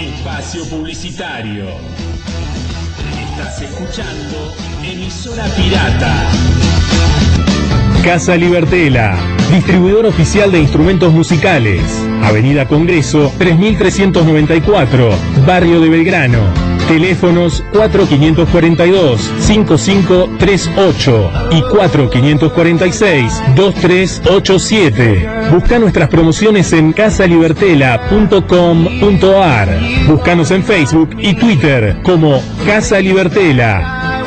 Espacio publicitario. Estás escuchando Emisora Pirata. Casa Libertela, distribuidor oficial de instrumentos musicales. Avenida Congreso 3394, Barrio de Belgrano. Teléfonos 4542-5538 y 4546-2387. Busca nuestras promociones en casalibertela.com.ar. Búscanos en Facebook y Twitter como Casa Libertela.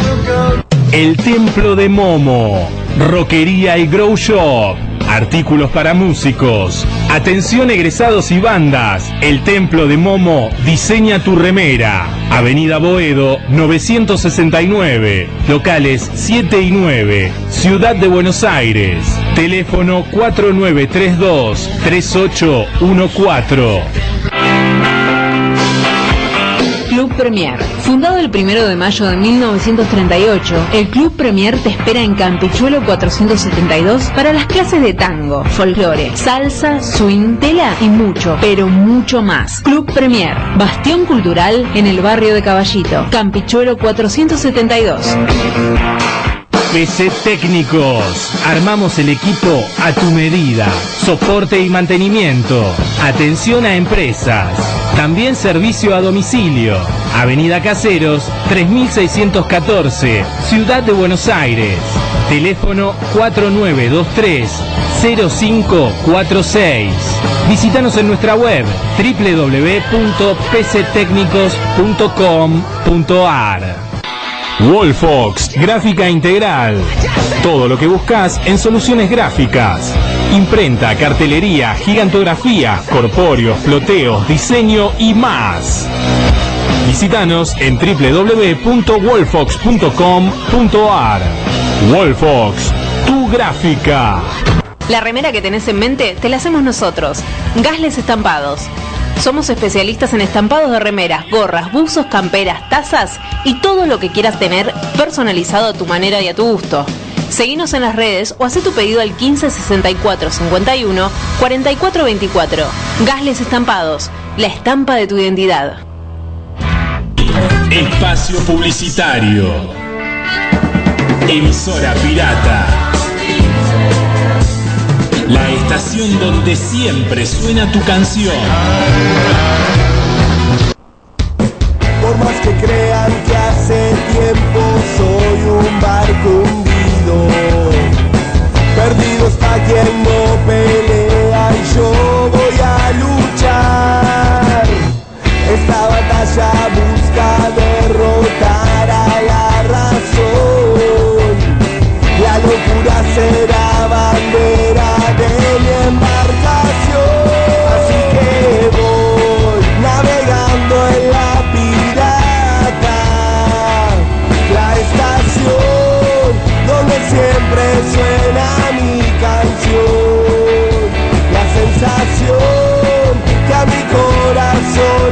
El Templo de Momo. Roquería y Grow Shop. Artículos para músicos. Atención egresados y bandas. El Templo de Momo diseña tu remera. Avenida Boedo 969. Locales 7 y 9. Ciudad de Buenos Aires. Teléfono 4932 3814. Premier. Fundado el 1 de mayo de 1938, el Club Premier te espera en Campichuelo 472 para las clases de tango, folclore, salsa, swing, tela y mucho, pero mucho más. Club Premier, bastión cultural en el barrio de Caballito, Campichuelo 472. PC Técnicos. Armamos el equipo a tu medida. Soporte y mantenimiento. Atención a empresas. También servicio a domicilio. Avenida Caseros, 3614, Ciudad de Buenos Aires. Teléfono 4923-0546. Visítanos en nuestra web www.pctecnicos.com.ar. Wolfox, gráfica integral. Todo lo que buscas en soluciones gráficas. Imprenta, cartelería, gigantografía, corpóreos, floteos, diseño y más. Visítanos en www.wolfox.com.ar. Wolfox, tu gráfica. La remera que tenés en mente te la hacemos nosotros. Gasles Estampados. Somos especialistas en estampados de remeras, gorras, buzos, camperas, tazas y todo lo que quieras tener personalizado a tu manera y a tu gusto. Seguinos en las redes o haz tu pedido al 15 64 51 44 24. Gasles Estampados, la estampa de tu identidad. Espacio publicitario. Emisora pirata. La estación donde siempre suena tu canción. Por más que crean que hace tiempo soy un barco hundido, perdido está quien no pelea siempre mi canción. La sensación que a mi corazón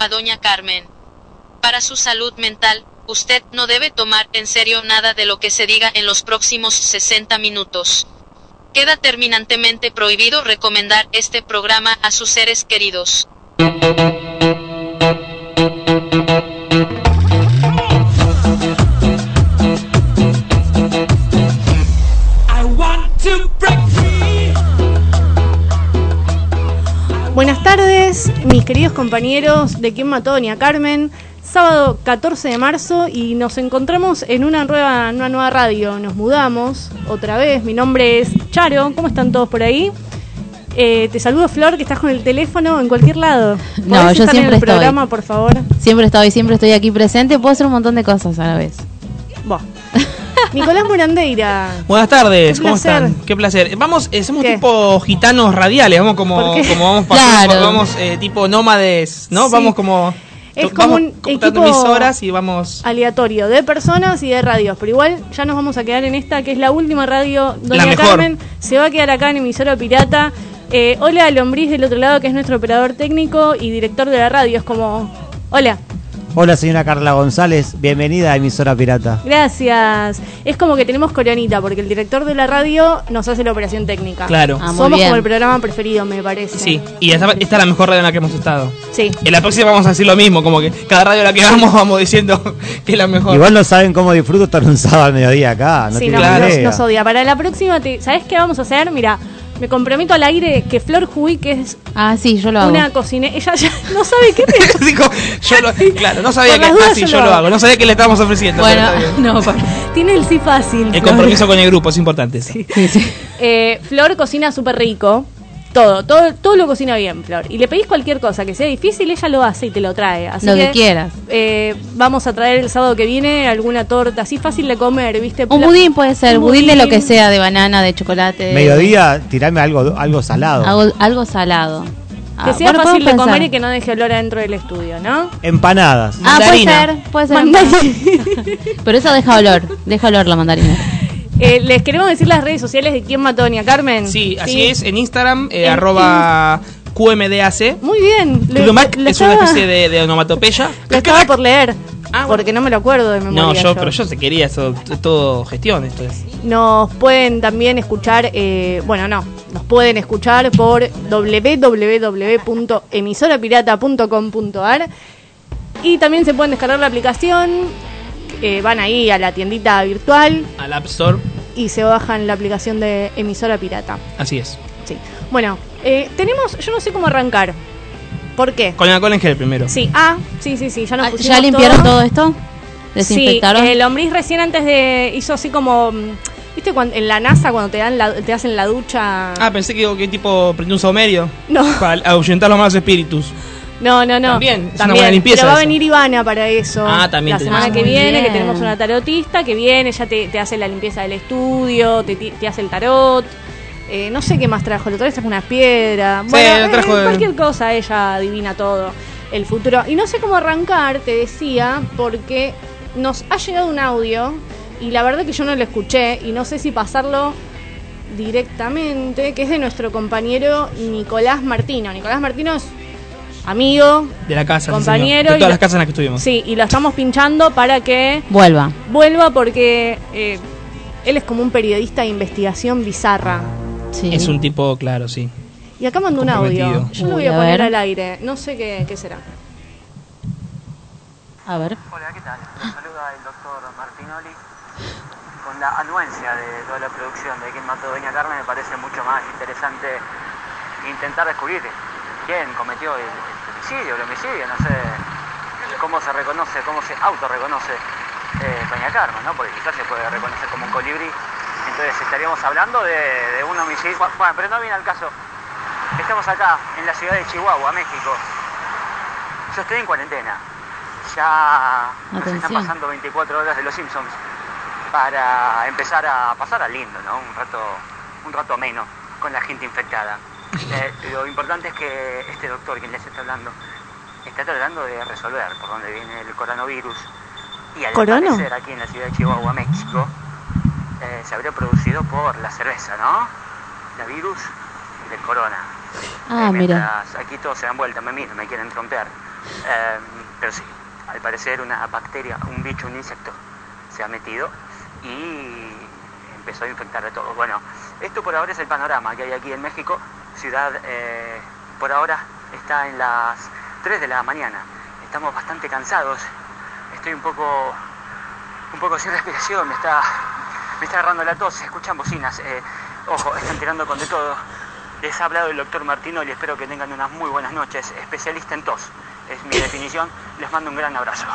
a Doña Carmen. Para su salud mental, Usted no debe tomar en serio nada de lo que se diga en los próximos 60 minutos. Queda terminantemente prohibido recomendar este programa a sus seres queridos. Compañeros de Quién mató a Doña Carmen. Sábado 14 de marzo y nos encontramos en una nueva, una nueva radio. Nos mudamos otra vez. Mi nombre es Charo. ¿Cómo están todos por ahí? Eh, te saludo Flor, que estás con el teléfono en cualquier lado. No, ¿Podés yo estar siempre en el estoy. programa, por favor. Siempre estoy, siempre estoy aquí presente. Puedo hacer un montón de cosas a la vez. Nicolás Morandeira. Buenas tardes, Qué ¿cómo placer. están? Qué placer. Vamos, eh, somos ¿Qué? tipo gitanos radiales, vamos como, como vamos pasando, Claro. vamos eh, tipo nómades, ¿no? Sí. Vamos como Es como vamos un equipo- emisoras y vamos aleatorio de personas y de radios, pero igual ya nos vamos a quedar en esta que es la última radio. Doña La. Carmen se va a quedar acá en emisora pirata. Eh, hola Lombriz del otro lado que es nuestro operador técnico y director de la radio. Es como, hola, Hola, señora Carla González. Bienvenida a Emisora Pirata. gracias. Es como que tenemos coronita porque el director de la radio nos hace la operación técnica. Claro. Ah, Somos bien. como el programa preferido, me parece. Sí, y esta, esta es la mejor radio en la que hemos estado. Sí. En la próxima vamos a decir lo mismo, como que cada radio a la que vamos vamos diciendo que es la mejor. Igual no saben cómo disfruto estar un sábado al mediodía acá. No sí, no, nos, odia. Para la próxima, te- ¿sabes qué vamos a hacer? Mira, me comprometo al aire que Flor Juy, que es Ah, sí, yo lo hago. una cocinera, ella ya no sabe qué. Dijo, yo lo- claro, no sabía que dudas así yo yo lo hago. hago, no sabía que le estábamos ofreciendo. Bueno, no, Tiene el sí fácil. El Flor. compromiso con el grupo es importante. sí. sí, sí. Eh, Flor cocina súper rico. Todo, todo, todo lo cocina bien, Flor. Y le pedís cualquier cosa que sea difícil, ella lo hace y te lo trae. Así Lo que quieras. eh, vamos a traer el sábado que viene alguna torta así fácil de comer, ¿viste? Un budín puede ser, un budín de lo que sea, de banana, de chocolate. Mediodía, tirame algo, algo salado. Algo, algo salado. Que Ah, sea bueno, fácil de comer pensar. y que no deje olor adentro del estudio, ¿no? Empanadas. Ah, puede Mandarina. ser, puede ser. Mandarina. Pero eso deja olor, deja olor la mandarina. Eh, les queremos decir las redes sociales de quién mató a Doña Carmen. Sí, así es, en Instagram, eh, En arroba QMDAC. Muy bien. Clumac es una especie de, de onomatopeya. Lo estaba por leer. Ah, bueno. porque no me lo acuerdo de memoria. No, yo, pero yo se quería, eso, todo gestión esto es. Nos pueden también escuchar, eh, bueno, no, nos pueden escuchar por www.emisorapirata.com.ar y también se pueden descargar la aplicación, eh, van ahí a la tiendita virtual Al App Store, y se bajan la aplicación de Emisora Pirata. así es. Sí. Bueno, eh, tenemos, yo no sé cómo arrancar. ¿Por qué? Con alcohol en gel primero. Sí, ah, sí, sí, sí, ya nos Ah, pusimos ¿Ya limpiaron todo. todo esto? ¿Desinfectaron? Sí, el lombriz recién antes de hizo así como mm, ¿Viste cuando, en la NASA cuando te dan la- te hacen la ducha? Ah, pensé que, que tipo prendió un saumerio. No. Para ahuyentar los malos espíritus. No, no, no. También, es una buena limpieza Pero va a eso. venir Ivana para eso. Ah, también La semana que viene, que tenemos una tarotista que viene, ya te, te hace la limpieza del estudio, te, te hace el tarot. Eh, no sé qué más trajo. El otro día trajo una piedra. Sí, bueno, trajo eh, de- cualquier cosa, ella adivina todo. El futuro. Y no sé cómo arrancar, te decía, porque nos ha llegado un audio y la verdad que yo no lo escuché y no sé si pasarlo directamente, que es de nuestro compañero Nicolás Martino. Nicolás Martino es amigo, De la casa, sí, compañero. señor. De y todas las casas en las que estuvimos. Sí, y lo estamos pinchando para que Vuelva. vuelva porque eh, él es como un periodista de investigación bizarra. Sí. Es un tipo, claro, sí. Y acá mandó un audio. Yo lo voy a, a poner ver. al aire. No sé qué, qué será. A ver. Hola, ¿qué tal? Saluda el doctor Martinoli. Con la anuencia de toda la producción de Quién mató a Doña Carmen me parece mucho más interesante intentar descubrir quién cometió el, el homicidio, el homicidio, no sé cómo se reconoce, cómo se autorreconoce eh, Doña Carmen, ¿no? Porque quizás se puede reconocer como un colibrí. Entonces estaríamos hablando de, de un homicidio. Bueno, pero no viene al caso. Estamos acá, en la ciudad de Chihuahua, México. Yo estoy en cuarentena. Ya nos están pasando 24 horas de los Simpsons para empezar a pasar al lindo, ¿no? Un rato, un rato ameno con la gente infectada. Eh, lo importante es que este doctor, quien les está hablando, está tratando de resolver por dónde viene el coronavirus. Y al ¿Corono? parecer aquí en la ciudad de Chihuahua, México, eh, se habría producido por la cerveza, ¿no? La virus del corona. Ah, Eh, mira. Aquí todos se dan vuelta, me miran, me quieren trompear. Eh, pero sí, al parecer una bacteria, un bicho, un insecto se ha metido y empezó a infectar a todos. Bueno, esto por ahora es el panorama que hay aquí en México. Ciudad eh, por ahora está en las 3 de la mañana. Estamos bastante cansados. Estoy un poco un poco sin respiración, me está me está agarrando la tos, se escuchan bocinas. eh, ojo, están tirando con de todo. Les ha hablado el doctor Martinoli, espero que tengan unas muy buenas noches. Especialista en tos, es mi definición. Les mando un gran abrazo.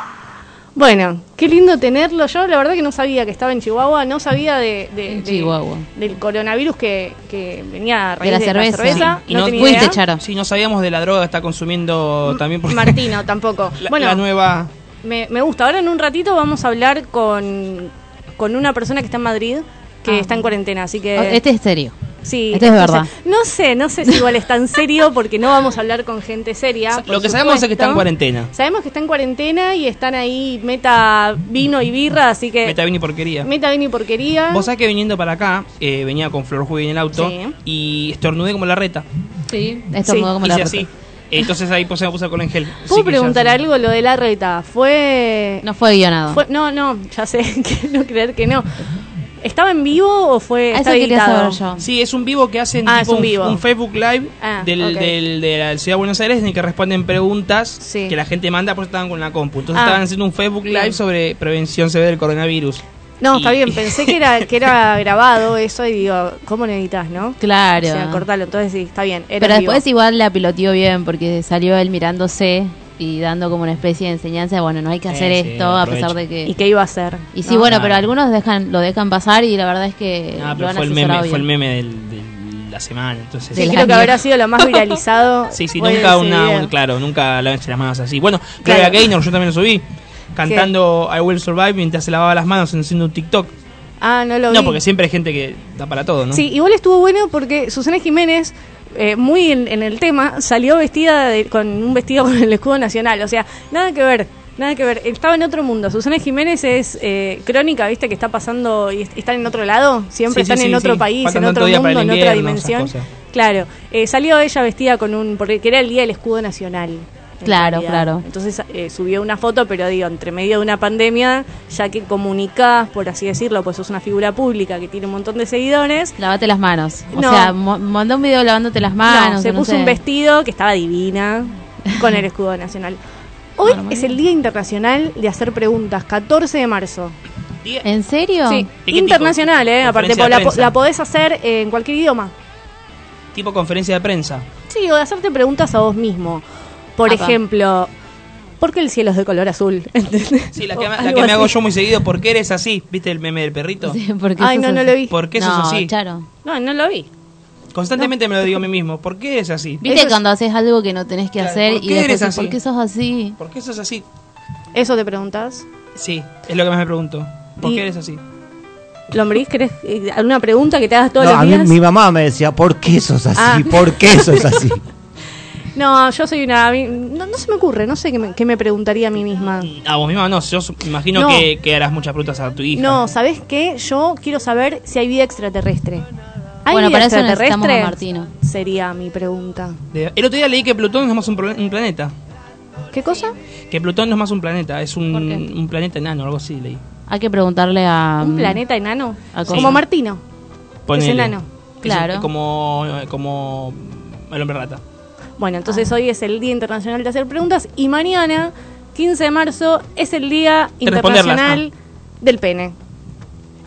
Bueno, qué lindo tenerlo. Yo la verdad que no sabía que estaba en Chihuahua, no sabía de, de- En de- Chihuahua. del coronavirus que, que venía a raíz la de, cerveza. cerveza. Y no, no- tenía Fuiste, idea. Charo. Sí, no sabíamos de la droga que está consumiendo también porque Martino tampoco. la, bueno, la nueva me, me gusta. Ahora en un ratito vamos a hablar con, con una persona que está en Madrid que Ah. está en cuarentena, así que... Oh, Este es serio. Sí, es entonces, verdad. No sé, no sé si igual es tan serio porque no vamos a hablar con gente seria. Lo que sabemos es que está en cuarentena. Sabemos que está en cuarentena y están ahí meta vino y birra, así que... Meta vini porquería. Meta vino y porquería. Vos sabés que viniendo para acá, eh, venía con Flor Juve en el auto Sí. y estornudé como la reta. Sí. Estornudó como la rata. así. Entonces ahí pues, se me puse con Ángel. ¿Puedo preguntar algo lo de la reta? Fue... No fue guionado. fue- no, no, ya sé, que no creer que no. ¿Estaba en vivo o fue Ah, está eso quería editado? saber yo. Sí, es un vivo que hacen Ah, tipo es un vivo. un Facebook Live Ah, del, del- de la ciudad de Buenos Aires en el que responden preguntas Sí. que la gente manda por estaban con la compu. Entonces Ah. estaban haciendo un Facebook Live Bien. sobre prevención severa del coronavirus. No, Y- está bien, pensé que era que era grabado eso y digo, ¿cómo lo editas, no? Claro. O sea, cortalo, entonces sí, está bien. era Pero vivo. después igual la piloteó bien porque salió él mirándose y dando como una especie de enseñanza. Bueno, no hay que Eh, hacer sí, esto a pesar de que. ¿Y qué iba a hacer? Y sí, ¿no? bueno, Claro. pero algunos dejan lo dejan pasar y la verdad es que Ah, lo pero han fue el meme, fue el meme del- de la semana. Entonces, Sí, creo que habrá sido lo más viralizado. Sí, sí, nunca una, un- claro, nunca la las manos así. Bueno, Claro. Gloria Gaynor, yo también lo subí, cantando I Will Survive mientras se lavaba las manos haciendo un TikTok. Ah, no lo vi. No, porque siempre hay gente que da para todo, ¿no? Sí, igual estuvo bueno porque Susana Jiménez, eh, muy en, en el tema, salió vestida de- con un vestido con el escudo nacional. O sea, nada que ver, nada que ver. Estaba en otro mundo. Susana Jiménez es eh, crónica, ¿viste? Que está pasando y est- están en otro lado. Siempre Sí, sí, están en sí, otro país, Faltan en otro mundo, en otra dimensión. Claro, eh, salió ella vestida con un. porque era el día del escudo nacional. Claro, realidad. claro. Entonces eh, subió una foto, pero digo, entre medio de una pandemia, ya que comunicás, por así decirlo, pues sos una figura pública que tiene un montón de seguidores, Lavate las manos. O No. sea, mo- mandó un video lavándote las no, manos. se no puso sé. un vestido que estaba divina con el escudo nacional. Hoy es el Día Internacional de Hacer Preguntas, 14 de marzo. Día- ¿En serio? Sí, internacional, ¿eh? Aparte, de la, la podés hacer eh, en cualquier idioma. Tipo conferencia de prensa. Sí, o de hacerte preguntas a vos mismo. Por Apa. ejemplo, ¿por qué el cielo es de color azul? ¿Entendés? Sí, la que, la que me hago yo muy seguido. ¿Por qué eres así? ¿Viste el meme del perrito? Sí, porque Ay, sos no, no así. lo vi. ¿Por qué no, sos así? Charo. No, no lo vi. Constantemente me lo digo a mí mismo. ¿Por qué eres así? ¿Viste Eso es- cuando haces algo que no tenés que Claro, hacer ¿por y qué después eres así? ¿por qué sos así? ¿Por qué sos así? ¿Eso te preguntas? Sí, es lo que más me pregunto. ¿Por Y- qué eres así? Lombriz, ¿querés eh, alguna pregunta que te hagas todos No, los a mí días? mi mamá me decía, ¿por qué sos así? Ah. ¿Por qué sos así? No, yo soy una... No, no se me ocurre, no sé qué me, qué me preguntaría a mí misma. A vos misma no, yo imagino No. que, que harás muchas preguntas a tu hija. No, ¿sabés qué? Yo quiero saber si hay vida extraterrestre. ¿Hay Bueno, vida para eso necesitamos extraterrestre? a Martino. Sería mi pregunta. El otro día leí que Plutón no es más un, planeta. ¿Qué cosa? Que Plutón no es más un planeta, es un, planeta enano, algo así leí. Hay que preguntarle a... ¿Un planeta enano? a Como. Martino. Ponele. Es enano. Es Claro. como, como el hombre rata. Bueno, entonces hoy es el Día Internacional de Hacer Preguntas y mañana, 15 de marzo, es el Día responderlas, Internacional del Pene.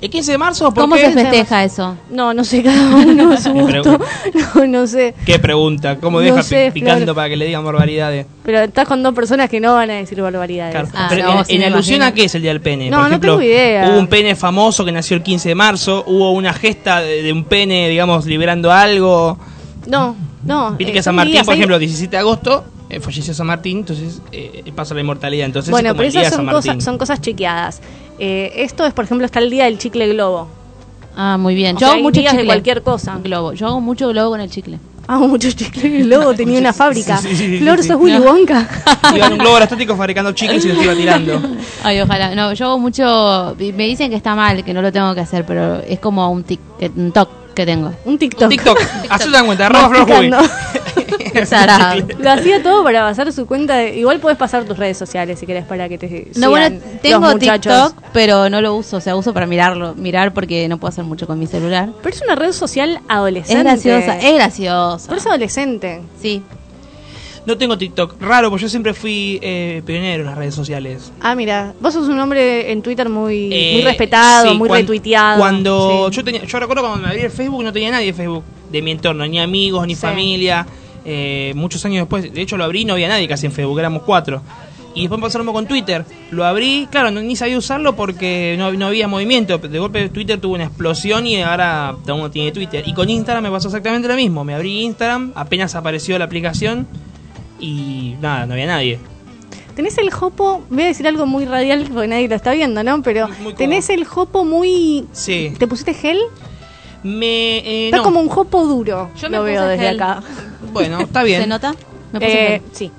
¿El 15 de marzo? ¿Por ¿Cómo qué? se festeja eso? No, no sé, cada uno su gusto. No, no sé. ¿Qué pregunta? ¿Cómo No deja sé, pi- picando Flor. para que le digan barbaridades? Pero estás con dos personas que no van a decir barbaridades. Claro. Ah, Pero no, en, alusión imagino. a qué es el día del pene. No, Por no tengo idea. Hubo un pene famoso que nació el 15 de marzo. Hubo una gesta de, de un pene, digamos, liberando algo. No, no. Viste eh, que San Martín, días por ejemplo, 17 de agosto, eh, falleció San Martín, entonces eh, pasa la inmortalidad. Entonces Bueno, pero esas son cosas, son cosas chequeadas. Eh, esto es, por ejemplo, está el día del chicle globo. Ah, muy bien. O Yo sea, hago hay mucho días de cualquier cosa. Globo. Yo hago mucho globo con el chicle. Hago mucho chicle globo, tenía una fábrica. Sí, sí, sí, Flor, sí. sos Willy No. Wonka. Iba en un globo aerostático fabricando chicles y los iba tirando. Ay, ojalá. No, yo hago mucho... Me dicen que está mal, que no lo tengo que hacer, pero es como un tic, un toc que tengo. Un TikTok. Un TikTok. Haz una cuenta, arroba Flor. Sarado. Lo hacía todo para pasar su cuenta. de- Igual puedes pasar tus redes sociales si querés para que te No, sigan bueno, tengo. TikTok, pero no lo uso, o sea, uso para mirarlo, mirar porque no puedo hacer mucho con mi celular. Pero es una red social adolescente. Es graciosa, es graciosa. Pero es adolescente. Sí. No tengo TikTok. Raro, porque yo siempre fui eh, pionero en las redes sociales. Ah, mira, vos sos un hombre en Twitter muy, Eh, muy respetado, sí, muy cuan- retuiteado. Cuando Sí. yo tenía, yo recuerdo cuando me abrí el Facebook no tenía nadie de Facebook de mi entorno, ni amigos, ni Sí. familia. Eh, muchos años después, de hecho lo abrí y no había nadie casi en Facebook, éramos cuatro. Y después pasó lo mismo con Twitter. Lo abrí, claro, no, ni sabía usarlo porque no, no había movimiento. De golpe Twitter tuvo una explosión y ahora todo el mundo tiene Twitter. Y con Instagram me pasó exactamente lo mismo. Me abrí Instagram, apenas apareció la aplicación y nada, no había nadie. Tenés el jopo, voy a decir algo muy radial porque nadie lo está viendo, ¿no? Pero tenés el jopo muy... Sí. ¿Te pusiste gel? Me, eh, Está no. como un jopo duro. Yo me lo veo desde gel. acá. Bueno, está bien. ¿Se nota? Me puse Eh, gel. sí.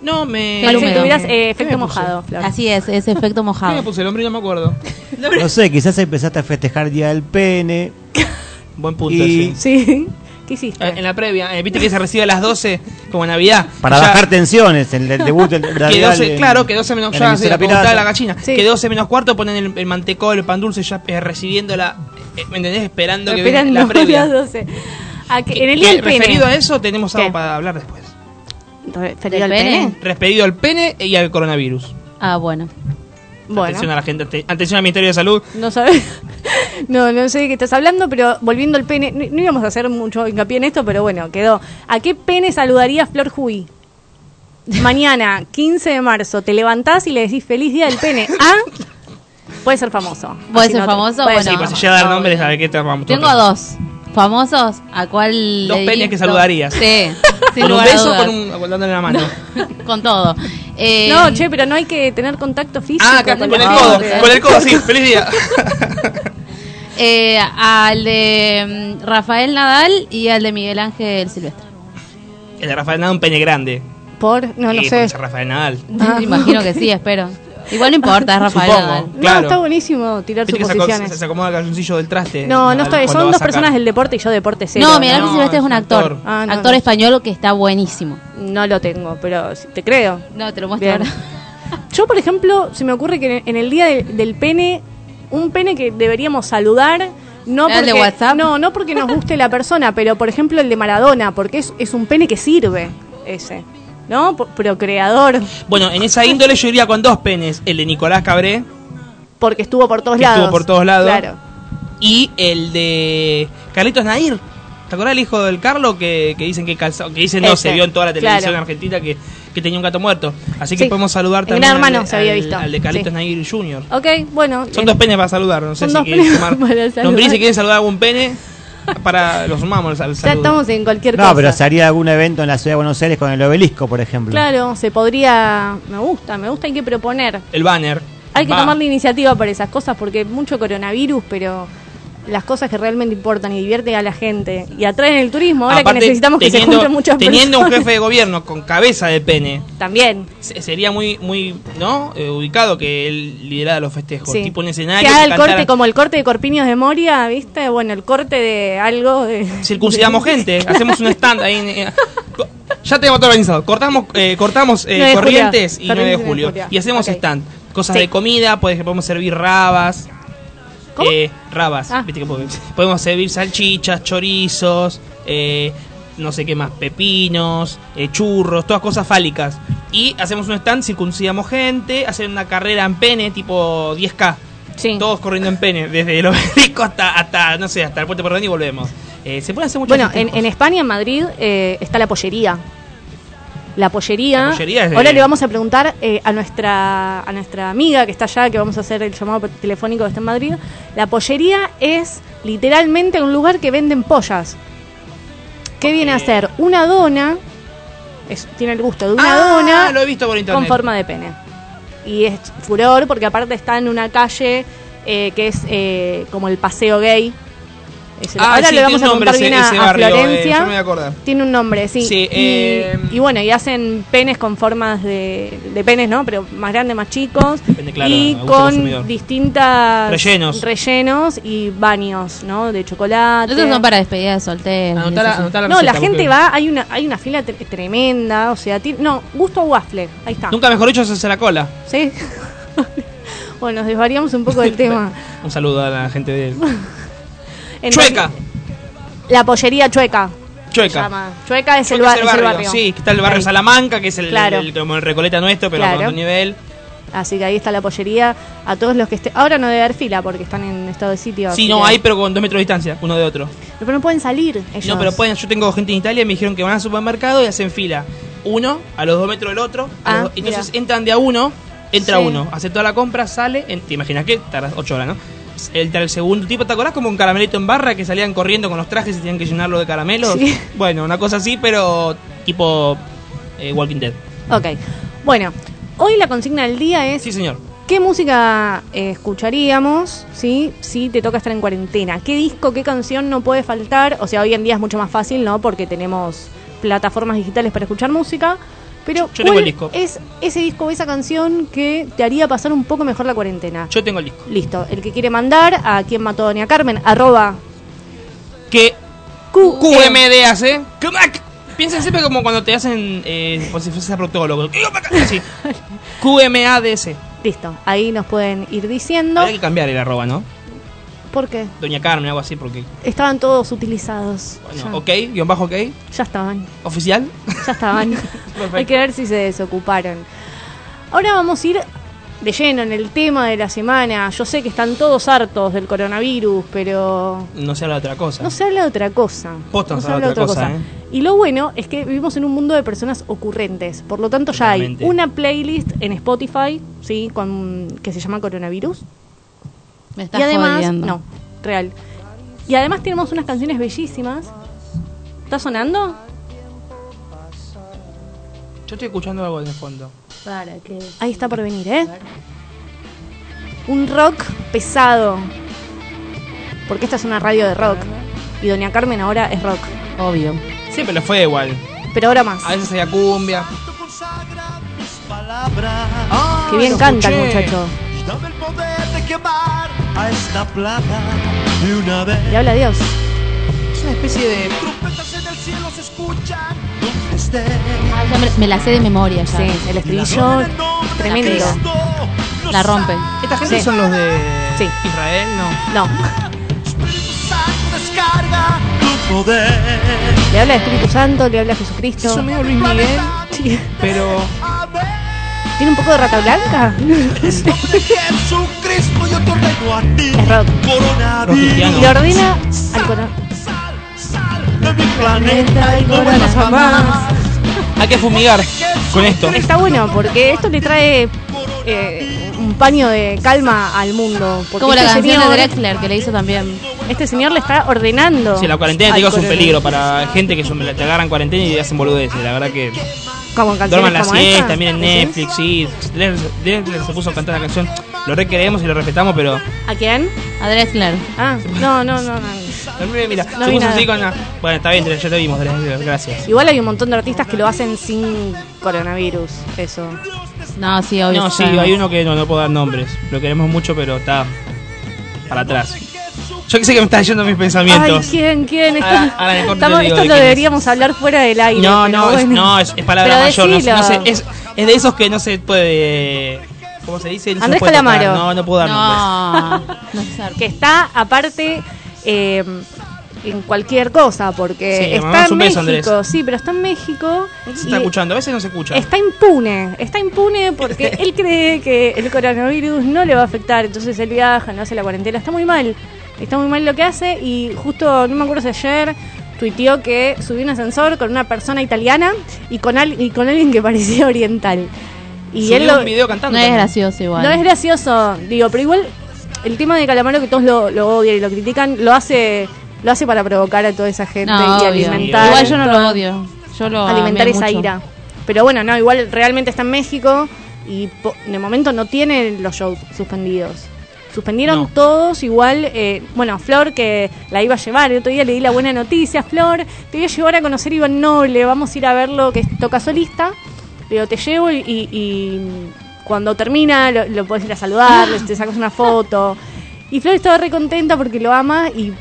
No, me. Parece que tuvieras eh, ¿Qué efecto mojado, Flor. Así es, ese efecto ¿Qué me mojado. puse el hombre? No me acuerdo. No sé, quizás empezaste a festejar Día del Pene. Buen punto, Y- sí. Sí. ¿Qué hiciste? Eh, En la previa, eh, viste que se recibe a las 12 como Navidad. Para Ya bajar tensiones en el debut del Que radial 12, en- claro, que 12 menos en ya, la se la gallina. Sí. Que 12 menos cuarto ponen el, el mantecol, el pan dulce ya eh, recibiéndola, eh, ¿me entendés? Esperando que venga la previa. las 12. ¿A que- Que- en el día que del pene. referido a eso tenemos algo ¿Qué? para hablar después. ¿Referido al pene? Referido al pene y al coronavirus. Ah, bueno. Bueno. Atención a la gente, ate- atención al Ministerio de Salud. No sabes. No, no sé de qué estás hablando, pero volviendo al pene, no, no íbamos a hacer mucho hincapié en esto, pero bueno, quedó. ¿A qué pene saludaría Flor Juí? Mañana, 15 de marzo, te levantás y le decís feliz día del pene. ¿Ah? Puede ser famoso. ¿Puede Así ser no te- famoso? puede Bueno. Sí, pues si llega a dar nombres, ¿sabe qué te vamos Tengo a dos famosos, ¿a cuál Dos le penes que saludarías. Sí, sin Con un beso dudas. con un, dándole la mano. Con todo. Eh, No, che, pero no hay que tener contacto físico. Ah, con el codo, con el codo, sí, feliz día. eh, al de mm, Rafael Nadal y al de Miguel Ángel Silvestre. El de Rafael Nadal, un pene grande. Por, no, no Sí, sé. Rafael Nadal. Ah. Imagino que sí, espero. Igual no importa, Rafael Supongo. No, Claro. está buenísimo tirar Viste suposiciones. se- se acomoda el calzoncillo del traste. No, no estoy. Son dos personas del deporte y yo deporte cero. No, Miguel Ángel No, Silvestre es un actor. actor. Ah, no, actor no. español que está buenísimo. No lo tengo, pero te creo. No, te lo muestro ahora. Yo, por ejemplo, se me ocurre que en el día de- del pene, un pene que deberíamos saludar, no ¿El porque, de WhatsApp? no, no porque nos guste la persona, pero por ejemplo el de Maradona, porque es, es un pene que sirve ese, ¿no? Procreador, Bueno, en esa índole yo iría con dos penes. El de Nicolás Cabré porque estuvo por todos lados. estuvo por todos lados. Claro. y el de Carlitos Nair. ¿Te acuerdas el hijo del Carlos que, que dicen que calza- que dicen no, se vio en toda la televisión claro. argentina que, que tenía un gato muerto? Así que Sí. podemos saludar también Gran al, Hermano de- se había al- visto. al de Carlitos Sí. Nair Jr. Ok, bueno. Son dos penes para saludar, no sé Son si quieren. Nombré si quieren saludar algún pene para los sumamos al Ya saludo. estamos en cualquier No, cosa. pero se haría algún evento en la ciudad de Buenos Aires con el obelisco, por ejemplo. Claro, se podría. Me gusta, me gusta, hay que proponer. El banner. Hay que Va. tomar la iniciativa para esas cosas porque mucho coronavirus, pero las cosas que realmente importan y divierten a la gente y atraen el turismo, ahora Aparte, que necesitamos que se teniendo- junten muchas Teniendo un jefe de gobierno con cabeza de pene, También. se- sería muy, muy, ¿no? Eh, ubicado que él liderara los festejos. Sí. Tipo un Que escenario. haga que el cantara- corte como el corte de Corpiños de Moria, ¿viste? Bueno, el corte de algo de... circuncidamos gente, hacemos un stand ahí. en- eh, ya tenemos todo organizado. Cortamos, eh, cortamos eh, 9 de Corrientes julio. y 9 de julio. 9 de julio. Y hacemos stand. Cosas Sí. de comida, pues, podemos servir rabas. ¿Cómo? Eh, rabas, Ah. viste que po- podemos servir salchichas, chorizos, eh, no sé qué más, pepinos, eh, churros, todas cosas fálicas. Y hacemos un stand, circuncidamos gente, hacen una carrera en pene, tipo 10K. Sí. Todos corriendo en pene, desde el obelisco hasta, hasta, no sé, hasta el puente Porredón y volvemos. Eh, se pueden hacer muchos Bueno, en, en España, en Madrid, eh, está la pollería. La pollería. La pollería es de- Ahora le vamos a preguntar eh, a nuestra a nuestra amiga que está allá, que vamos a hacer el llamado telefónico que está en Madrid. La pollería es literalmente un lugar que venden pollas. ¿Qué viene a ser? Una dona. es- tiene el gusto de una Ah, dona lo he visto por internet. con forma de pene. Y es furor porque aparte está en una calle eh, que es eh, como el paseo gay. Ese- Ah, ahora sí, le vamos tiene a un nombre preguntar bien ese- a, ese a barrio, eh, Florencia. yo me voy a acordar. Tiene un nombre, sí. Sí, y, eh, y bueno, y hacen penes con formas de, de penes, ¿no? Pero más grandes, más chicos. Depende, claro, y consumidor. con distintas Rellenos. rellenos y baños, ¿no? De chocolate. Esos son para despedida de solteros. Anotá la- y eso. anotá la No, la gente porque- va, hay una hay una fila tre- tremenda, o sea, ti- no, gusto a waffle, ahí está. Nunca mejor dicho, se hace la cola. ¿Sí? bueno, nos desvariamos un poco del tema. Un saludo a la gente de. En ¡Chueca! La pollería chueca. Chueca. Chueca es, el, Chueca es el barrio. Sí, está el barrio Ahí. Salamanca, que es el, Claro. el- como el Recoleta nuestro, pero Claro. con otro nivel. Así que ahí está la pollería. A todos los que estén. Ahora no debe haber fila porque están en estado de sitio. Sí, no, hay, pero con dos metros de distancia, uno de otro. Pero no pueden salir ellos. No, pero pueden, yo tengo gente en Italia y me dijeron que van al supermercado y hacen fila. Uno, a los dos metros del otro. Ah, los entonces mira. entran de a uno, entra Sí. uno, hace toda la compra, sale. en- te imaginas que tardas ocho horas, ¿no? Entra el segundo tipo, ¿te acordás como un caramelito en barra que salían corriendo con los trajes y tenían que llenarlo de caramelos? Sí. Bueno, una cosa así, pero tipo eh, Walking Dead. Ok. Bueno, hoy la consigna del día es. Sí, señor. ¿Qué música eh, escucharíamos ¿sí? si te toca estar en cuarentena? ¿Qué disco, qué canción no puede faltar? O sea, hoy en día es mucho más fácil, ¿no? Porque tenemos plataformas digitales para escuchar música. Pero, Yo tengo ¿cuál el disco. es ese disco o esa canción que te haría pasar un poco mejor la cuarentena? Yo tengo el disco. Listo. El que quiere mandar a quien mató a Doña Carmen, arroba Que Q QMDAC. ¡Cumac! Piensen siempre como cuando te hacen, eh, como si fuese proctólogo. Así. QMADC. Listo. Ahí nos pueden ir diciendo. Habría que cambiar el arroba, ¿no? ¿Por qué? Doña Carmen, algo así, porque. Estaban todos utilizados. Bueno, ok, guion bajo ok. ya estaban. Oficial. Ya estaban. Hay que ver si se desocuparon. Ahora vamos a ir de lleno en el tema de la semana. Yo sé que están todos hartos del coronavirus, pero No se habla de otra cosa. no se habla de otra cosa. Posta no se habla de otra cosa, ¿eh? Y lo bueno es que vivimos en un mundo de personas ocurrentes. Por lo tanto, ya hay una playlist en Spotify, ¿sí? Con, que se llama Coronavirus. Me estás y además, jodiendo. no, real. Y además tenemos unas canciones bellísimas. ¿Está sonando? Yo estoy escuchando algo en el fondo. Para que. Ahí está por venir, ¿eh? Un rock pesado. Porque esta es una radio de rock. Y Doña Carmen ahora es rock. Obvio. Siempre le fue igual. Pero ahora más. A veces había cumbia. Ah, Qué bien canta el muchacho. Dame el poder de quemar a esta plaga de una vez. Le habla Dios. Es una especie de. Trompetas en el cielo se escuchan donde esté. Ah, ya me, me la sé de memoria ya. Sí, el estribillo es tremendo. La rompe. ¿Esta gente Sí. son los de Sí. Israel? No. No, Espíritu Santo descarga tu poder. le habla a Espíritu Santo, le habla a Jesucristo. Eso medio Luis Miguel, Sí. pero. ¿Tiene un poco de rata blanca? Jesucristo, yo te ordeno a ti. Es rock. Coronavirus. le ordena al coro- De mi planeta y no Corona vuelvas jamás. Hay que fumigar con esto. Está bueno porque esto le trae eh, un paño de calma al mundo. Como la este canción señor- de Drexler que le hizo también. Este señor le está ordenando. Sí, la cuarentena, al digo, es un peligro para gente que son- te agarran cuarentena y hacen boludeces. La verdad que. Como canciones Duerman la como siesta, esta, miren ¿decís? Netflix, sí. Drexler Drexler se puso a cantar la canción. Lo re queremos y lo respetamos, pero. ¿A quién? A Drexler. Ah, no, no, no, no. Mira, No se puso nada. así con la. Bueno, está bien, ya te vimos, Drexler, gracias. Igual hay un montón de artistas que lo hacen sin coronavirus. Eso. No, sí, obvio. No, sí, hay uno que no, no puedo dar nombres. Lo queremos mucho, pero está para atrás. Yo que sé que me están yendo mis Ay, pensamientos. ¿quién? ¿Quién? Esto, Ahora- ahora en el corte estamos- digo esto de lo es. deberíamos hablar fuera del aire. no, no, es, no, es, es palabra Pero mayor. No, no sé, es, es de esos que no se puede. ¿Cómo se dice? No se Andrés tocar. Calamaro. No, no puedo dar nombres. No, que está aparte eh, en cualquier cosa, porque Sí, está en beso, México, Andrés. sí, pero está en México No se está escuchando, a veces no se escucha. está impune, está impune porque él cree que el coronavirus no le va a afectar, entonces él viaja, no hace la cuarentena, está muy mal, está muy mal lo que hace y justo, no me acuerdo si ayer tuiteó que subió un ascensor con una persona italiana y con, al- y con alguien que parecía oriental. Y Subió él lo, un video cantando. No es gracioso igual. no es gracioso, digo, pero igual el tema de Calamaro que todos lo, lo odian y lo critican, lo hace lo hace para provocar a toda esa gente No, y obvio. alimentar Igual yo no lo odio. Yo lo alimentar esa mucho. ira. Pero bueno, no, igual realmente está en México y po- de momento no tiene los shows suspendidos. Suspendieron No. todos igual, eh, bueno, Flor que la iba a llevar, el otro día le di la buena noticia, Flor, te voy a llevar a conocer a Iván Noble, vamos a ir a verlo que toca solista, digo, te llevo y, y- y cuando termina lo, lo puedes ir a saludar, le- te sacas una foto. Y Flor estaba re contenta porque lo ama y...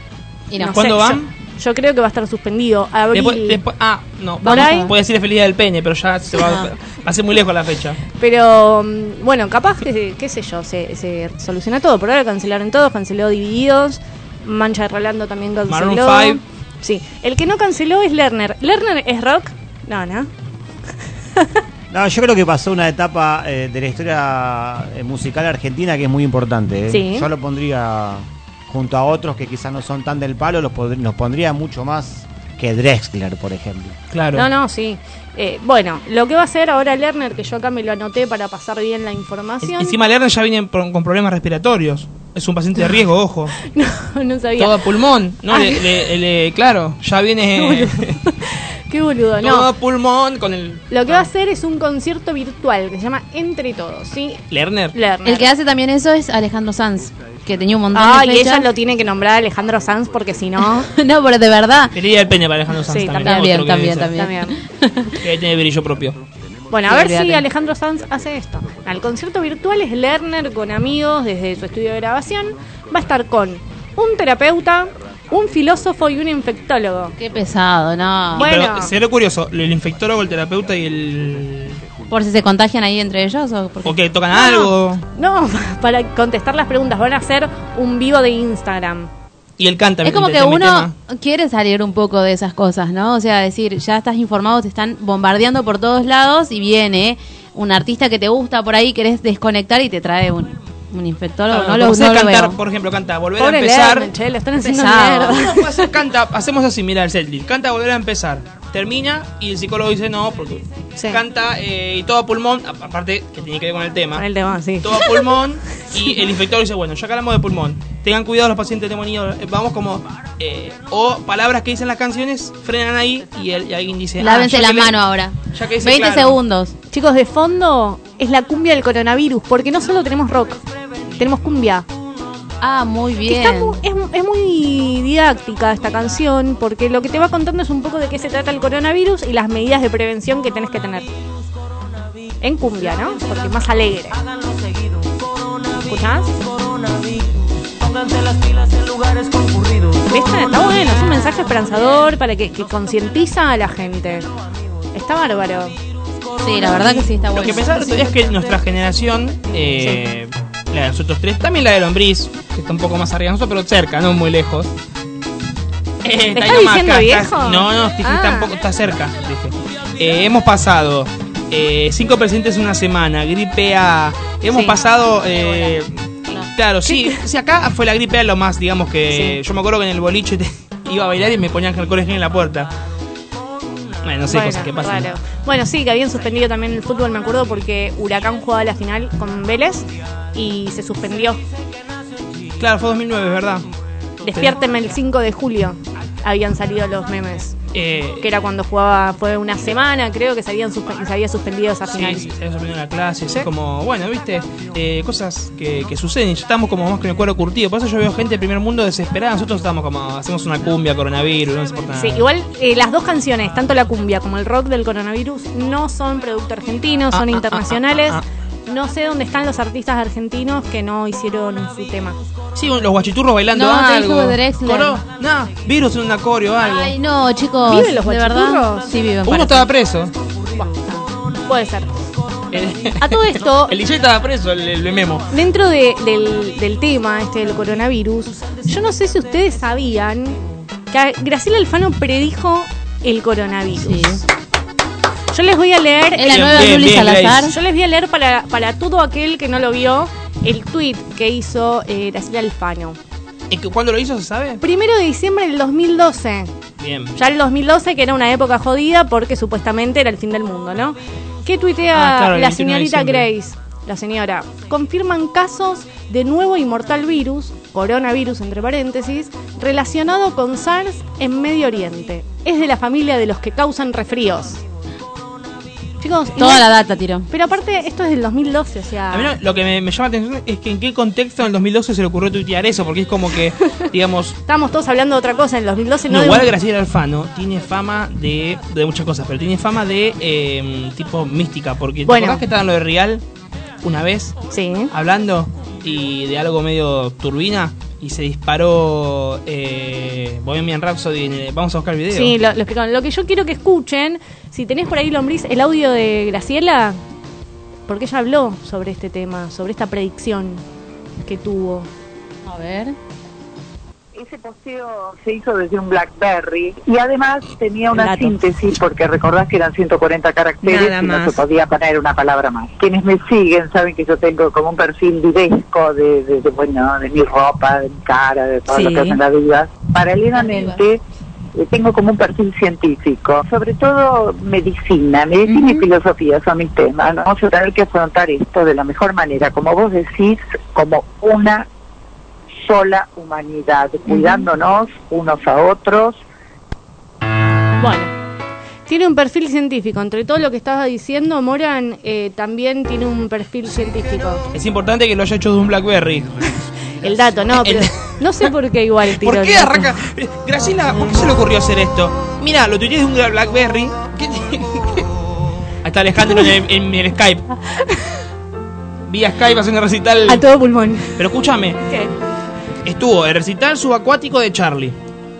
Y no. ¿Cuándo van? Yo, creo que va a estar suspendido. Abril. Después, después- ah, no, Por ahí. puede decir feliz del pene, pero ya se va, Ah. va a ser muy lejos la fecha. Pero mm, bueno, capaz que, qué sé yo, se, se soluciona todo. Por ahora cancelaron todos, canceló Divididos, Mancha de Rolando también canceló. Maroon five. Sí, el que no canceló es Lerner. ¿Lerner es rock? No, no. No, yo creo que pasó una etapa eh, de la historia eh, musical argentina que es muy importante. ¿eh? Sí. Yo lo pondría junto a otros que quizás no son tan del palo, los, pod- los pondría mucho más que Drexler, por ejemplo. Claro. No, no, sí. Eh, bueno, lo que va a hacer ahora Lerner, que yo acá me lo anoté para pasar bien la información. Encima Lerner ya viene con problemas respiratorios. Es un paciente de riesgo, ojo. no, no sabía. Todo a pulmón. No, Ay. le- le- le- claro, ya viene Qué boludo, todo no. a pulmón con el Lo que va a hacer es un concierto virtual que se llama Entre Todos, ¿sí? Lerner. Lerner. El que hace también eso es Alejandro Sanz, que tenía un montón Ah, de y fechas. ella lo tiene que nombrar Alejandro Sanz porque si no. no, pero de verdad. Día del pene para Alejandro Sanz Sí, también. También, también, también. Que tiene brillo propio. Bueno, a Sí, ver si. Alejandro Sanz hace esto. Al concierto virtual es Lerner con amigos desde su estudio de grabación. Va a estar con un terapeuta, un filósofo y un infectólogo. Qué pesado, no. Bueno. Pero sería curioso, el infectólogo, el terapeuta y el. Por si se contagian ahí entre ellos o porque... O que tocan algo. No, para contestar las preguntas van a hacer un vivo de Instagram. Y él canta. Es como que uno tema. quiere salir un poco de esas cosas, ¿no? O sea, decir, ya estás informado, te están bombardeando por todos lados y viene un artista que te gusta por ahí, querés desconectar y te trae un, un infectólogo. No lo, no lo cantar, veo. por ejemplo, canta Volver Pobre a empezar. Lerner, che, lo están haciendo mierda. Canta, hacemos así, mira el setlist. Canta Volver a empezar. Termina y el psicólogo dice no, porque Sí. canta eh, y todo a pulmón, aparte que tiene que ver con el tema. Con el tema, sí. todo a pulmón y el infector dice, bueno, ya que hablamos de pulmón, tengan cuidado los pacientes demoniados, eh, vamos como, eh, o palabras que dicen las canciones, frenan ahí y, el- y alguien dice, ah, Lávense la le- mano ahora. ya que dice, 20 claro. segundos. Chicos, de fondo es la cumbia del coronavirus, porque no solo tenemos rock, tenemos cumbia. Ah, muy bien. está mu- es, es muy didáctica esta canción, porque lo que te va contando es un poco de qué se trata el coronavirus y las medidas de prevención que tenés que tener. En cumbia, ¿no? Porque es más alegre. ¿Escuchás? ¿Viste? Está bueno, es un mensaje esperanzador para que, que concientiza a la gente. Está bárbaro. Sí, la verdad que sí está Lo bueno. que pensaba es que nuestra generación, eh, la de nosotros tres, también la de Lombriz, que está un poco más arriba de nosotros, pero cerca, no muy lejos. Eh, ¿Me está estás diciendo acá, viejo? está- no, no, dije, Ah. tampoco está cerca. dije. Eh, hemos pasado eh, cinco presidentes en una semana, gripe A. Hemos Sí. pasado. eh, claro, sí, sí, acá fue la gripe A lo más, digamos que. Sí. Yo me acuerdo que en el boliche te- iba a bailar y me ponían alcohol en la puerta. Bueno, no sé, Bueno, cosas que pasan. raro. Bueno, sí, que habían suspendido también el fútbol, me acuerdo, porque Huracán jugaba la final con Vélez y se suspendió. Claro, fue 2009, es verdad. Despiértenme el 5 de julio. Habían salido los memes. Eh, Que era cuando jugaba, fue una semana, creo que se, habían se había suspendido esa final. Sí, sí, se había suspendido la clase, así como, bueno, viste, Eh, cosas que, que suceden, ya estamos como más con el cuero curtido, por eso yo veo gente del primer mundo desesperada, nosotros estamos como, hacemos una cumbia, coronavirus, no nos importa nada. Sí, igual eh, las dos canciones, tanto la cumbia como el rock del coronavirus, no son producto argentino, son Ah, ah, internacionales. ah, No sé dónde están los artistas argentinos que no hicieron su tema. Sí, los guachiturros bailando No, algo. Drexler. No, virus en un acorio, algo. Ay, no, chicos. ¿Viven los ¿De verdad? guachiturros? Sí, viven. Uno estaba preso. Puede ser. El, A todo esto, el DJ estaba preso, el, el memo. dentro de- del, del tema este del coronavirus, yo no sé si ustedes sabían que Graciela Alfano predijo el coronavirus. Sí. Yo les voy a leer. La Bien, nueva bien, Luli bien, Salazar. Yo les voy a leer para, para todo aquel que no lo vio el tweet que hizo eh, Graciela Alfano. ¿Y que cuándo lo hizo, se sabe? Primero de diciembre del 2012. Bien. Ya el 2012, que era una época jodida porque supuestamente era el fin del mundo, ¿no? ¿Qué tuitea Ah, claro, la 21 de señorita. Grace? La señora. Confirman casos de nuevo y mortal virus, coronavirus entre paréntesis, relacionado con SARS en Medio Oriente. Es de la familia de los que causan resfríos. Chicos. Toda igual- la data tiró. Pero aparte, esto es del 2012, o sea. A mí no- lo que me, me llama la atención es que en qué contexto en el 2012 se le ocurrió tuitear eso, porque es como que, digamos, Estábamos todos hablando de otra cosa en el 2012, no, igual un- Graciela Alfano tiene fama de, de muchas cosas, pero tiene fama de eh, tipo mística, porque ¿te Bueno. acordás que estaba en lo de Real una vez Sí. hablando y de algo medio turbina y se disparó eh, Bohemian Rhapsody? vamos a buscar el video. Sí, lo, lo explicaron. Lo que yo quiero que escuchen, si tenés por ahí, Lombriz, el audio de Graciela, porque ella habló sobre este tema, sobre esta predicción que tuvo. A ver. Ese posteo se hizo desde un BlackBerry y además tenía una síntesis porque recordás que eran 140 caracteres Nada y no más. se podía poner una palabra más. Quienes me siguen saben que yo tengo como un perfil videsco de, de, de, bueno, de mi ropa, de mi cara, de todo Sí. lo que hace en la vida. Paralelamente eh, tengo como un perfil científico, sobre todo medicina, medicina y filosofía son mis temas. ¿no? Vamos a tener que afrontar esto de la mejor manera, como vos decís, como una sola humanidad, cuidándonos unos a otros. Bueno, tiene un perfil científico. Entre todo lo que estaba diciendo, Moran eh, también tiene un perfil científico. Es importante que lo haya hecho de un Blackberry. El dato, no, pero El- no sé por qué igual tiró ¿Por qué arranca? Graciela, ¿por qué se le ocurrió hacer esto? Mira, lo tuiteé de un Blackberry. ¿Qué está Alejandro en el, en el Skype. Vía Skype haciendo recital. A todo pulmón. Pero escúchame, ¿Qué? Estuvo el recital subacuático de Charlie.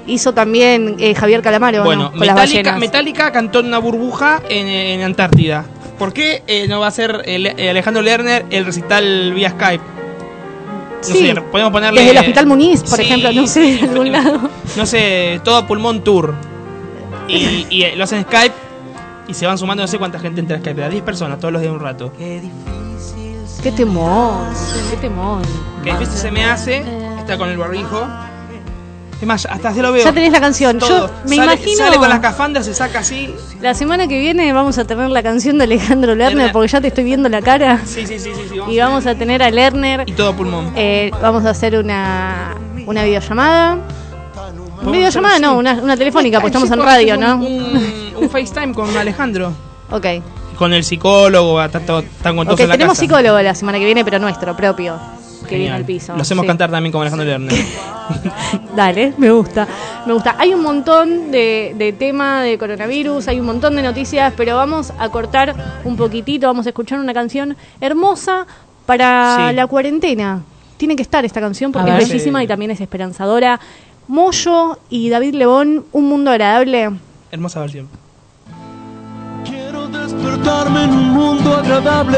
Hizo también eh, Javier Calamaro, bueno, ¿no? Con Metallica, cantó en una burbuja en, en Antártida. ¿Por qué eh, no va a ser el- eh, Alejandro Lerner el recital vía Skype? No Sí, sé, podemos ponerle. Desde el Hospital Muniz, por Sí, ejemplo, no sé, de algún lado. no sé, todo pulmón tour. Y, y, lo hacen en Skype y se van sumando no sé cuánta gente entra a Skype, a 10 personas todos los días un rato. Qué temor, qué temor. Que difícil se me hace, está con el barbijo. Es más, hasta se lo veo. Ya tenés la canción. Todo. Yo me Sale- imagino. Sale con las cafandas, se saca así. La semana que viene vamos a tener la canción de Alejandro Lerner, porque ya te estoy viendo la cara. Sí, sí, sí, sí. sí, Y vamos a tener a Lerner. Y todo pulmón. eh, vamos a hacer una, una videollamada. Videollamada no, una, una telefónica, porque estamos en radio, ¿no? Un, FaceTime con Alejandro. Ok. Con el psicólogo, están con todos Ok, en la tenemos casa. psicólogo la semana que viene, pero nuestro, propio. Que viene Genial. al piso. Lo hacemos Sí. cantar también como Alejandro Lerner. Dale, me gusta. Me gusta. Hay un montón de, de tema de coronavirus, hay un montón de noticias, pero vamos a cortar un poquitito, vamos a escuchar una canción hermosa para Sí. la cuarentena. Tiene que estar esta canción porque es bellísima Sí. y también es esperanzadora. Moyo y David Lebón, Un Mundo Agradable. Hermosa versión. Quiero despertarme en un mundo agradable.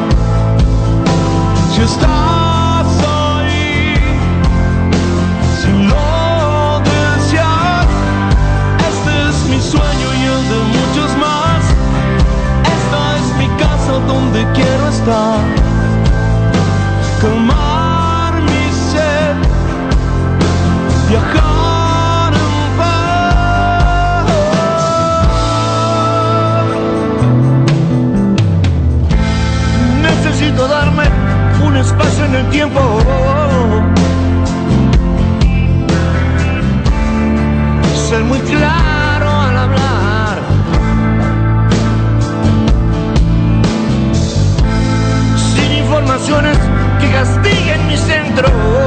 Quiero estar. Calmar mi sed, viajar. Necesito darme un espacio en el tiempo. Informaciones que castiguen mi centro.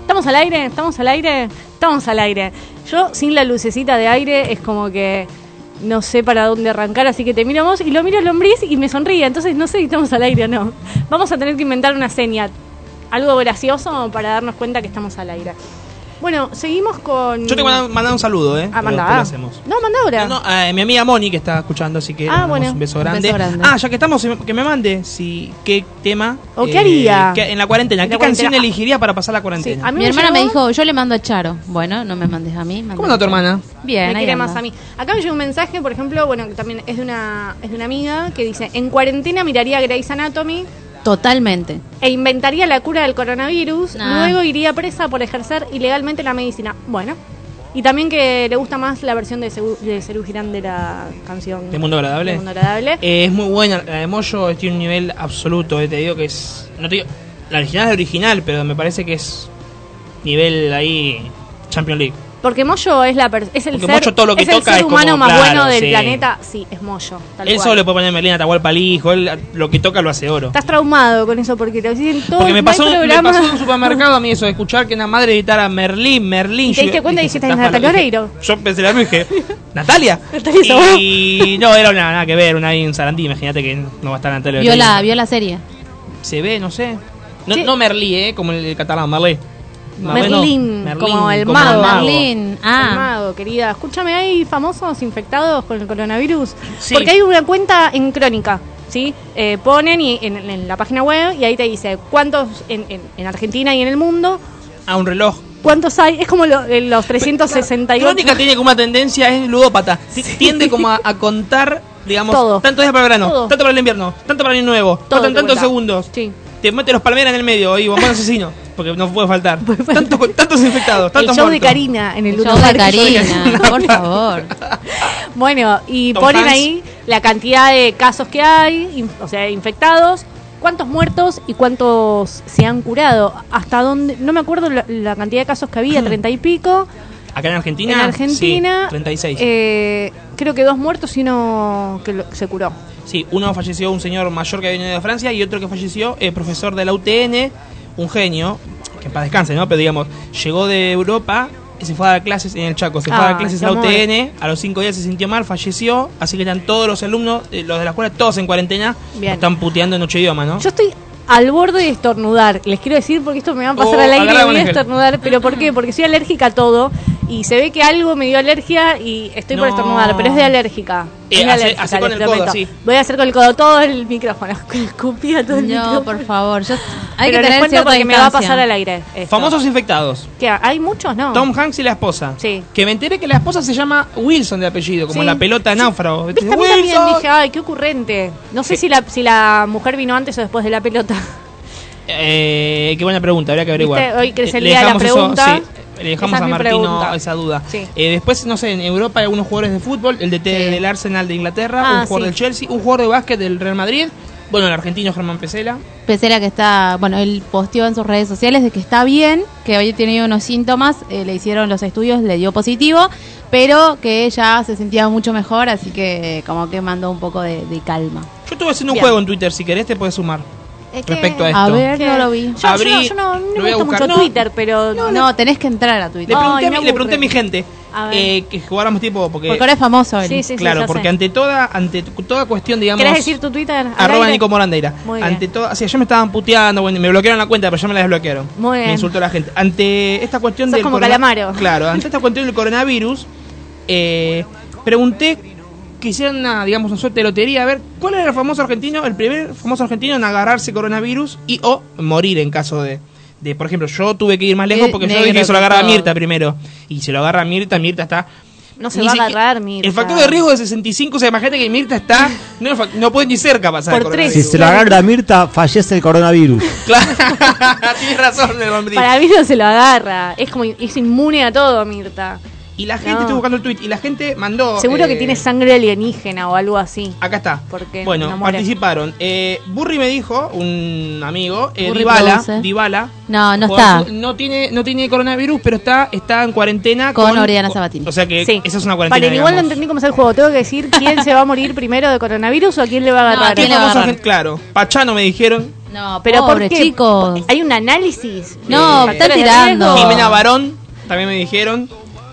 ¿Estamos al aire? ¿Estamos al aire? Estamos al aire. Yo sin la lucecita de aire es como que no sé para dónde arrancar, así que te miro vos y lo miro a Lombriz y me sonríe, entonces no sé si estamos al aire o no. Vamos a tener que inventar una seña, algo gracioso para darnos cuenta que estamos al aire. Bueno, seguimos con... Yo te voy a mandar un saludo, ¿eh? Ah, Pero mandá. después lo hacemos. No, manda ahora. No, no, eh, mi amiga Moni que está escuchando, así que Ah, bueno. un beso Un grande. beso grande. Ah, ya que estamos, que me mande si qué tema eh, ¿O qué haría? qué- en la cuarentena, En ¿qué cuarentena. canción elegiría para pasar la cuarentena? a mí Mi me hermana me dijo, yo le mando a Charo. Bueno, no me mandes a mí. ¿Cómo anda tu hermana? Bien, me ahí quiere anda. más a mí. Acá me llegó un mensaje, por ejemplo, bueno, que también es de una es de una amiga que dice, "En cuarentena miraría Grey's Anatomy Totalmente. e inventaría la cura del coronavirus, Nah. luego iría presa por ejercer ilegalmente la medicina." Bueno, y también que le gusta más la versión de, Segu- de Serú Girán de la canción ¿De Mundo Agradable? de Mundo Agradable. Eh, es muy buena, la de Moyo tiene un nivel absoluto, eh, te digo que es... No te digo, la original es original, pero me parece que es nivel ahí Champions League. Porque Moyo es la es el Porque ser, Moyo todo lo que es el toca ser es como, humano más claro, bueno del sí. planeta, sí, es Moyo, tal él cual. solo le puede poner Melina Atahualpa al hijo, él lo que toca lo hace oro. Estás traumado con eso porque te dicen todo Porque me pasó, me pasó en un supermercado a mí eso de escuchar que una madre gritara Merlín, Merlín. Y te diste cuenta y dijiste, Natalia mal". Oreiro". Yo pensé la misma y dije, ¿Natalia? Natalia y no, era una, nada que ver, una ahí en Sarandí, imagínate que no va a estar Natalia Vio Oreiro. la, vio la serie. Se ve, no sé. No, Sí. no Merlí, ¿eh? Como el catalán, Merlí. No, Merlín, Merlín, como el como mago. Merlín. Ah. El mago, querida. Escúchame, ¿hay famosos infectados con el coronavirus? Sí. Porque hay una cuenta en Crónica, ¿sí? Eh, ponen y, en, en la página web y ahí te dice cuántos en, en- en Argentina y en el mundo, A un reloj. cuántos hay. Es como lo- eh, los 368. Crónica tiene como una tendencia, es ludópata. Ti- Tiende como a, a contar, digamos, Todo. tantos días para el verano, Todo. tanto para el invierno, tanto para el año nuevo, Todo tantos cuenta. segundos. Sí. Te mete los palmeras en el medio y bombón asesino, porque no puede faltar. Tantos, tantos infectados, El tantos show de. Karina en el El Luna show de. Karina, por favor. Bueno, y Tom ponen Hanks. ahí la cantidad de casos que hay, o sea, infectados, cuántos muertos y cuántos se han curado. Hasta dónde, no me acuerdo la, la cantidad de casos que había, treinta y pico. Acá en Argentina, En Argentina, sí, 36. eh, creo que dos muertos y uno que lo- se curó. Sí, uno falleció un señor mayor que había venido de Francia y otro que falleció, eh, profesor de la UTN, un genio, que paz descanse, ¿no? Pero digamos, llegó de Europa y se fue a dar clases en el Chaco, se fue a Ah, dar clases qué en la amor. UTN, a los cinco días se sintió mal, falleció, así que están todos los alumnos, eh, los de la escuela, todos en cuarentena, Bien. están puteando en ocho idiomas, ¿no? Yo estoy al borde de estornudar. Les quiero decir porque esto me va a pasar Oh, al aire y voy a estornudar. ¿Pero por qué? Porque soy alérgica a todo y se ve que algo me dio alergia y estoy por estornudar, pero es de alérgica. Eh, hace- hace con el codo. Voy a hacer con el codo todo el micrófono. Escupía todo el No, micrófono. por favor. Yo, hay pero que tener cuento porque me va a pasar al aire. esto. Famosos infectados. ¿Qué? ¿Hay muchos? No. Tom Hanks y la esposa. Sí. Que me enteré que la esposa se llama Wilson de apellido, como Sí. la pelota náufrago. ¿Viste? A mí Wilson. también dije, ay, qué ocurrente. No sé si la, si la mujer vino antes o después de la pelota. Eh, qué buena pregunta, habría que averiguar. Hoy que es el Le día de la eso, pregunta. sí, le dejamos Esa a Martino pregunta. esa duda. Sí. Eh, después, no sé, en Europa hay algunos jugadores de fútbol, el DT Sí. del Arsenal de Inglaterra, Ah, un jugador del Chelsea, un jugador de básquet del Real Madrid, bueno, el argentino Germán Pesela. Pesera que está, bueno, él posteó en sus redes sociales de que está bien, que había tenido unos síntomas, eh, le hicieron los estudios, le dio positivo, pero que ya se sentía mucho mejor, así que como que mandó un poco de, de calma. Yo estuve haciendo un Bien. juego en Twitter, si querés te puedes sumar. Es que- Respecto a esto. A ver, no lo vi. Yo, yo Abrí- no, yo no, no lo me voy a gusta buscar. mucho No. Twitter, pero No, tenés que entrar a Twitter. Le pregunté, Ay, a me mi, le pregunté a mi aburre. gente A ver. eh, que jugáramos tipo porque, Porque ahora es famoso él. Sí, sí, sí, claro, ya porque sé. ante toda ante toda cuestión, digamos, ¿Querés decir tu Twitter? al arroba aire? Nico Morandeira. Muy bien. Ante todo, así, ayer me estaban puteando, bueno, me bloquearon la cuenta, pero ya me la desbloquearon. Muy bien. Me insultó la gente. Ante esta cuestión Sos del como corona- Calamaro. Claro, ante esta cuestión del coronavirus, eh, pregunté que hicieran una, digamos, una suerte de lotería, a ver, ¿cuál era el famoso argentino, el primer famoso argentino en agarrarse coronavirus y o morir en caso de, de por ejemplo, yo tuve que ir más lejos porque yo dije que se lo agarra a. Mirta primero. Y se lo agarra a Mirta, Mirta está... No se va a agarrar, Mirta. El factor de riesgo de 65, o sea, imagínate que Mirta está... No, no puede ni cerca pasar Por el tres. Si se lo agarra Mirta, fallece el coronavirus. Claro, tienes razón, el hombre. Para mí no se lo agarra. Es como es inmune a todo, Mirta. Y la gente, No. estoy buscando el tweet, y la gente mandó. Seguro que eh, tiene sangre alienígena o algo así. Acá está. Porque Bueno, no participaron. Eh, Burry me dijo, un amigo, eh, produce. Dybala, No, no está. No tiene, no tiene coronavirus, pero está, está en cuarentena Con Oriana Sabatini. O sea que Sí. esa es una cuarentena. Vale, igual no entendí cómo es el juego. Tengo que decir quién se va a morir primero de coronavirus o a quién le va a agarrar. ¿quién ¿Qué le va a famoso agarrar? gente? Claro. Pachano me dijeron. No, Pero pobre, ¿por qué? chicos. Hay un análisis. No, de está tirando. Jimena Barón, también me dijeron.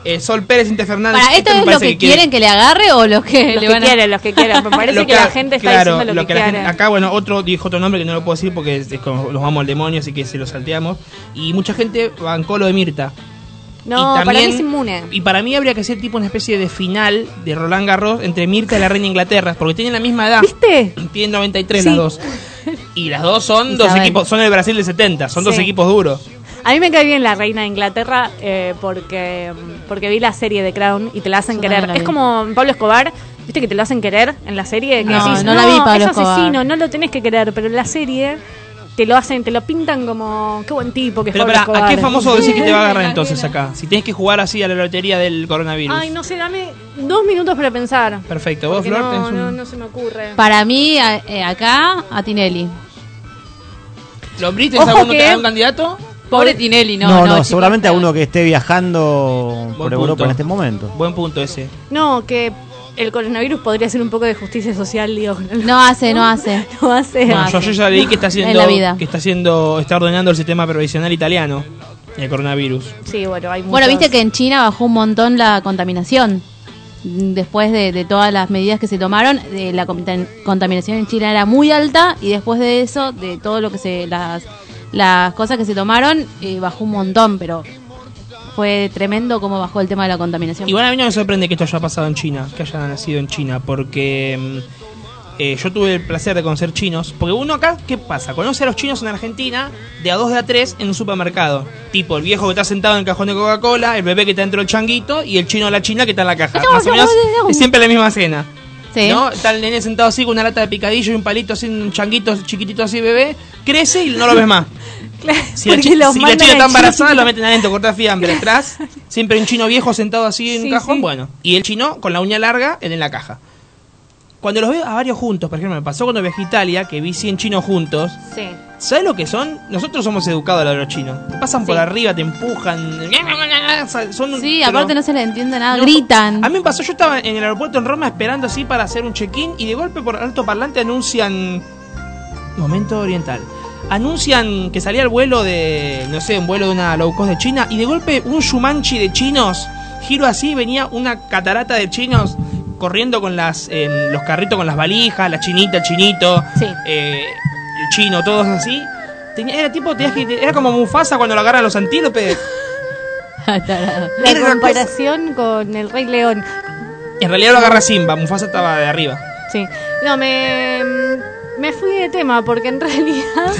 Eh, Sol Pérez, Inter Fernández. Para, ¿esto es lo que quiere- quieren que le agarre o lo que Los le que van a quieren, los que quieran. Me parece Lo que, la gente está diciendo lo, que, la gente- quieren. acá, bueno, otro dijo otro nombre que no lo puedo decir porque es, es como los vamos al demonio, así que se lo salteamos. Y mucha gente bancó lo de Mirta. No, y para mí también- es inmune. Y para mí habría que ser tipo una especie de final de Roland Garros entre Mirta y la reina Inglaterra, porque tienen la misma edad. ¿Viste? Tienen 93 Sí. las dos. Y las dos son dos equipos, son el Brasil de 70, son dos equipos duros. A mí me cae bien la reina de Inglaterra eh, porque, porque vi la serie de Crown y te la hacen Yo querer. la Es como Pablo Escobar, viste que te lo hacen querer en la serie. Que No, decís, no la vi, Pablo es Escobar". asesino, no lo tenés que querer, pero en la serie te lo hacen, te lo pintan como qué buen tipo que es Pero Pablo pará, Escobar. ¿a qué famoso decís que te va a agarrar entonces acá? Si tienes que jugar así a la lotería del coronavirus. Ay, no sé, dame dos minutos para pensar. Perfecto, vos, Flor, no, tenés un- no, no se me ocurre. Para mí, a- eh, acá, a Tinelli. ¿Lombriz tenés Ojo algún, que- algún candidato? Pobre Tinelli, no, No, no. no, chicos, seguramente a uno que esté viajando por Europa en este momento. Buen punto ese. No, que el coronavirus podría ser un poco de justicia social, digo. No hace, no hace. No hace. No Bueno, hace. yo, yo ya leí que está haciendo, En la vida. que está haciendo, está ordenando el sistema previsional italiano, el coronavirus. Sí, bueno, hay Bueno, muchos- viste que en China bajó un montón la contaminación. Después de, de todas las medidas que se tomaron, eh, la contam- contaminación en China era muy alta y después de eso, de todo lo que se. las, las cosas que se tomaron, eh, bajó un montón, pero fue tremendo cómo bajó el tema de la contaminación. Igual a mí no me sorprende que esto haya pasado en China, que haya nacido en China, porque mm, eh, yo tuve el placer de conocer chinos. Porque uno acá, ¿qué pasa? Conoce a los chinos en Argentina de a dos de a tres en un supermercado. Tipo el viejo que está sentado en el cajón de Coca-Cola, el bebé que está dentro del changuito y el chino o la china que está en la caja. Más o menos es siempre la misma cena. Sí. ¿No? Está el nene sentado así con una lata de picadillo y un palito así, un changuito chiquitito así, bebé. Crece y no lo ves más. Si la, los si la mandan chica está embarazada, lo meten adentro, corta fiambre atrás. Siempre un chino viejo sentado así en un cajón, sí. bueno. Y el chino con la uña larga en la caja. Cuando los veo a varios juntos, por ejemplo, me pasó cuando viajé a Italia, que vi 100 chinos juntos. Sí. ¿Sabes lo que son? Nosotros somos educados a los chinos. Te pasan por arriba, te empujan. Son, Sí, pero- aparte no se le entiende nada, no, gritan. A mí me pasó, yo estaba en el aeropuerto en Roma esperando así para hacer un check-in y de golpe por alto parlante anuncian... Momento oriental. Anuncian que salía el vuelo de, no sé, un vuelo de una low cost de China y de golpe un Shumanchi de chinos, giro así, venía una catarata de chinos corriendo con las en los carritos con las valijas, la chinita, el chinito, Sí. eh, el chino, todos así. Tenía, era tipo, tenías que- era como Mufasa cuando lo agarran los antílopes. La comparación con el Rey León. En realidad lo agarra Simba, Mufasa estaba de arriba. Sí. No, me, me fui de tema porque en realidad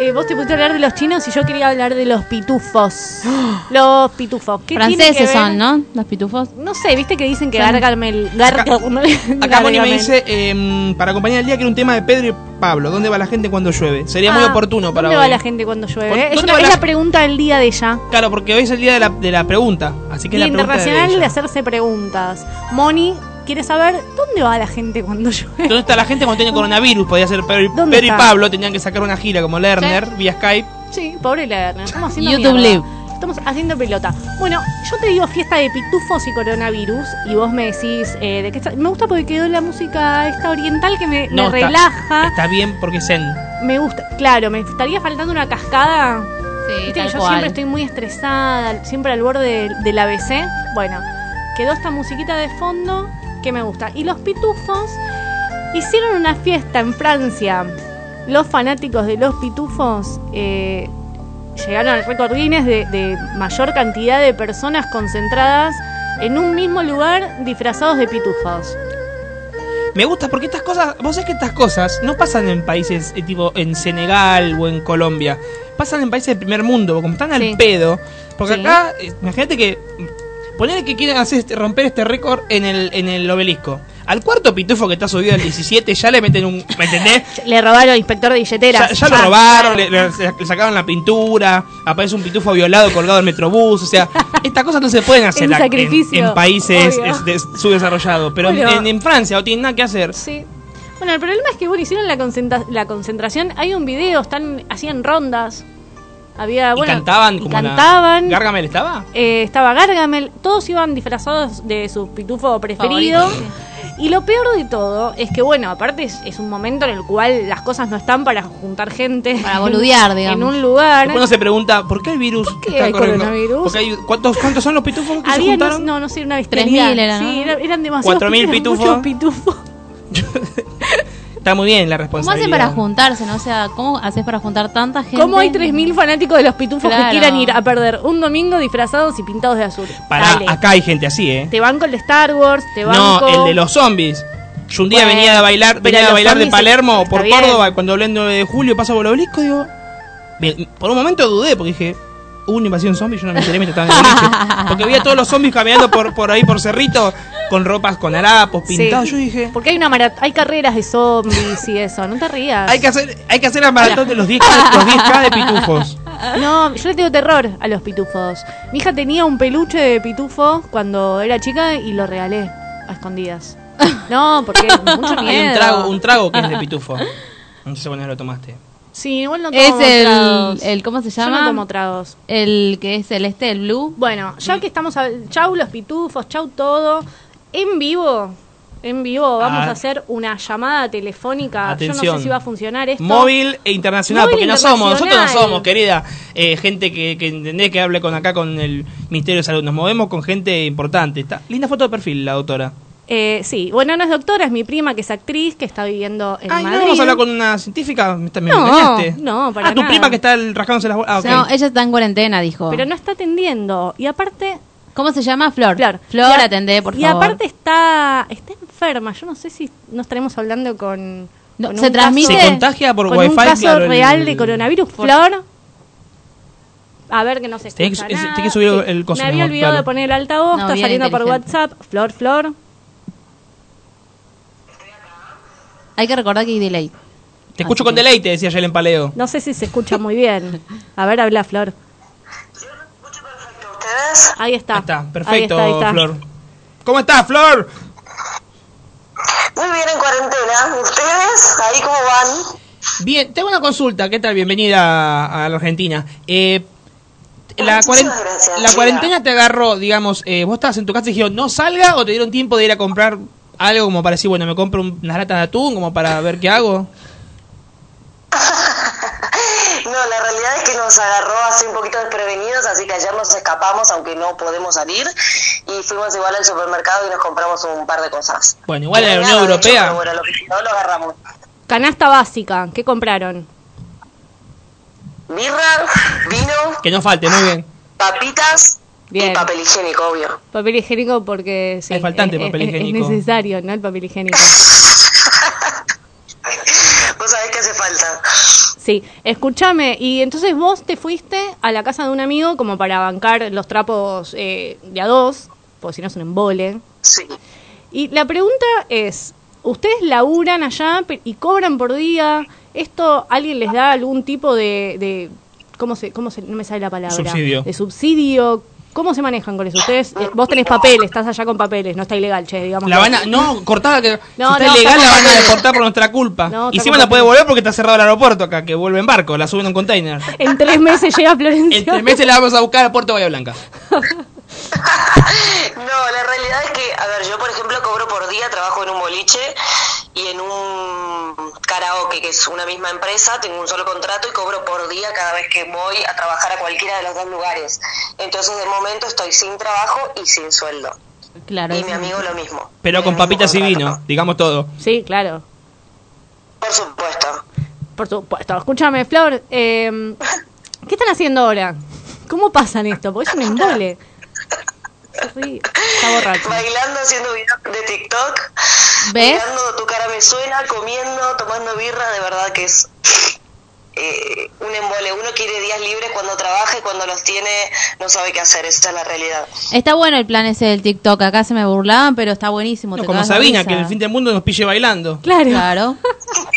eh, vos te pusiste a hablar de los chinos y yo quería hablar de los pitufos. Los pitufos. ¿Qué que Franceses son, ¿no? Los pitufos. No sé, viste que dicen que Son- Gargamel. Acá- Gargamel. Acá Moni me dice, em, para acompañar el día, quiero un tema de Pedro y Pablo. ¿Dónde va la gente cuando llueve? Sería muy Ah, oportuno para ¿Dónde hoy. va la gente cuando llueve? ¿Dónde Es, una- es la- pregunta del día de ella. Claro, porque hoy es el día de la, de la pregunta. Así que la pregunta internacional de hacerse preguntas. Moni quiere saber dónde va la gente cuando llueve. ¿Dónde está la gente cuando tiene coronavirus? Podía ser Pedro, y-. Pablo, tenían que sacar una gira como Lerner vía Skype. Sí, pobre Lerner. Estamos haciendo YouTube. Live. Estamos haciendo pelota. Bueno, yo te digo fiesta de pitufos y coronavirus y vos me decís eh, de qué está- Me gusta porque quedó la música esta oriental que me, me No, está- relaja. Está bien porque es Zen. Me gusta. Claro, me estaría faltando una cascada. Sí, Viste que yo cual. siempre estoy muy estresada, siempre al borde del, del ABC. Bueno, quedó esta musiquita de fondo que me gusta. Y los pitufos hicieron una fiesta en Francia. Los fanáticos de los pitufos eh, llegaron al récord Guinness de, de mayor cantidad de personas concentradas en un mismo lugar disfrazados de pitufos. Me gusta porque estas cosas, vos sabés que estas cosas no pasan en países eh, tipo en Senegal o en Colombia, pasan en países del primer mundo, como están al Sí. pedo. Porque Sí. acá, eh, imagínate que poner que quieren hacer este- romper este récord en el, en el obelisco. Al cuarto pitufo que está subido al 17 ya le meten un, ¿me entendés? Le robaron al inspector de billeteras. Ya, ya lo robaron, le, le- le sacaron la pintura, aparece un pitufo violado colgado del metrobús, o sea, Estas cosas no se pueden hacer En en, países subdesarrollados, pero en- en, en Francia no tienen nada que hacer. Sí. Bueno, el problema es que bueno, hicieron la, concentra- la concentración. Hay un video, están hacían rondas. Había, y bueno, cantaban y como la- cantaban. ¿Gargamel estaba? Eh, estaba Gargamel, todos iban disfrazados de su pitufo preferido. Favorito, Y lo peor de todo es que, bueno, aparte es, es un momento en el cual las cosas no están para juntar gente. Para boludear, digamos. En un lugar. Después uno se pregunta, ¿por qué el virus qué está hay corriendo? coronavirus? Porque hay- ¿cuántos, ¿Cuántos son los pitufos que se Había, no, juntaron? no, no sé, una 3.000 bestialidad. era, ¿no? Sí, era- eran demasiados 4.000 eran pitufos. pitufos. Está muy bien la ¿Cómo responsabilidad. hacen para juntarse? ¿no? O sea, ¿cómo haces para juntar tanta gente? ¿Cómo hay 3.000 fanáticos de los pitufos Claro. que quieran ir a perder un domingo disfrazados y pintados de azul? Pará, Dale. acá hay gente así, ¿eh? Te banco el de Star Wars, te banco... No, el de los zombies. Yo un día Bueno, venía a bailar, venía a bailar de Palermo por bien. Córdoba y cuando hablé el 9 de julio paso por el obelisco, digo. me- Por un momento dudé porque dije, hubo una invasión zombie, yo no me enteré mientras estaba en el boliche. Porque veía todos los zombies caminando por, por ahí por Cerrito con ropas con harapos, Sí. pintados. Yo dije, Porque hay una marat- hay carreras de zombies y eso, no te rías. hay que hacer, hay que hacer la maratón de los 10K, los 10K de pitufos. No, yo le tengo terror a los pitufos. Mi hija tenía un peluche de pitufo cuando era chica y lo regalé a escondidas. No, porque mucho miedo. Hay un trago, un trago que es de pitufo. No sé cuándo lo tomaste. Sí, igual no tomo Es el, tragos. el, ¿cómo se Yo llama? no tomo tragos. El que es celeste, el blue. Bueno, ya que estamos... A... Chau los pitufos, chau todo. En vivo, en vivo vamos Ah. a hacer una llamada telefónica. Yo no Atención. sé si va a funcionar esto. Móvil e internacional, Móvil porque no somos, nosotros no somos, querida eh, gente que, que entendés que hable con acá con el Ministerio de Salud. Nos movemos con gente importante. Está, linda foto de perfil, la doctora. Eh, sí, bueno, no es doctora, es mi prima que es actriz, que está viviendo en Ay, ¿no Madrid. vamos a hablar con una científica? ¿Me, me No, engañaste? no, para Ah, tu nada. prima que está el- rascándose las bolas. Ah, ok. No, ella está en cuarentena, dijo. Pero no está atendiendo. Y aparte, ¿Cómo se llama? Flor. Flor. Flor, Y a- atendé, por y favor. aparte está, está enferma. Yo no sé si no estaremos hablando con. No, con se transmite- ¿Se contagia por con wifi? un caso Claro, el- real de coronavirus. Por- Flor. A ver que no se Tenés escucha que- nada. tenés que subir el coso, Me había olvidado claro. de poner el altavoz. No, está saliendo por. WhatsApp. Flor, Flor. Hay que recordar que hay delay. Te escucho con deleite, decía Yelen Paleo. No sé si se escucha muy bien. A ver, habla Flor. ¿Ustedes? Ahí está. Ahí está, Ahí perfecto, está, ahí está. Flor. ¿Cómo estás, Flor? Muy bien en cuarentena. ¿Ustedes? ¿Ahí cómo van? Bien, tengo una consulta. ¿Qué tal? Bienvenida a, a la Argentina. Eh, la, Muchísimas cuaren- gracias, la cuarentena te agarró, digamos, eh, vos estabas en tu casa y dijeron, no salga o te dieron tiempo de ir a comprar algo como para decir, bueno, me compro un- unas latas de atún como para ver qué hago. No, la realidad es que nos agarró así un poquito desprevenidos, así que ayer nos escapamos, aunque no podemos salir, y fuimos igual al supermercado y nos compramos un par de cosas. Bueno, igual en la Unión hecho, Europea. bueno, lo que no lo agarramos. Canasta básica. ¿Qué compraron? Birra, vino, Que no falte, muy bien. papitas Bien. y papel higiénico, obvio. Papel higiénico porque sí, Hay faltante es- papel es- higiénico. Es necesario, ¿no? El papel higiénico. Vos sabés que hace falta. Sí, escúchame, y entonces vos te fuiste a la casa de un amigo como para bancar los trapos eh, de a dos, porque si no es un embole. Sí. Y la pregunta es, ¿ustedes laburan allá pe- y cobran por día? ¿Esto alguien les da algún tipo de... de ¿Cómo se, cómo se, no me sale la palabra? Subsidio. De subsidio. ¿Cómo se manejan con eso? Ustedes, eh, vos tenés papeles, estás allá con papeles, no está ilegal, che, digamos. La van a, no, cortada que No, si está no, ilegal la van a deportar por nuestra culpa. No, y encima la puede volver porque está cerrado el aeropuerto acá, que vuelve en barco, la suben en un container. En tres meses llega a Florencia. En tres meses la vamos a buscar a Puerto Bahía Blanca. No, la realidad es que, a ver, yo por ejemplo cobro por día, trabajo en un boliche y en un karaoke, que es una misma empresa, tengo un solo contrato y cobro por día cada vez que voy a trabajar a cualquiera de los dos lugares. Entonces, de momento estoy sin trabajo y sin sueldo. Claro. y mi amigo lo mismo. Pero con papitas y vino, digamos todo. Sí, claro. Por supuesto. Por supuesto. Escúchame, Flor, eh, ¿qué están haciendo ahora? ¿Cómo pasan esto? Porque es un embole. Está borracho. Bailando, haciendo videos de TikTok. ¿Ves? Mirando tu cara me suena, comiendo, tomando birra, de verdad que es eh, un embole. Uno quiere días libres cuando trabaja y cuando los tiene no sabe qué hacer, esa es la realidad. Está bueno el plan ese del TikTok. Acá se me burlaban, pero está buenísimo. No, te como Sabina, que el fin del mundo nos pille bailando. Claro. Claro.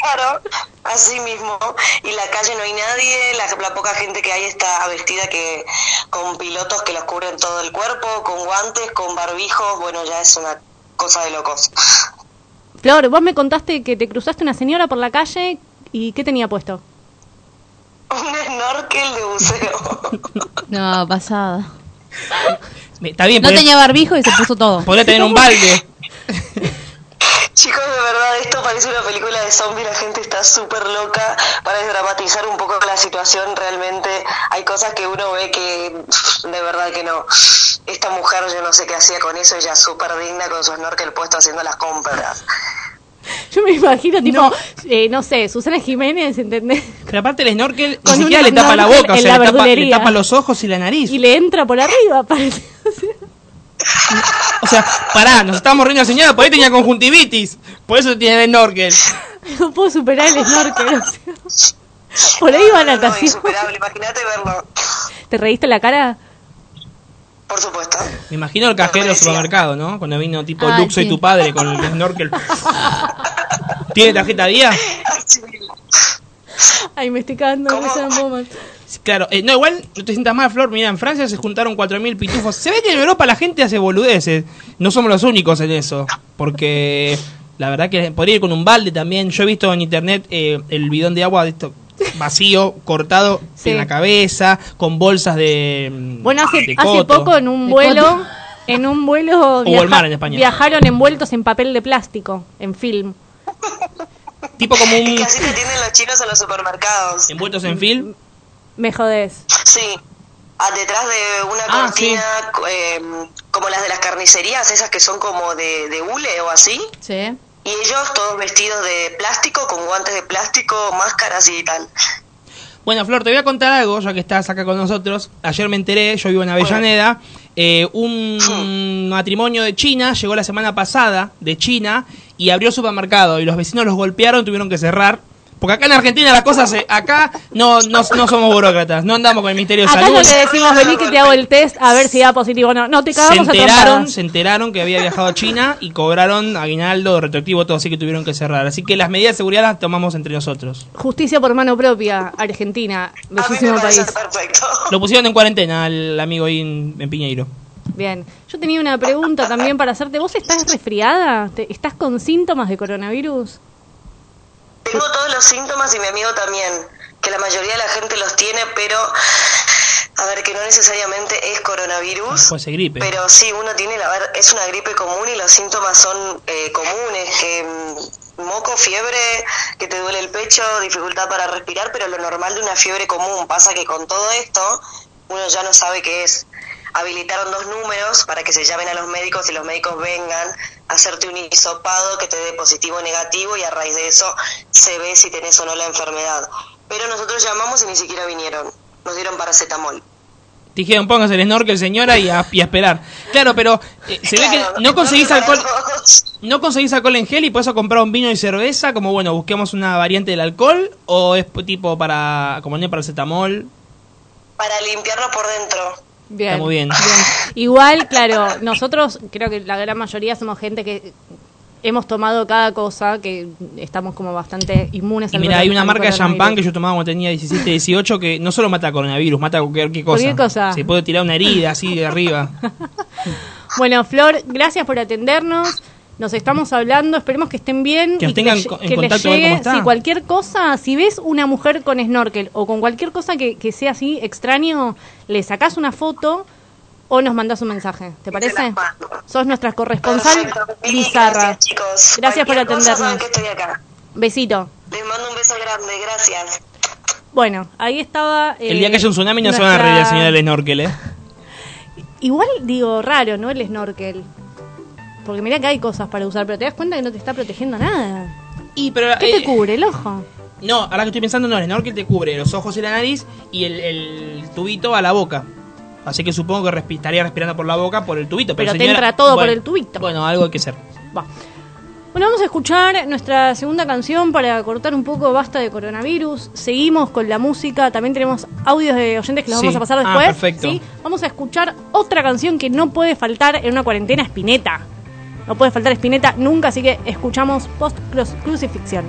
Claro, Así mismo, y la calle no hay nadie, la, la poca gente que hay está vestida que con pilotos que los cubren todo el cuerpo, con guantes, con barbijos, bueno, ya es una cosa de locos. Flor, vos me contaste que te cruzaste una señora por la calle y ¿qué tenía puesto? Un snorkel de buceo. No, pasada. Está bien, No tenía barbijo y se puso todo. podría tener un balde. Chicos, de verdad, esto parece una película de zombies, la gente está súper loca para desdramatizar un poco la situación, realmente hay cosas que uno ve que de verdad que no. Esta mujer yo no sé qué hacía con eso, ella súper digna con su snorkel puesto haciendo las compras. Yo me imagino, tipo, eh, no sé, Susana Jiménez, ¿entendés? Pero aparte el snorkel Con ni siquiera le tapa la boca, o sea, la le tapa, le tapa los ojos y la nariz. Y le entra por arriba, parece. O sea, pará, nos estábamos riendo señora, por ahí tenía conjuntivitis. Por eso tiene el snorkel. No puedo superar el snorkel. o sea. Por ahí va No, no, natación. insuperable, imagínate verlo, ¿Te reíste la cara? Por supuesto. Me imagino el cajero del supermercado, ¿no? Cuando vino tipo Ay, Luke, soy sí. tu padre con el snorkel. ¿Tiene tarjeta día? Ay, me estoy cagando no. Claro, eh, no, igual no te sientas mal, Flor. Mira, en Francia se juntaron 4.000 pitufos. Se ve que en Europa la gente hace boludeces. No somos los únicos en eso. Porque la verdad que podría ir con un balde también. Yo he visto en internet eh, el bidón de agua de esto, vacío, cortado Sí. en la cabeza, con bolsas de. mm, Bueno, hace, de hace poco en un vuelo, en un vuelo O Walmart en España. viajaron envueltos en papel de plástico, en film. Tipo como Es un. que así te atienden los chinos en los supermercados. envueltos en film. Me jodés. Sí, ah, detrás de una Ah, cortina eh, como las de las carnicerías, esas que son como de, de hule o así. Sí. Y ellos todos vestidos de plástico, con guantes de plástico, máscaras y tal. Bueno, Flor, te voy a contar algo, ya que estás acá con nosotros. Ayer me enteré, yo vivo en Avellaneda, eh, un matrimonio de China llegó la semana pasada de China y abrió supermercado y los vecinos los golpearon, tuvieron que cerrar. Porque acá en Argentina la cosa se... Acá no, no, no somos burócratas, no andamos con el Ministerio de Acá Salud. no le decimos, vení que te hago el test a ver si da positivo o no. No, te se cagamos a enteraron, trompadas. se enteraron que había viajado a China y cobraron aguinaldo, retroactivo, todo, así que tuvieron que cerrar. Así que las medidas de seguridad las tomamos entre nosotros. Justicia por mano propia, Argentina. A Bellísimo país. perfecto. Lo pusieron en cuarentena al amigo ahí en, en Piñeiro. Bien. Yo tenía una pregunta también para hacerte. ¿Vos estás resfriada? ¿Te- ¿Estás con síntomas de coronavirus? Tengo todos los síntomas y mi amigo también, que la mayoría de la gente los tiene, pero a ver, que no necesariamente es coronavirus. Puede ser gripe. Pero sí, uno tiene, la ver, es una gripe común y los síntomas son eh, comunes, que mm, moco, fiebre, que te duele el pecho, dificultad para respirar, pero lo normal de una fiebre común. Pasa que con todo esto, uno ya no sabe qué es. Habilitaron dos números para que se llamen a los médicos y los médicos vengan a hacerte un hisopado que te dé positivo o negativo y a raíz de eso se ve si tenés o no la enfermedad. Pero nosotros llamamos y ni siquiera vinieron. Nos dieron paracetamol. Dijeron, póngase el snorkel, señora, y a, y a esperar. Claro, pero eh, se ve que no conseguís alcohol, no conseguís alcohol en gel y por eso compraron vino y cerveza, como bueno, busquemos una variante del alcohol, o es tipo para, como no paracetamol. Para limpiarnos por dentro. Bien. Está muy bien. Igual, claro, nosotros creo que la gran mayoría somos gente que hemos tomado cada cosa, que estamos como bastante inmunes Y mira, hay una marca de champán que yo tomaba cuando tenía 17, 18 que no solo mata coronavirus, mata cualquier cosa. Cualquier cosa. Se puede tirar una herida así de arriba. Bueno, Flor, gracias por atendernos. Nos estamos hablando, esperemos que estén bien Que y les- en que les llegue cómo está. si cualquier cosa, si ves una mujer con snorkel o con cualquier cosa que, que sea así extraño, le sacás una foto o nos mandás un mensaje, ¿te parece? Sos nuestra corresponsal Perfecto. Bizarra. Gracias, chicos. Gracias por atendernos. saben que estoy acá. Besito. Les mando un beso grande, gracias. Bueno, ahí estaba. El eh, día que haya un tsunami no se van a reír señora del snorkel, ¿eh? Igual digo raro, ¿no? El snorkel. Porque mira que hay cosas para usar, pero te das cuenta que no te está protegiendo nada. Y, pero, ¿Qué eh, te cubre? ¿El ojo? No, ahora que estoy pensando, no, el snorkel te cubre los ojos y la nariz y el, el tubito a la boca. Así que supongo que estaría respirando por la boca por el tubito. Pero te señora- entra todo por el tubito. Bueno, algo hay que hacer. Va. Bueno, vamos a escuchar nuestra segunda canción para cortar un poco basta de coronavirus. Seguimos con la música. También tenemos audios de oyentes que los Sí. vamos a pasar Ah, después. perfecto. ¿sí? Vamos a escuchar otra canción que no puede faltar en una cuarentena, Spinetta. No puede faltar Spinetta nunca, así que escuchamos Post Crucifixión.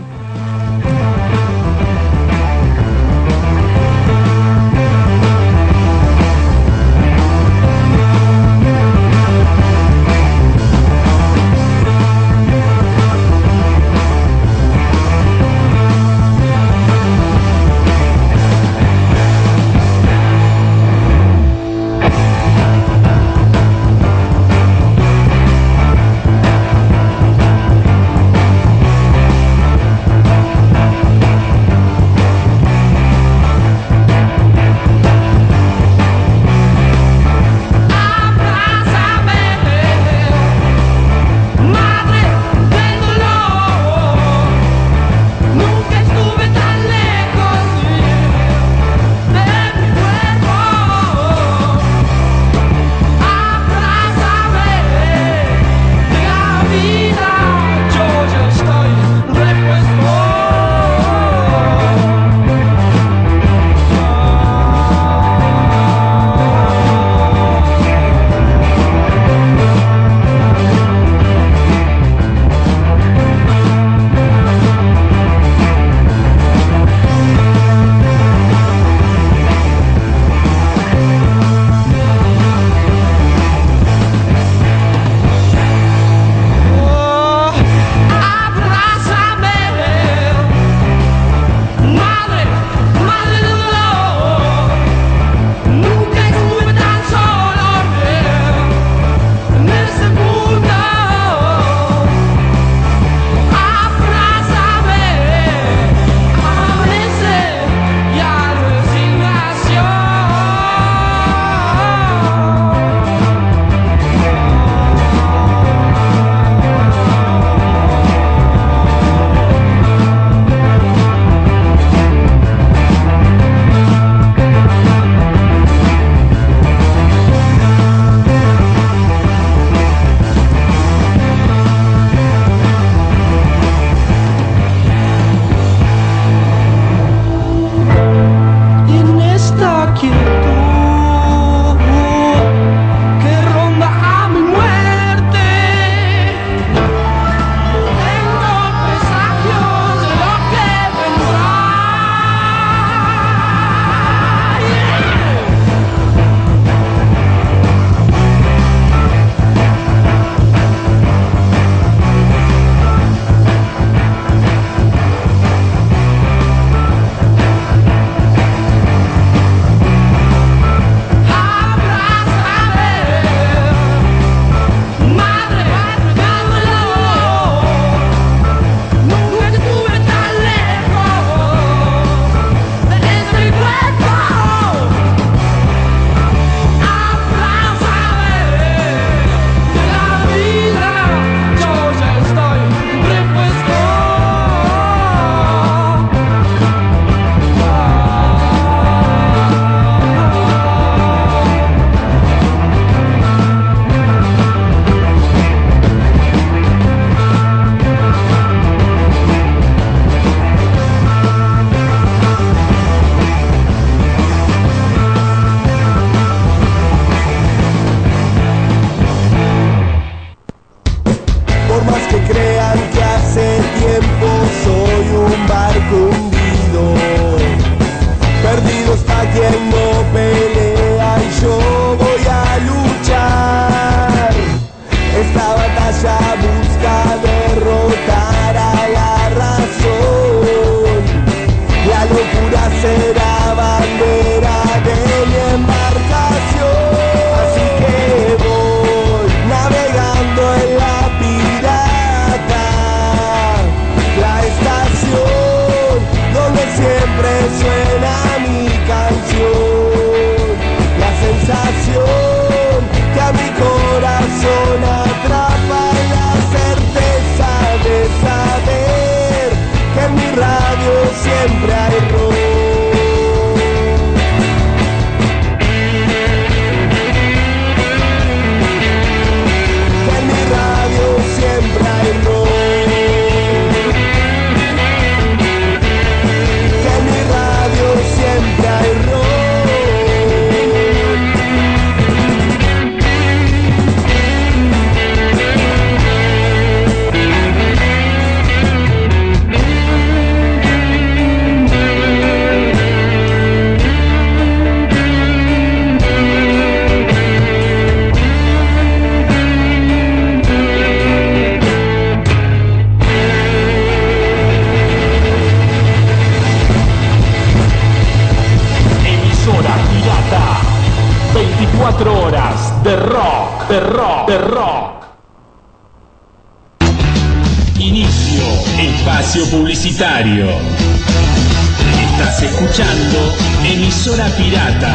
Estás escuchando emisora pirata.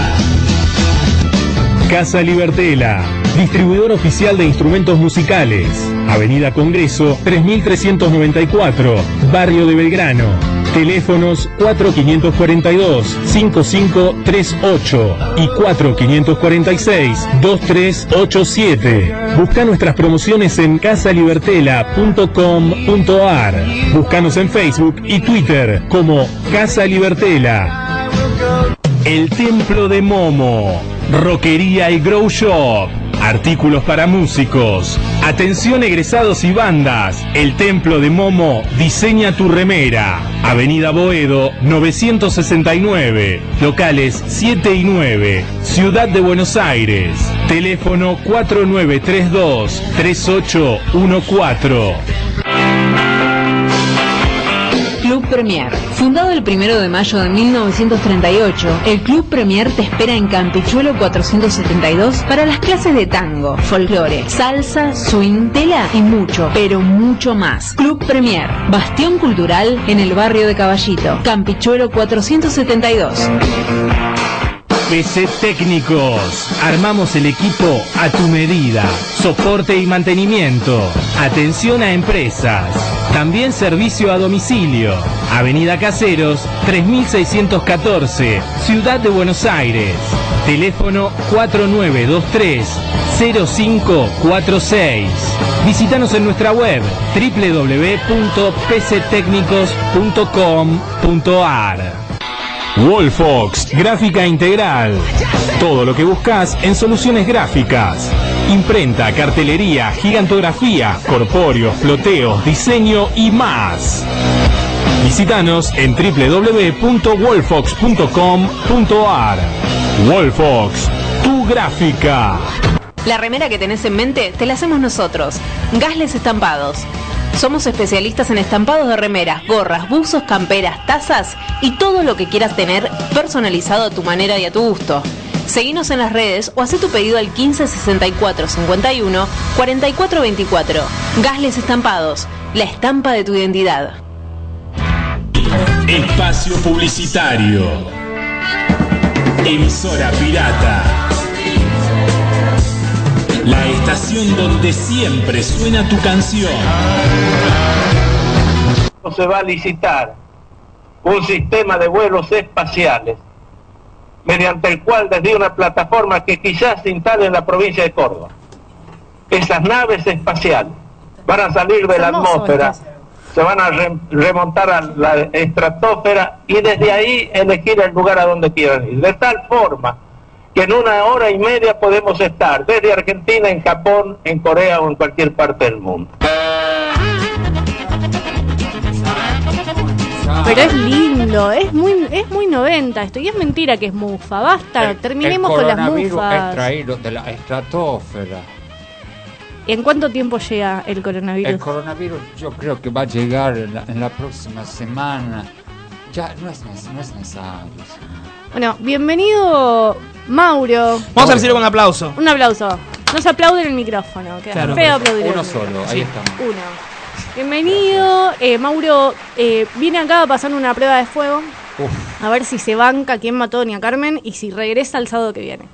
Casa Libertela, distribuidor oficial de instrumentos musicales. Avenida Congreso 3394, Barrio de Belgrano. Teléfonos 4542-5538 y 4546-2387. Busca nuestras promociones en casalibertela.com.ar. Búscanos en Facebook y Twitter como Casa Libertela. El Templo de Momo. Roquería y Grow Shop. Artículos para músicos. Atención egresados y bandas. El Templo de Momo diseña tu remera. Avenida Boedo 969. Locales 7 y 9. Ciudad de Buenos Aires. Teléfono 4932 3814. Premier. Fundado el 1 de mayo de 1938, el Club Premier te espera en Campichuelo 472 para las clases de tango, folclore, salsa, swing, tela y mucho, pero mucho más. Club Premier, bastión cultural en el barrio de Caballito, Campichuelo 472. PC Técnicos. Armamos el equipo a tu medida. Soporte y mantenimiento. Atención a empresas. También servicio a domicilio. Avenida Caseros, 3614, Ciudad de Buenos Aires. Teléfono 4923-0546. Visítanos en nuestra web www.pctecnicos.com.ar. Wolfox, gráfica integral. Todo lo que buscas en soluciones gráficas. Imprenta, cartelería, gigantografía, corpóreos, floteos, diseño y más. Visítanos en www.wolfox.com.ar. Wolfox, tu gráfica. La remera que tenés en mente te la hacemos nosotros. Gasles Estampados. Somos especialistas en estampados de remeras, gorras, buzos, camperas, tazas y todo lo que quieras tener personalizado a tu manera y a tu gusto. Seguinos en las redes o haz tu pedido al 15 64 51 44 24. Gasles Estampados, la estampa de tu identidad. Espacio publicitario. Emisora pirata. La estación donde siempre suena tu canción. se va a licitar un sistema de vuelos espaciales mediante el cual desde una plataforma que quizás se instale en la provincia de Córdoba. Esas naves espaciales van a salir de la atmósfera, se van a re- remontar a la estratosfera y desde ahí elegir el lugar a donde quieran ir. De tal forma que en una hora y media podemos estar desde Argentina, en Japón, en Corea o en cualquier parte del mundo. Pero es lindo, es muy, es muy 90 esto. Y es mentira que es mufa. Basta, terminemos el con las coronavirus es mufas. traído de la estratosfera. ¿En cuánto tiempo llega el coronavirus? El coronavirus yo creo que va a llegar en la, en la próxima semana. Ya no es, neces- no es necesario. Bueno, bienvenido Mauro. Vamos a recibirlo con un aplauso. Un aplauso. No se aplaude en el micrófono. Queda Claro. feo aplaudir en Uno el solo, ahí estamos. Uno. Bienvenido. Eh, Mauro eh, viene acá a pasar una prueba de fuego. A ver si se banca quién mató a Doña Carmen y si regresa el sábado que viene.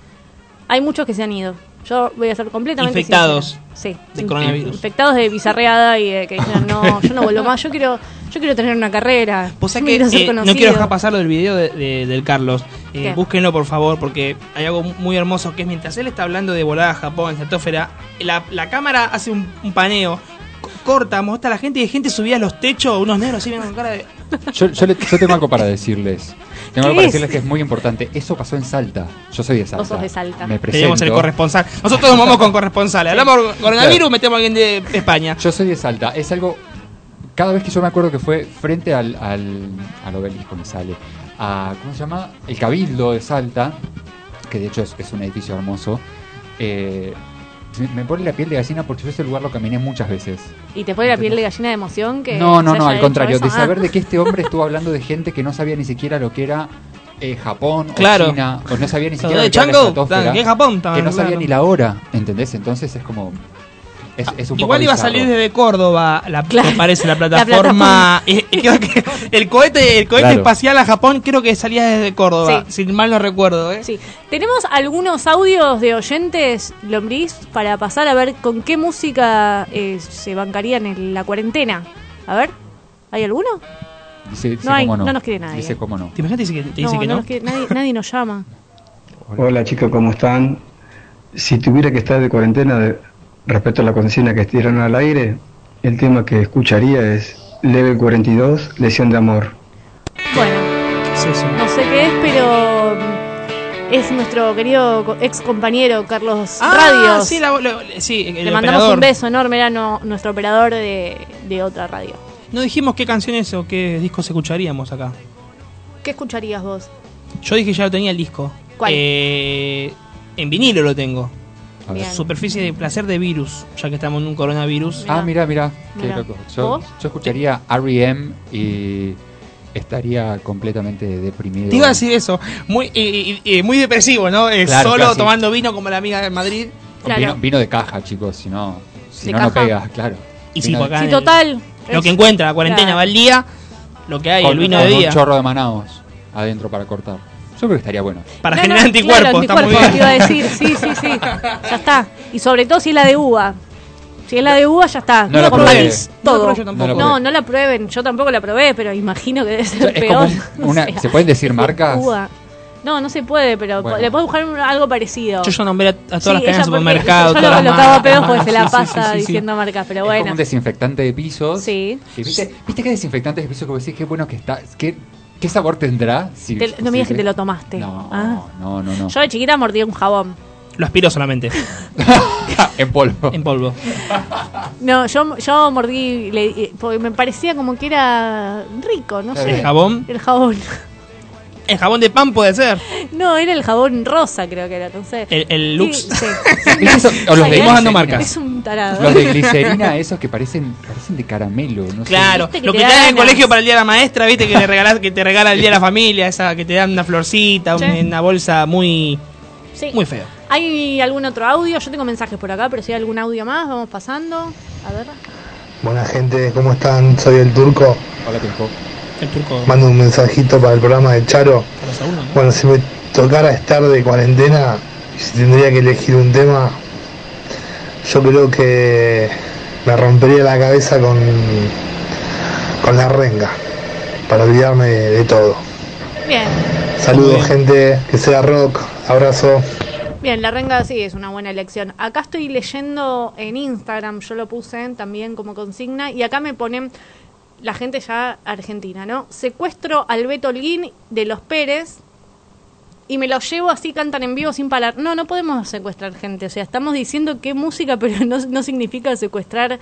Hay muchos que se han ido. Yo voy a ser completamente Infectados sincera. Sí. de coronavirus. Infectados de bizarreada y de que dijeron, no, yo no vuelvo más. Yo quiero, yo quiero tener una carrera. Yo que quiero eh, no quiero dejar pasar lo del video de- de- del Carlos. Eh, búsquenlo por favor, porque hay algo muy hermoso que es mientras él está hablando de volada a Japón, estratosfera, la, la cámara hace un, un paneo, corta, muestra a la gente y hay gente subida a los techos, unos negros así vienen con cara de. Yo, yo, le- yo tengo algo para decirles. Tengo algo ¿Qué para es? decirles que es muy importante. Eso pasó en Salta. Yo soy de Salta. Vos sos de Salta. Me Tenemos el presento. corresponsal. Nosotros nos vamos con corresponsales. Hablamos con coronavirus, metemos a alguien de España. Yo soy de Salta. Es algo. Cada vez que yo me acuerdo que fue frente al, al, al obelisco, me sale. A, ¿Cómo se llama? El Cabildo de Salta, que de hecho es, es un edificio hermoso. eh, me- pone la piel de gallina porque yo ese lugar lo caminé muchas veces. Y te pone la piel de gallina de emoción que No, no, no, al contrario. eso. De Ah. saber de que este hombre estuvo hablando de gente que no sabía ni siquiera lo que era eh, Japón Claro. o China, o no sabía ni siquiera lo que era la ¿qué Japón? Que no sabía claro. ni la hora, ¿entendés? Entonces es como... Es, es un poco Igual iba a salir desde Córdoba, la, Claro. parece, la La plataforma. el cohete, el cohete Claro. espacial a Japón creo que salía desde Córdoba, Sí. si mal no recuerdo. ¿eh? Sí. Tenemos algunos audios de oyentes, Lombriz, para pasar a ver con qué música eh, se bancarían en la cuarentena. A ver, ¿hay alguno? Dice, dice No hay, cómo no. no nos quiere nadie. Dice cómo no. ¿Te imaginas que te dice no, que no no? nos quiere- nadie, nadie nos llama. Hola chicos, ¿cómo están? Si tuviera que estar de cuarentena de- respecto a la consigna que estiraron al aire, el tema que escucharía es Level 42, Lesión de Amor. Bueno, Sí, sí. no sé qué es, pero es nuestro querido co- ex compañero Carlos Ah, Radios. sí, la- lo- sí, el Le mandamos operador. un beso enorme, era no- nuestro operador de, de otra radio. No dijimos qué canciones o qué discos escucharíamos acá. ¿Qué escucharías vos? Yo dije que ya lo tenía el disco. ¿Cuál? Eh, en vinilo lo tengo. Superficie de placer de virus, ya que estamos en un coronavirus. Ah, mira, mira, qué Mirá. loco. Yo, yo escucharía R.E.M. y estaría completamente deprimido. Te iba a decir eso, muy, y- y- y muy depresivo, ¿no? Eh, Claro, solo casi. tomando vino como la amiga de Madrid. Claro. Vino, vino de caja, chicos, si no, si no, no pega, claro. Y acá Sí, total. Lo que encuentra, la cuarentena Claro. va al día, lo que hay, con, el vino con de un día. chorro de manaos adentro para cortar. Yo creo que estaría bueno. Para No, generar no, anticuerpos, claro, está muy anticuerpos, bien. iba a decir, sí, sí, sí. Ya está. Y sobre todo si es la de uva. Si es la de uva, ya está. No la probé. todo. No la probé yo tampoco. No la No, probé. no la prueben. Yo tampoco la probé, pero imagino que debe ser Es peor. como una- O sea, ¿Se pueden decir marcas? uva. No, no se puede, pero Bueno. le puedes buscar un- algo parecido. Yo ya nombré a, a todas Sí, las cadenas de supermercado. Yo lo, lo cago a pedos porque se la pasa sí, sí, sí. diciendo marcas, pero Es como bueno. un desinfectante de pisos. Sí. ¿viste, ¿Viste qué desinfectante de pisos que vos decís qué bueno que está? ¿Qué, qué sabor tendrá? Si- Te- no me digas que te lo tomaste. No, Ah. no, no, no. Yo de chiquita mordí un jabón. Lo aspiro solamente, en polvo. en polvo. No, yo, yo mordí le- eh, porque me parecía como que era rico, no sé. ¿El jabón? El jabón. El jabón de pan puede ser. No, era el jabón rosa, creo que era. No sé. El, el Lux. Sí. O los de Seguimos dando marcas. Es un tarado. Los de glicerina, esos que parecen, parecen de caramelo, no sé. Claro, lo te que da te dan en el colegio para el día de la maestra, viste que te regalas, que te regala el día de la familia, esa que te dan una florcita, Sí. una, bolsa muy Sí. muy feo. ¿Hay algún otro audio? Yo tengo mensajes por acá, pero si hay algún audio más, vamos pasando. A ver. Buena gente, ¿cómo están? Soy el Turco. Hola, Pinjo. El turco. Mando un mensajito para el programa de Charo. Bueno, si me tocara estar de cuarentena si tendría que elegir un tema, yo creo que me rompería la cabeza con, con la renga, para olvidarme de, de todo. Bien. Saludos bien. gente, que sea rock, abrazo. Bien, la renga sí es una buena elección. Acá estoy leyendo en Instagram, yo lo puse también como consigna, y acá me ponen la gente ya argentina, ¿no? Secuestro al Beto Holguín de los Pérez y me lo llevo así, cantan en vivo sin parar. No, no podemos secuestrar gente, o sea, estamos diciendo qué música, pero no, no significa secuestrar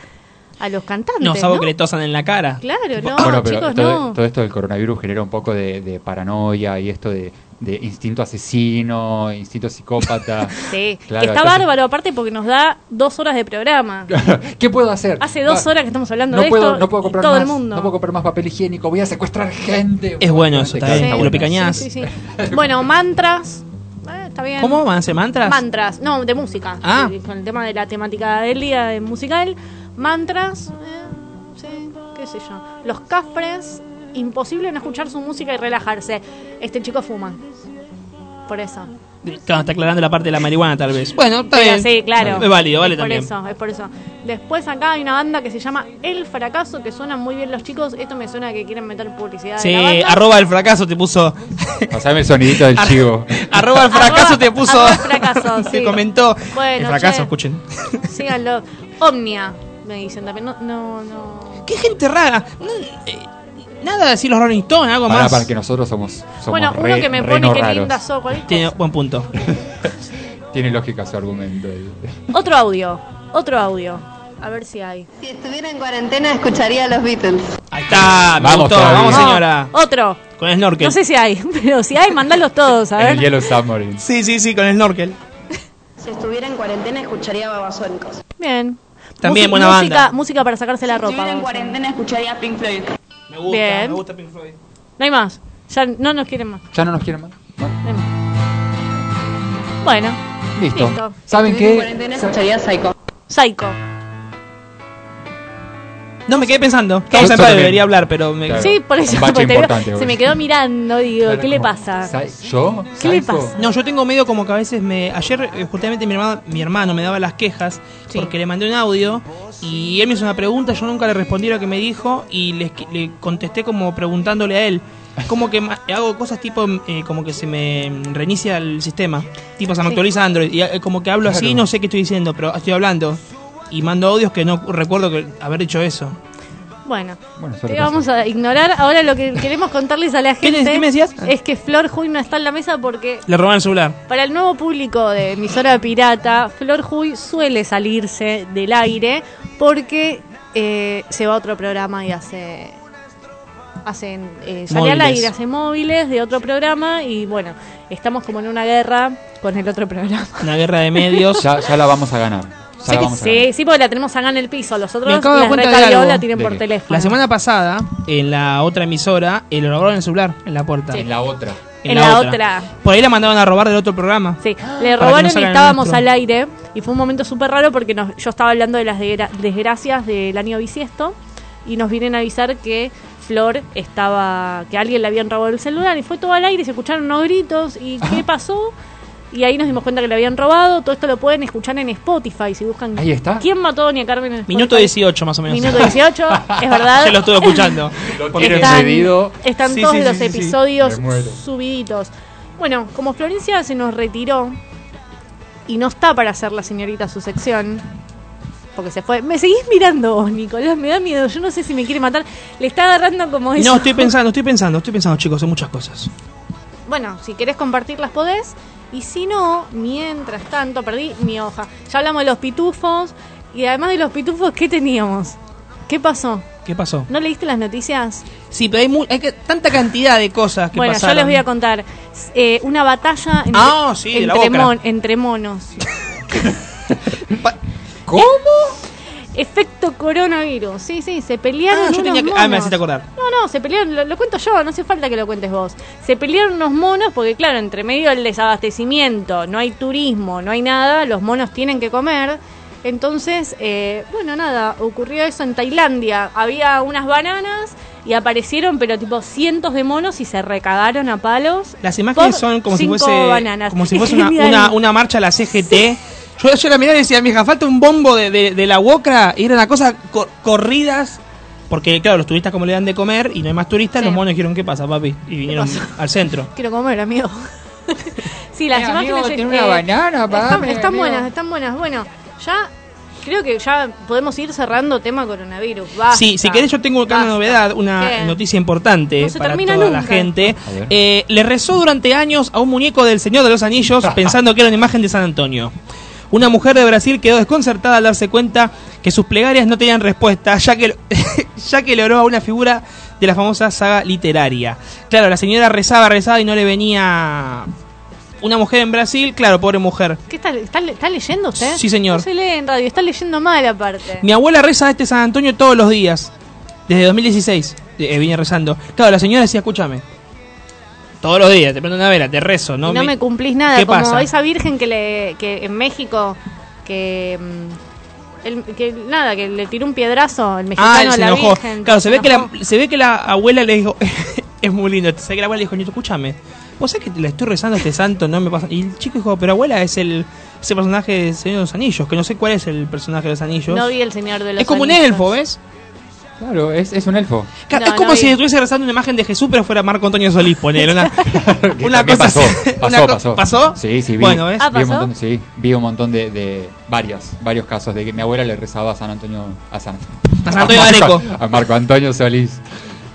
a los cantantes. No, ¿no? salvo que le tosan en la cara. Claro, no, bueno, pero chicos, todo, no. todo esto del coronavirus genera un poco de, de paranoia y esto de, de instinto asesino, instinto psicópata. Sí, Claro, que está bárbaro aparte porque nos da dos horas de programa. ¿Qué puedo hacer? Hace dos Va, horas que estamos hablando no de puedo, esto no puedo comprar todo más, el mundo. No puedo comprar más papel higiénico, voy a secuestrar gente. Es bueno eso, está bien. Sí, Lo picañás. sí, sí, sí. Bueno, mantras. eh, está bien. ¿Cómo van a hacer mantras? Mantras, no, de música. Ah. Sí, Con el tema de la temática del día de musical. Mantras, eh, sí, qué sé yo. Los cafres, imposible no escuchar su música y relajarse. Este chico fuma. Por eso. Claro, está aclarando la parte de la marihuana tal vez. Bueno, está Pero bien. Sí, claro. Es válido, vale es por también. eso, es por eso. Después acá hay una banda que se llama El Fracaso, que suenan muy bien los chicos. Esto me suena que quieren meter publicidad Sí, de la banda. arroba el fracaso te puso. Pasame el sonidito del Ar- chivo. arroba el fracaso Arroba- te puso. arroba el fracaso, te sí. comentó. Bueno, el fracaso, che. escuchen. Síganlo. Omnia, me dicen también. No, no, no. Qué gente rara. No, eh, nada de decir los Rolling Stones, algo Para, más. para que nosotros somos, somos bueno, re, uno que me pone no que linda cualquier Tiene buen punto. Tiene lógica su argumento. Otro audio, otro audio. A ver si hay. Si estuviera en cuarentena escucharía a los Beatles. Ahí está, me Vamos gustó. Vamos, No, señora. Otro. Con el snorkel. No sé si hay, pero si hay, mandalos todos, a En el ver. Yellow Submarine. Sí, sí, sí, con el snorkel. Si estuviera en cuarentena escucharía a Babasónicos. Bien. También Musi- buena música, banda. Música para sacarse la ropa. vamos. cuarentena escucharía a Pink Floyd. Me gusta, Bien. me gusta Pink Floyd. No hay más. Ya no nos quieren más. ¿Ya no nos quieren más? Bueno. Listo. Listo. ¿Saben qué? cuarentena escucharía Psycho. Psycho. No, me quedé pensando. También. debería hablar, pero me... Sí, por eso te- se me quedó mirando, digo, ¿qué le pasa? ¿Yo? ¿Qué le pasa? No, yo tengo medio como que a veces me... Ayer eh, justamente mi hermano, mi hermano me daba las quejas Sí. porque le mandé un audio y él me hizo una pregunta, yo nunca le respondí lo que me dijo y le, contesté como preguntándole a él. Como que ma- hago cosas tipo eh, como que se me reinicia el sistema. Tipo se me Sí. actualiza Android y eh, como que hablo así, Claro. no sé qué estoy diciendo, pero estoy hablando. Y mando audios que no recuerdo que haber dicho eso. Bueno, Bueno, te vamos a ignorar. Ahora lo que queremos contarles a la ¿Qué gente qué me decías? es que Flor Huy no está en la mesa porque Le robaron el celular. para el nuevo público de emisora pirata, Flor Huy suele salirse del aire porque eh, se va a otro programa y hace hacen eh, sale al aire, hace móviles de otro programa y bueno, estamos como en una guerra con el otro programa. Una guerra de medios. Ya, ya la vamos a ganar. Vamos a ganar. sí, sí, porque la tenemos acá en el piso. Los otros Me acabo de dar las cuenta de recayó, algo. la tienen ¿De por qué? teléfono. La semana pasada, en la otra emisora, eh, le robaron el celular en la puerta. Sí. En la otra. En la otra. Por ahí la mandaban a robar del otro programa. Sí, Para le que no robaron y salgan en estábamos nuestro. al aire y fue un momento súper raro porque nos- yo estaba hablando de las desgra- desgracias del año bisiesto y nos vienen a avisar que Flor estaba, que a alguien le habían robado el celular y fue todo al aire, se escucharon unos gritos y ¿qué pasó? Y ahí nos dimos cuenta que le habían robado, todo esto lo pueden escuchar en Spotify si buscan Ahí está. ¿Quién mató a Doña Carmen en? Minuto 18 más o menos. Minuto 18, es verdad. Ya lo estuve escuchando. Están, están Sí, todos sí, los sí, episodios subiditos. Bueno, como Florencia se nos retiró y no está para hacer la señorita su sección, porque se fue. Me seguís mirando vos, Nicolás, me da miedo. Yo no sé si me quiere matar. Le está agarrando como eso. No, estoy pensando, estoy pensando, estoy pensando, chicos, en muchas cosas. Bueno, si querés compartirlas podés. Y si no, mientras tanto, perdí mi hoja. Ya hablamos de los pitufos. Y además de los pitufos, ¿qué teníamos? ¿Qué pasó? ¿Qué pasó? ¿No leíste las noticias? Sí, pero hay, mu- hay que, tanta cantidad de cosas que Bueno, pasaron. yo les voy a contar. Eh, una batalla entre, Ah, sí, entre, mon- entre monos. ¿Cómo? Efecto coronavirus. Sí, sí, se pelearon Ah, yo unos tenía que... monos. Ah, me haciste acordar. No, no, se pelearon, lo, lo cuento yo, no hace falta que lo cuentes vos. Se pelearon unos monos porque, claro, entre medio del desabastecimiento, no hay turismo, no hay nada, los monos tienen que comer. Entonces, eh, bueno, nada, ocurrió eso en Tailandia. Había unas bananas y aparecieron, pero tipo cientos de monos y se recagaron a palos. Las imágenes son como si fuese bananas. como si fuese una, una, una marcha a la CGT. Yo, yo la miraba y decía, mija, falta un bombo de, de, de la Wokra. Y era una cosa cor- corridas. Porque, claro, los turistas como le dan de comer y no hay más turistas, Sí. los monos dijeron, ¿qué pasa, papi? Y vinieron al centro. Quiero comer, amigo. sí, las Eh, imágenes amigo, eh, tiene una banana, están, pagame, están amigo. buenas, están buenas. Bueno, ya creo que ya podemos ir cerrando tema coronavirus. Basta. Sí, si querés yo tengo acá una novedad, una ¿Qué? noticia importante No se para termina toda la nunca. gente. A ver. Eh, le rezó durante años a un muñeco del Señor de los Anillos pensando que era una imagen de San Antonio. Una mujer de Brasil quedó desconcertada al darse cuenta que sus plegarias no tenían respuesta, ya que, ya que le oró a una figura de la famosa saga literaria. Claro, la señora rezaba, rezaba y no le venía una mujer en Brasil, claro, pobre mujer. ¿Qué está, está, está leyendo usted? Sí, señor. No se lee en radio, está leyendo mal aparte. Mi abuela reza a este San Antonio todos los días. Desde 2016 eh, vine rezando. Claro, la señora decía, escúchame. Todos los días, te prendo una vela, te rezo. No, y no me- me cumplís nada, ¿Qué como pasa? esa virgen que le que en México que mm, el- que nada, que le tiró un piedrazo el mexicano Ah, a él se la enojó. virgen. Claro, se ve, que la, se ve que la abuela le dijo, es muy lindo, se ve que la abuela le dijo, Nieto, escúchame, vos sabés que le estoy rezando a este santo, no me pasa... Y el chico dijo, pero abuela es el ese personaje de Señor de los Anillos, que no sé cuál es el personaje de los Anillos. No vi el señor de los es como un Anillos. elfo, ¿ves? Claro, es, es un elfo. No, es como no si vi. estuviese rezando una imagen de Jesús, pero fuera Marco Antonio Solís, poner una, una ¿Qué cosa pasó? Pasó, Una co- pasó. ¿Pasó? Sí, sí, vi. Bueno, ¿ves? Ah, vi un montón, sí, vi un montón de, de varios, varios casos de que mi abuela le rezaba a San Antonio, a San, A San Antonio Marco, Areco. a Marco Antonio Solís.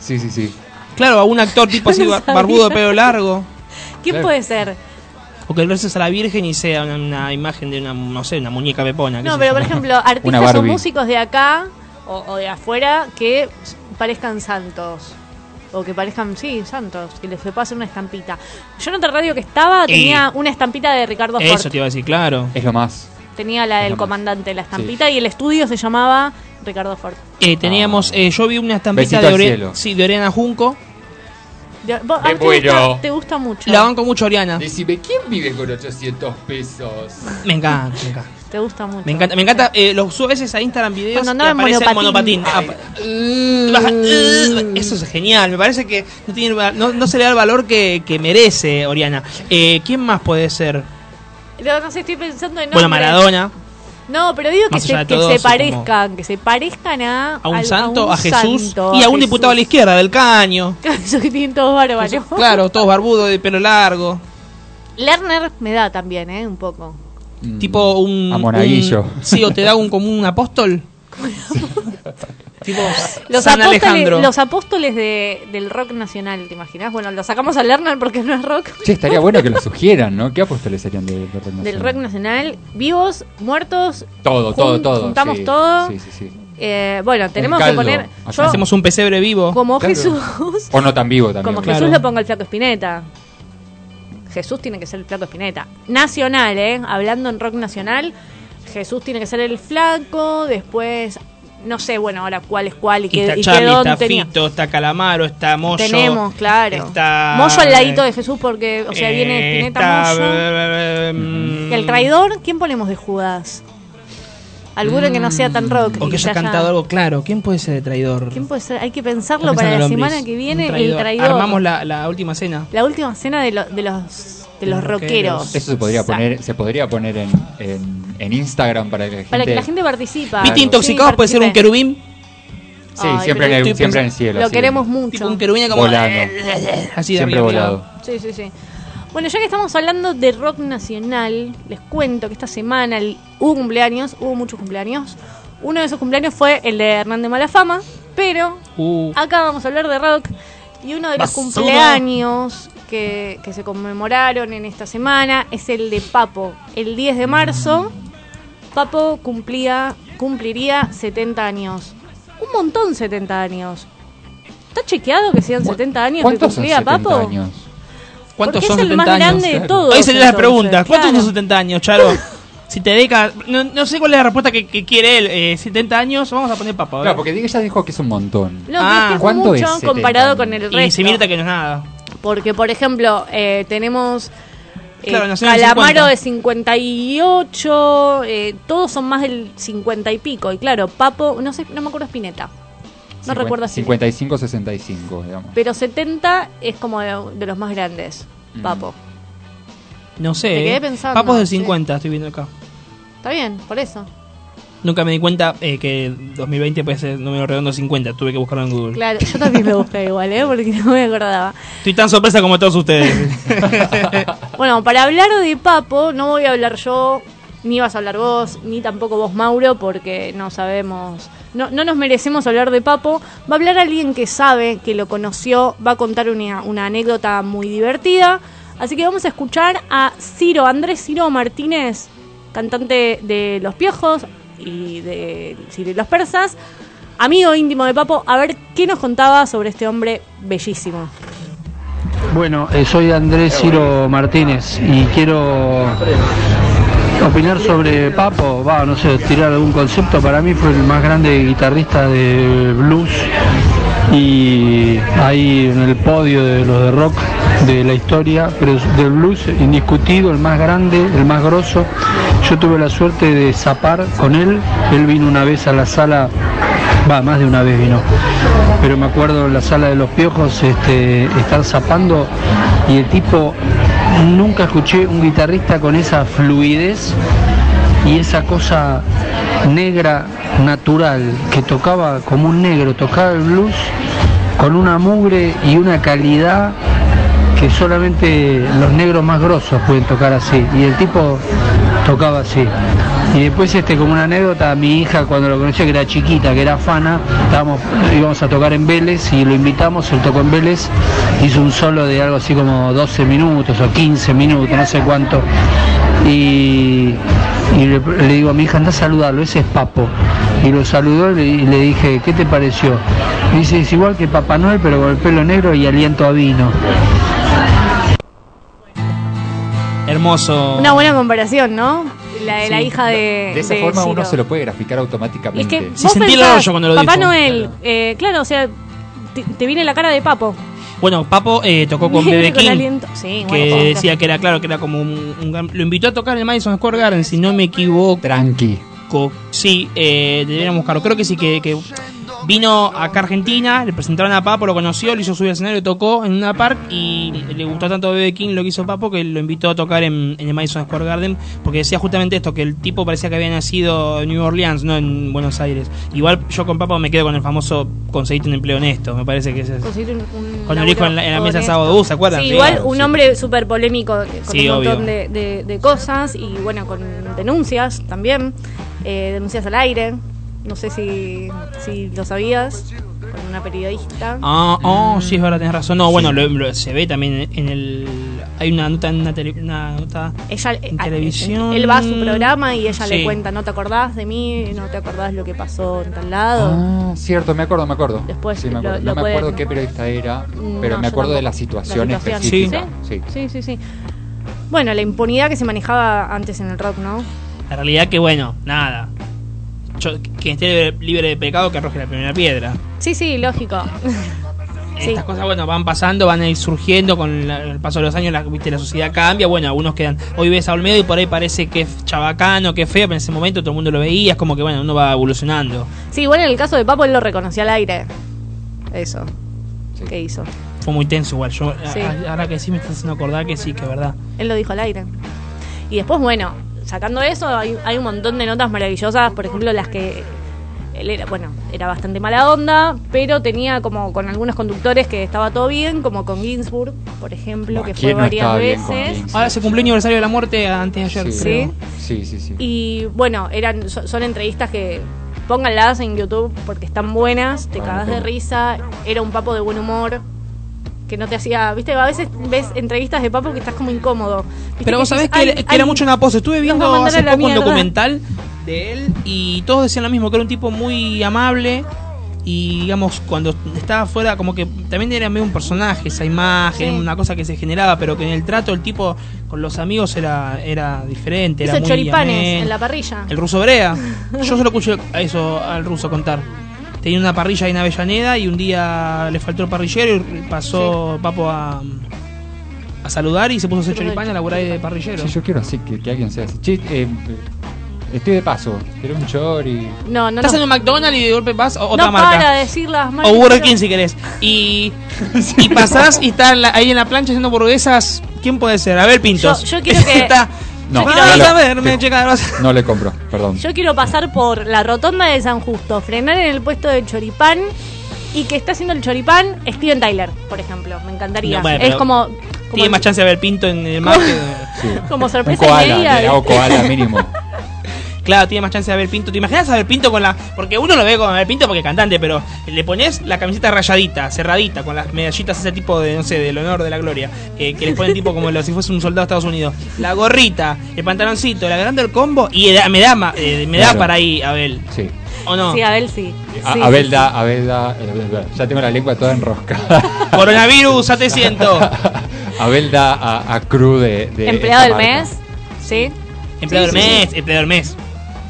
Sí, sí, sí. Claro, a un actor tipo así, No barbudo de pelo largo. ¿Quién Claro. puede ser? O que reces a la Virgen y sea una, una imagen de una, no sé, una muñeca pepona. No, pero por ejemplo, artistas o músicos de acá o, o de afuera que parezcan santos. O que parezcan, sí, santos, que les pase una estampita. Yo en otra radio que estaba tenía una estampita de Ricardo Eso Ford. te iba a decir, claro. Es lo más. Tenía la del comandante, la estampita, y el estudio se llamaba Ricardo Ford. Eh, teníamos, eh, yo vi una estampita Besito de, Ore- sí, de Oriana Junco. De- vos- te, gusta, te gusta mucho. La banco mucho Oriana. Decime, ¿quién vive con 800 pesos? Me encanta, me encanta. Te gusta mucho. Me encanta, me encanta. Eh, lo subo a veces a Instagram videos Cuando y andaba en el monopatín. monopatín. Ah, baja, uh, eso es genial. Me parece que no, tiene, no, no se le da el valor que, que merece Oriana. Eh, ¿Quién más puede ser? No, no sé, estoy pensando en Bueno. Maradona. No, pero digo que se, de que todo, se eso como- parezcan, que se parezcan a... A un al- santo, un a, Jesús santo, y a un diputado a la izquierda, del caño. Eso que tienen todos bárbaros. Claro, todos barbudos, de pelo largo. Lerner me da también, ¿eh? Un poco. Tipo un. A Monaguillo. un- sí, o te da un como un apóstol. tipo Los San apóstoles, Alejandro. los apóstoles de, del rock nacional, ¿te imaginas? Bueno, lo sacamos a Lerner porque no es rock. Che, estaría bueno que lo sugieran, ¿no? ¿Qué apóstoles serían de, de rock nacional? Del rock nacional, vivos, muertos. Todo, todo, jun- todo. Juntamos sí. todo. Sí, sí, sí. Eh, bueno, tenemos caldo. que poner. Yo, Hacemos un pesebre vivo. como Claro. Jesús. O no tan vivo también. Como Claro. Jesús le pongo el flaco Espineta. Jesús tiene que ser el flaco Espineta. Nacional, ¿eh? Hablando en rock nacional, Jesús tiene que ser el flaco. Después, no sé, bueno, ahora cuál es cuál y qué, está y qué Charlie, don está tenía. Fito, está Calamaro, está Moyo. Tenemos, claro. Está. Moyo al ladito de Jesús porque, o sea, viene eh, Espineta, está, Moyo. eh, mm, El traidor, ¿quién ponemos de Judas? Alguno que no sea tan rock. O que haya cantado algo claro. ¿Quién puede ser el traidor? ¿Quién puede ser? Hay que pensarlo para la semana que viene. Un El traidor. Armamos la, la última cena. La última cena de, lo- de los de los rockeros. rockeros. Eso se podría Exacto. poner, se podría poner en, en, en Instagram para que la gente. Para que la gente participa. Viste Sí, intoxicados puede ser un querubín. Sí, Ay, siempre, en el, siempre en el cielo. Lo sí. queremos Tipo mucho. un querubín como. Volando. Así de Siempre arriba, volado. Sí, sí, sí. Bueno, ya que estamos hablando de rock nacional, les cuento que esta semana el- hubo cumpleaños, hubo muchos cumpleaños. Uno de esos cumpleaños fue el de Hernán de Malafama, pero Uh, acá vamos a hablar de rock y uno de los Basura. cumpleaños que, que se conmemoraron en esta semana es el de Papo. El 10 de marzo, Papo cumplía, cumpliría 70 años. Un montón 70 años. ¿Está chequeado que sean 70 años que ¿Cuántos son cumplía 70 Papo? años? ¿Cuántos son es el 70 más años? grande de todos. Ahí sería la entonces, pregunta. ¿Cuántos claro. son 70 años, Charo? si te dedica. No, no sé cuál es la respuesta que, que quiere él. Eh, 70 años, vamos a poner ver. Claro, porque ella dijo que es un montón. No, Ah, que es que es ¿cuánto mucho es 70 comparado con el y resto. si Mirta que no es nada. Porque, por ejemplo, eh, tenemos eh, Claro, Calamaro 50. de 58, eh, todos son más del 50 y pico. Y claro, Papo, no sé, no me acuerdo Spinetta. No recuerdo si. 55-65, digamos. Pero 70 es como de, de los más grandes, Mm. Papo. No sé. Me quedé eh. pensando, Papos del sí. 50, estoy viendo acá. Está bien, por eso. Nunca me di cuenta eh, que 2020 puede ser número redondo 50. Tuve que buscarlo en Google. Claro, yo también me busqué igual, ¿eh? Porque no me acordaba. Estoy tan sorpresa como todos ustedes. Bueno, para hablar de Papo, no voy a hablar yo, ni vas a hablar vos, ni tampoco vos, Mauro, porque no sabemos, no, no nos merecemos hablar de Papo. Va a hablar alguien que sabe, que lo conoció, va a contar una, anécdota muy divertida. Así que vamos a escuchar a Ciro, Andrés Ciro Martínez, cantante de Los Piojos y de Ciro los Persas, amigo íntimo de Papo, a ver qué nos contaba sobre este hombre bellísimo. Bueno, eh, soy Andrés Ciro Martínez y quiero opinar sobre Papo, va, no sé, tirar algún concepto. Para mí fue el más grande guitarrista de blues y ahí en el podio de los de rock de la historia, pero del blues indiscutido, el más grande, el más grosso. Yo tuve la suerte de zapar con él, él vino una vez a la sala, va, más de una vez vino, pero me acuerdo en la sala de los piojos este, estar zapando y el tipo, nunca escuché un guitarrista con esa fluidez y esa cosa negra natural que tocaba como un negro, tocaba el blues con una mugre y una calidad que solamente los negros más grosos pueden tocar así. Y el tipo tocaba así y después este como una anécdota mi hija cuando lo conocí que era chiquita que era fana estábamos íbamos a tocar en Vélez y lo invitamos él tocó en Vélez hizo un solo de algo así como 12 minutos o 15 minutos no sé cuánto y, y le, le digo a mi hija anda a saludarlo ese es Papo y lo saludó y le, y le dije ¿qué te pareció? Y dice es igual que Papá Noel pero con el pelo negro y aliento a vino Hermoso. Una buena comparación, ¿no? La de la Sí, hija de. De esa de forma uno Ciro. se lo puede graficar automáticamente. es que Sí, vos sentí el pensás, orgullo cuando lo Papá dijo. Noel, eh, claro, o sea, te, te viene la cara de Papo. Bueno, Papo eh, tocó con Bebe King. aliento. Sí, que bueno, decía que era claro que era como un, un gran- lo invitó a tocar en el Madison Square Garden si no me equivoco Tranqui. sí eh, deberíamos buscarlo creo que sí que, que vino acá a Argentina le presentaron a Papo lo conoció lo hizo subir al escenario tocó en una park y le gustó tanto a Bebe King lo que hizo Papo que lo invitó a tocar en, en el Madison Square Garden porque decía justamente esto que el tipo parecía que había nacido en New Orleans no en Buenos Aires igual yo con Papo me quedo con el famoso conseguiste un empleo honesto me parece que ese es Conseguir un, un Cuando lo dijo en la- en la mesa sábado, uh, ¿se acuerdan? Sí, igual un hombre súper polémico con Sí, un montón obvio. de, de- de cosas y bueno, con denuncias también, eh, denuncias al aire. No sé si, si lo sabías, con una periodista. Ah, oh, sí, es verdad, tenés razón. No, bueno, lo- lo- se ve también en el. Hay una nota en una, tele- una nota Ella, en eh, televisión. Él va a su programa y ella Sí. le cuenta, ¿no te acordás de mí? ¿No te acordás lo que pasó en tal lado? Ah, cierto, me acuerdo, me acuerdo. Después Sí, me lo- acuerdo. lo no me pueden- acuerdo qué periodista era, No, pero me acuerdo de la situación, La situación. específica. Sí. Sí, sí, sí. Bueno, la impunidad que se manejaba antes en el rock, ¿no? La realidad que, bueno, nada. Yo, quien esté libre de pecado que arroje la primera piedra. Sí, sí, lógico. Sí. Estas cosas, bueno, van pasando, van a ir surgiendo con la- el paso de los años, la, viste, la sociedad cambia, bueno, algunos quedan, hoy ves a Olmedo y por ahí parece que es chabacano, que es feo, pero en ese momento todo el mundo lo veía, es como que, bueno, uno va evolucionando. Sí, igual en el caso de Papo él lo reconoció al aire. Eso. ¿Qué hizo? Fue muy tenso igual, yo, Sí. a- ahora que sí me estás haciendo acordar que sí, que es verdad. Él lo dijo al aire. Y después, bueno, sacando eso, hay, hay un montón de notas maravillosas, por ejemplo, las que él era, bueno, era bastante mala onda, pero tenía como con algunos conductores que estaba todo bien, como con Ginsburg, por ejemplo, que fue ¿quién no varias veces. Ahora se cumplió el aniversario de la muerte antes de ayer, Sí. creo. Sí, sí, sí. Y bueno, eran so- son entrevistas que pónganlas en YouTube porque están buenas, te Vale, cagas de risa, era un papo de buen humor que no te hacía, viste, a veces ves entrevistas de papo que estás como incómodo. Pero vos sabés que, "Ay, era- que ay, era mucho una pose. Estuve viendo hace poco un mierda". documental de él y todos decían lo mismo, que era un tipo muy amable y digamos cuando estaba afuera como que también era medio un personaje, esa imagen, Sí. una cosa que se generaba, pero que en el trato el tipo con los amigos era era diferente, hizo era muy choripanes amén. en la parrilla. El ruso Brea. Yo solo escuché a eso al ruso contar. Tenía una parrilla ahí en Avellaneda y un día le faltó el parrillero y pasó Papo a, a saludar y se puso a hacer choripán a laburar de parrillero. Sí, yo quiero así que, que alguien sea así. Che, eh, estoy de paso, quiero un chori. No, no, Estás no. en un McDonald's y de golpe vas a otra no marca. para de decir las O Burger King si querés. Y, y pasás y está ahí en la plancha haciendo hamburguesas. ¿Quién puede ser? A ver, Pintos. Yo- yo quiero que- Está- No, no, a ver, no. me checa- vas- No le compro, perdón. Yo quiero pasar por la rotonda de San Justo, frenar en el puesto de choripán y que está haciendo el choripán Steven Tyler, por ejemplo. Me encantaría. No, bueno, es pero como, Tiene como, más chance de ver Pinto en el mar que. Sí. como Un sorpresa koala, media. le hago koala mínimo. Claro, tiene más chance de ver Pinto. ¿Te imaginas a ver Pinto con la.? Porque uno lo ve con ver Pinto porque es cantante, pero le pones la camiseta rayadita, cerradita, con las medallitas, ese tipo de, no sé, del honor, de la gloria. eh, que le ponen tipo como lo- si fuese un soldado de Estados Unidos. La gorrita, el pantaloncito, le agrando el combo y me da, ma- eh, me da para ahí, Abel. Sí. ¿O no? Sí, Abel sí. A- Sí, Abel sí, da, Abel da, eh, ya tengo la lengua toda enroscada. Coronavirus, ya te siento. Abel da a, a Cru de, de Empleado del marca. mes. Sí. Empleado Sí, del sí, mes, empleado del mes.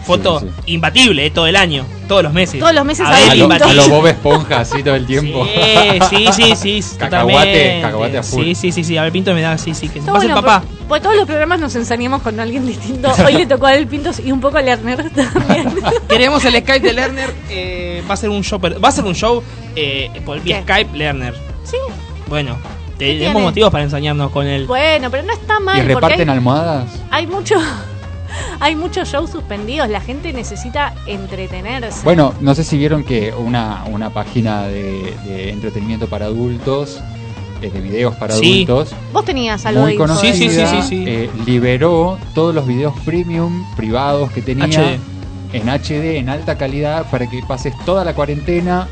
Foto Sí, imbatible, eh, todo el año, todos los meses. Todos los meses A a lo Bob Esponja así todo el tiempo. Sí, sí, sí, sí. Cacahuate, cacahuate a full. Sí, sí, sí, sí. A ver, Pinto me da, sí, sí. Que se pase el papá. por- Pues todos los programas nos ensañamos con alguien distinto. Hoy le tocó a Abel Pintos y un poco a Lerner también. Queremos el Skype de Lerner. eh, va a ser un show, pero- va a ser un show eh, por vía Skype Lerner. Sí. Bueno, tiene? tenemos motivos para ensañarnos con él. Bueno, pero no está mal. ¿Y porque reparten hay- almohadas? hay mucho hay muchos shows suspendidos la gente necesita entretenerse Bueno, no sé si vieron que una, una página de, de entretenimiento para adultos, eh, de videos para Sí. adultos, vos tenías algo muy conocida, Sí, sí, sí, sí, sí. eh, liberó todos los videos premium privados que tenía HD. en HD, en alta calidad, para que pases toda la cuarentena.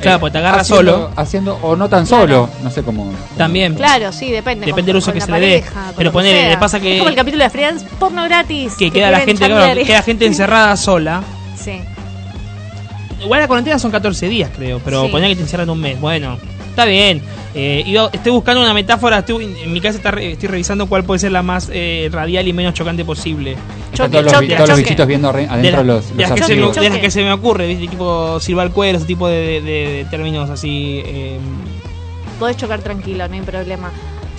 Claro, pues te agarra haciendo- solo. Haciendo, o no tan solo, no sé cómo. También. claro sí depende Depende con- del uso que se le dé. pareja, Pero que ponele, le pasa que- es como el capítulo de Friends porno gratis Que queda la gente, claro, queda gente encerrada sola. sí Igual la cuarentena son 14 días, creo, pero Sí. ponía que te encierran un mes. Bueno, está bien. Eh, iba- estoy buscando una metáfora, estoy, en mi casa está re- estoy revisando cuál puede ser la más eh, radial y menos chocante posible. Están todos los, bi- todos los bichitos viendo De, adentro la- los, de los las que se me, archivos. de las que se me ocurre, ¿viste? tipo silbar cuero, ese tipo de, de- de términos así. eh, podés chocar tranquilo, no hay problema.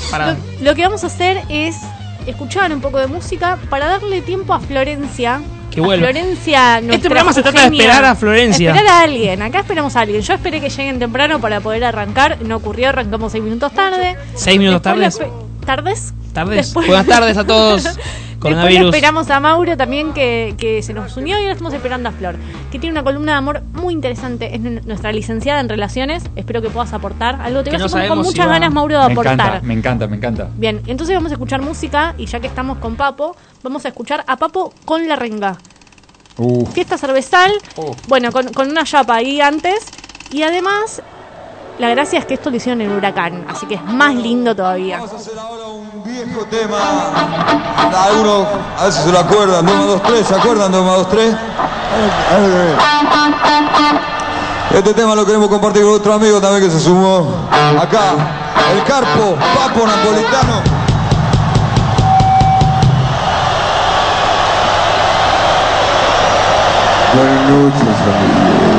Para- Lo, lo que vamos a hacer es escuchar un poco de música para darle tiempo a Florencia. Qué A bueno. Florencia, nuestra programa se trata de esperar a Florencia. Esperar a alguien. Acá esperamos a alguien. Yo esperé que lleguen temprano para poder arrancar. No ocurrió, arrancamos seis minutos tarde. Seis minutos tardes. ¿Tardes? Tardes. Después- Buenas tardes a todos. Después esperamos a Mauro también que, que se nos unió y ahora estamos esperando a Flor, que tiene una columna de amor muy interesante. Es nuestra licenciada en relaciones. Espero que puedas aportar algo. Te Que veo no con si muchas va- ganas, Mauro, de me aportar. encanta, me encanta, me encanta. Bien, entonces vamos a escuchar música y ya que estamos con Papo, vamos a escuchar a Papo con la renga. Fiesta cervezal, bueno, con, con una chapa ahí antes. Y además, la gracia es que esto lo hicieron en Huracán, así que es más lindo todavía. viejo tema. Algunos a veces se lo acuerdan. 2 más 2, 3. ¿Se acuerdan? 2 más 2, 3. Este tema lo queremos compartir con otro amigo también que se sumó acá. El Carpo, Papo Napolitano. Buenas noches, amigo.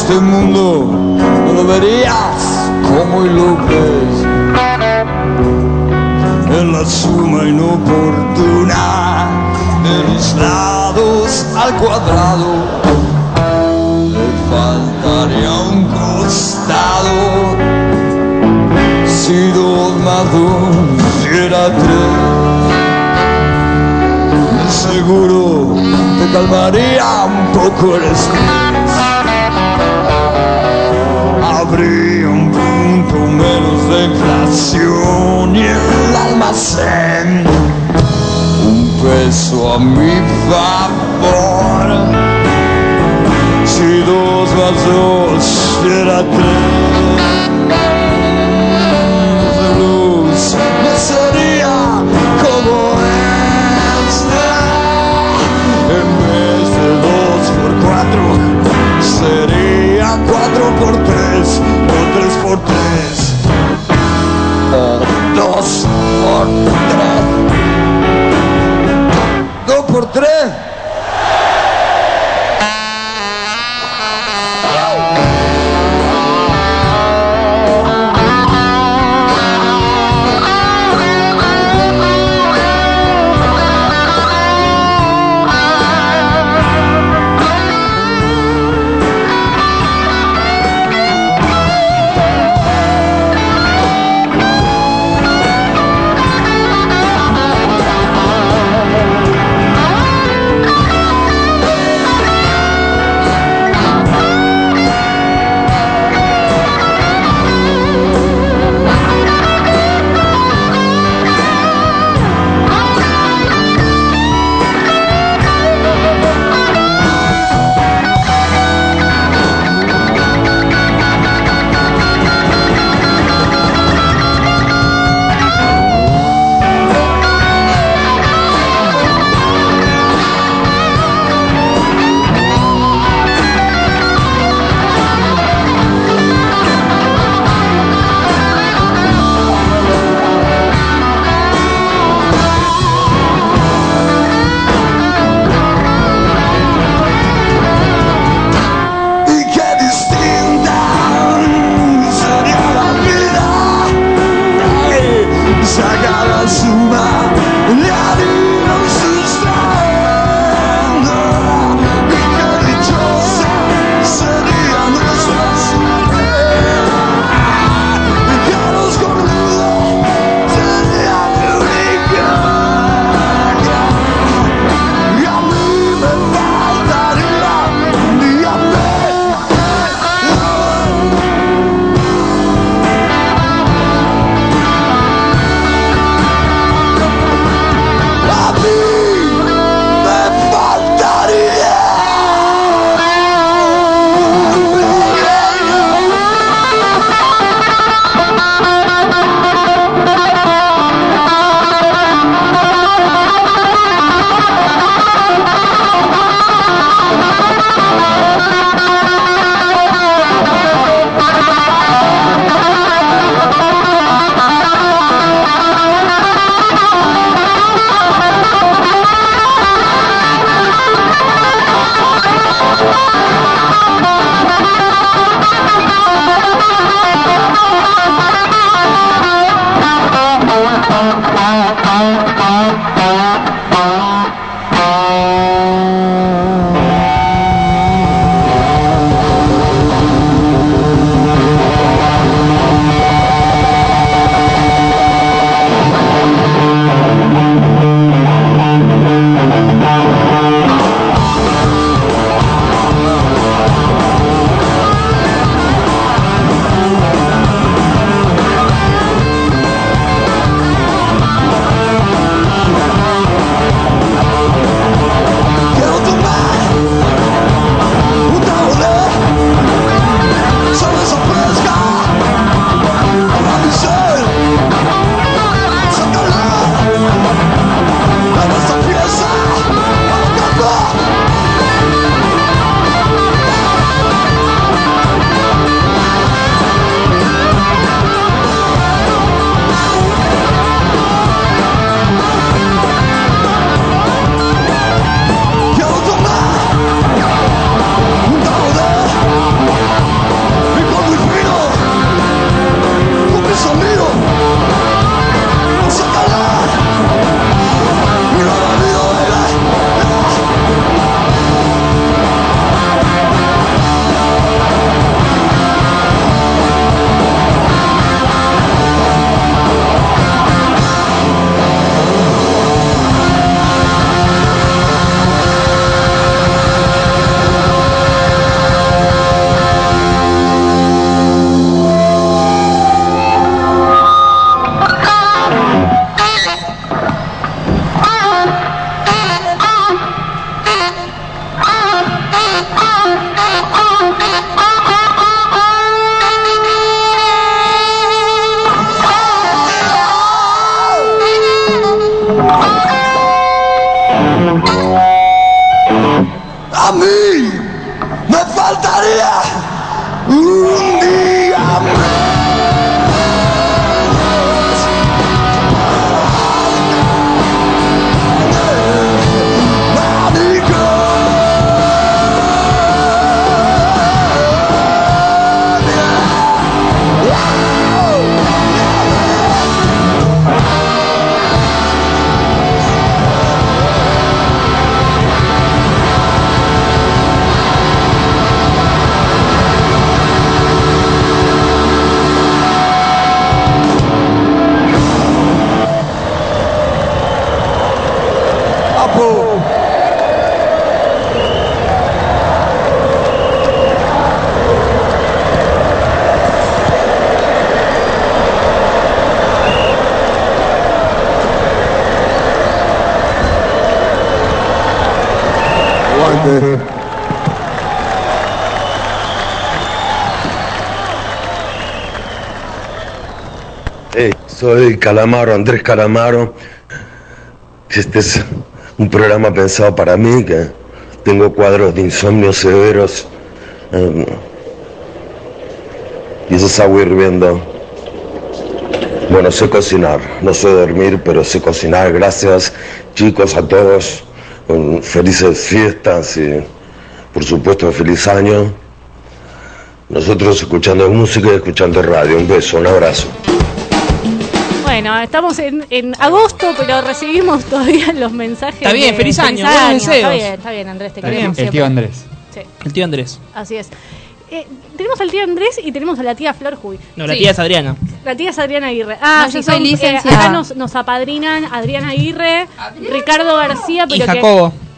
este mundo no lo verías como ves. En la suma inoportuna de mis lados al cuadrado le faltaría un costado. Si dos más dos diera tres, seguro te calmaría un poco el estrés. Habría un punto menos de inflación y el almacén un peso a mi favor. Si dos más dos tres por tres, o dos por tres. Dos por tres. Soy Calamaro, Andrés Calamaro. Este es un programa pensado para mí, que tengo cuadros de insomnio severos. eh, y eso es agua hirviendo. Bueno, sé cocinar, no sé dormir, pero sé cocinar. Gracias, chicos, a todos. Mm, Felices fiestas y, por supuesto, feliz año. Nosotros escuchando música y escuchando radio. Un beso, un abrazo. Bueno, estamos en, en agosto, pero recibimos todavía los mensajes. Está bien, de- feliz año, buenos Está bien, está bien, Andrés, te Está queremos bien. El tío. Andrés. Sí, El tío Andrés. así es. Eh, tenemos al tío Andrés y tenemos a la tía Flor Juy. No, la tía es Adriana. La tía es Adriana Aguirre. Ah, No, yo sí, soy son, eh, acá nos, nos apadrinan Adriana Aguirre, Ricardo García, Y pero que-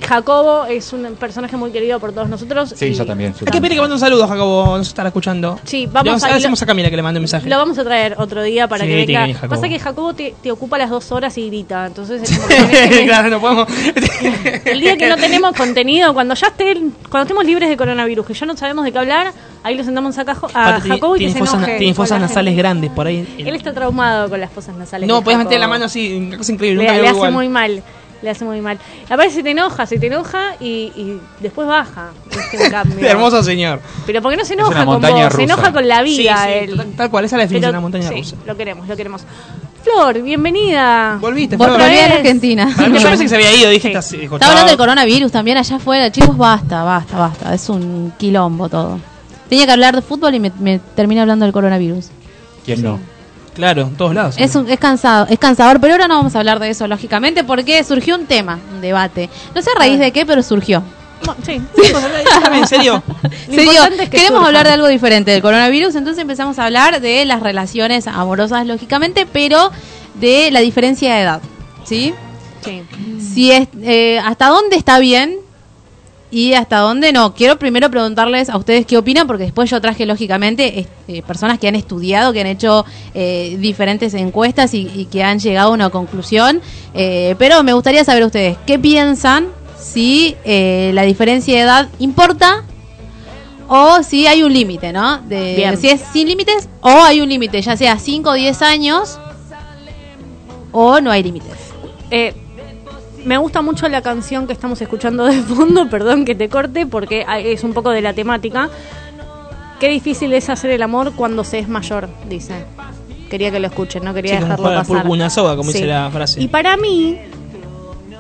Jacobo. Es un personaje muy querido por todos nosotros. Sí, y yo también. Hay que pedir que mande un saludo, Jacobo. Nos estará escuchando. Sí, vamos a- decimos a Camila que le mande un mensaje. Lo vamos a traer otro día para Sí, que que venga. Jacobo. Pasa que Jacobo te, te ocupa las dos horas y grita. Entonces, es como que tenés que- claro, no podemos. el día que no tenemos contenido, cuando ya esté, cuando estemos libres de coronavirus, que ya no sabemos de qué hablar, ahí lo sentamos a Aparte, tiene- Jacobo y que tiene se fosas, enoje. tiene fosas nasales gente. grandes por ahí. Él está traumado con las fosas nasales. No, de puedes meter la mano así, una cosa increíble. Le, nunca le hace igual. muy mal. Le hace muy mal. Aparte se te enoja, se te enoja y, y después baja. cambio. Hermoso señor. Pero porque no se enoja una con vos, se enoja con la vida. Sí, sí, él. tal- cual, esa es la definición de la montaña sí, rusa. Lo queremos, lo queremos. Flor, bienvenida. Volviste, Vol- Flor. volví a la. Argentina. Mí yo pensé que se había ido, dije, estás Está hablando del coronavirus también allá afuera. Chicos, basta, basta, basta. Es un quilombo todo. Tenía que hablar de fútbol y me, me termina hablando del coronavirus. ¿Quién no? Claro, en todos lados. Es, un- es cansado, es cansador, pero ahora no vamos a hablar de eso, lógicamente, porque surgió un tema, un debate. No sé a raíz de qué, pero surgió. Mo- Sí, en serio. Lo Se dio, importante es que queremos surja. hablar de algo diferente del coronavirus, entonces empezamos a hablar de las relaciones amorosas, lógicamente, pero de la diferencia de edad, ¿sí? Sí. Si es, eh, hasta dónde está bien y hasta dónde no. Quiero primero preguntarles a ustedes qué opinan, porque después yo traje, lógicamente, eh, personas que han estudiado, que han hecho eh, diferentes encuestas y, y que han llegado a una conclusión. Eh, pero me gustaría saber ustedes qué piensan si eh, la diferencia de edad importa o si hay un límite, ¿no? De. Si es sin límites o hay un límite, ya sea 5 o 10 años o no hay límites. Eh, me gusta mucho la canción que estamos escuchando de fondo, perdón que te corte, porque es un poco de la temática. Qué difícil es hacer el amor cuando se es mayor, dice. Quería que lo escuchen, no quería Sí, como dejarlo al pasar. una soga, como Sí. dice la frase. Y para mí,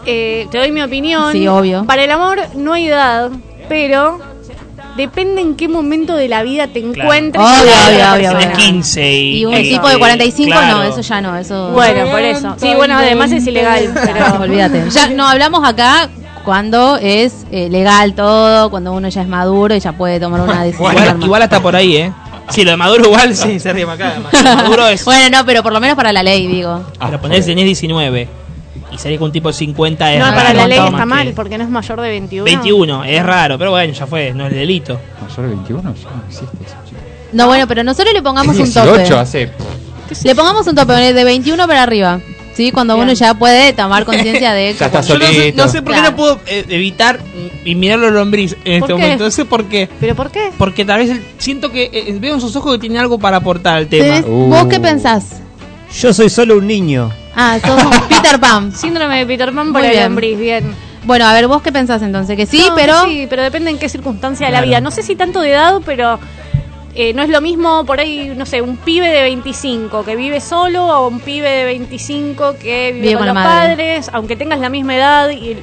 eh, te doy mi opinión. Sí, obvio. Para el amor no hay edad, pero depende en qué momento de la vida te encuentres. Obvio, la obvio, obvio. Tenés 15 y... Y un tipo de 45 no, claro. eso ya no, eso Bueno, por eso. Sí, bueno, además es ilegal, pero olvídate. Ya no hablamos acá cuando es eh, legal todo, cuando uno ya es maduro y ya puede tomar una decisión. Igual, igual está por ahí, ¿eh? Sí, lo de Maduro igual sí, se ríe acá. Maduro es... Bueno, no, pero por lo menos para la ley, digo. Pero ponés tenés 19 y salir con un tipo de 50 es No, raro, para la ley está que- mal, porque no es mayor de 21. 21, es raro, pero bueno, ya fue, no es delito. Mayor de 21 ya no existe eso, chico. No, bueno, pero nosotros le pongamos un 18 tope. hace. Le pongamos un tope de 21 para arriba. ¿Sí? Cuando uno ya puede tomar conciencia de Ya está Yo no sé, no sé por qué Claro. no puedo eh, evitar y mirarlo lombriz en ¿Por este qué? momento. No sé por qué. ¿Pero por qué? Porque tal vez el- siento que eh, veo en sus ojos que tiene algo para aportar al tema. ¿Tenés- ¿Vos qué pensás? Yo soy solo un niño. Ah, sos Peter Pan. Síndrome de Peter Pan Muy por el bien. lombriz, bien. Bueno, a ver, ¿vos qué pensás entonces? Que sí, No, pero... que Sí, pero depende en qué circunstancia de la Claro. vida. No sé si tanto de edad, pero eh, no es lo mismo por ahí, no sé, un pibe de 25 que vive solo o un pibe de 25 que vive, Vive con, con la los madre. padres, aunque tengas la misma edad. y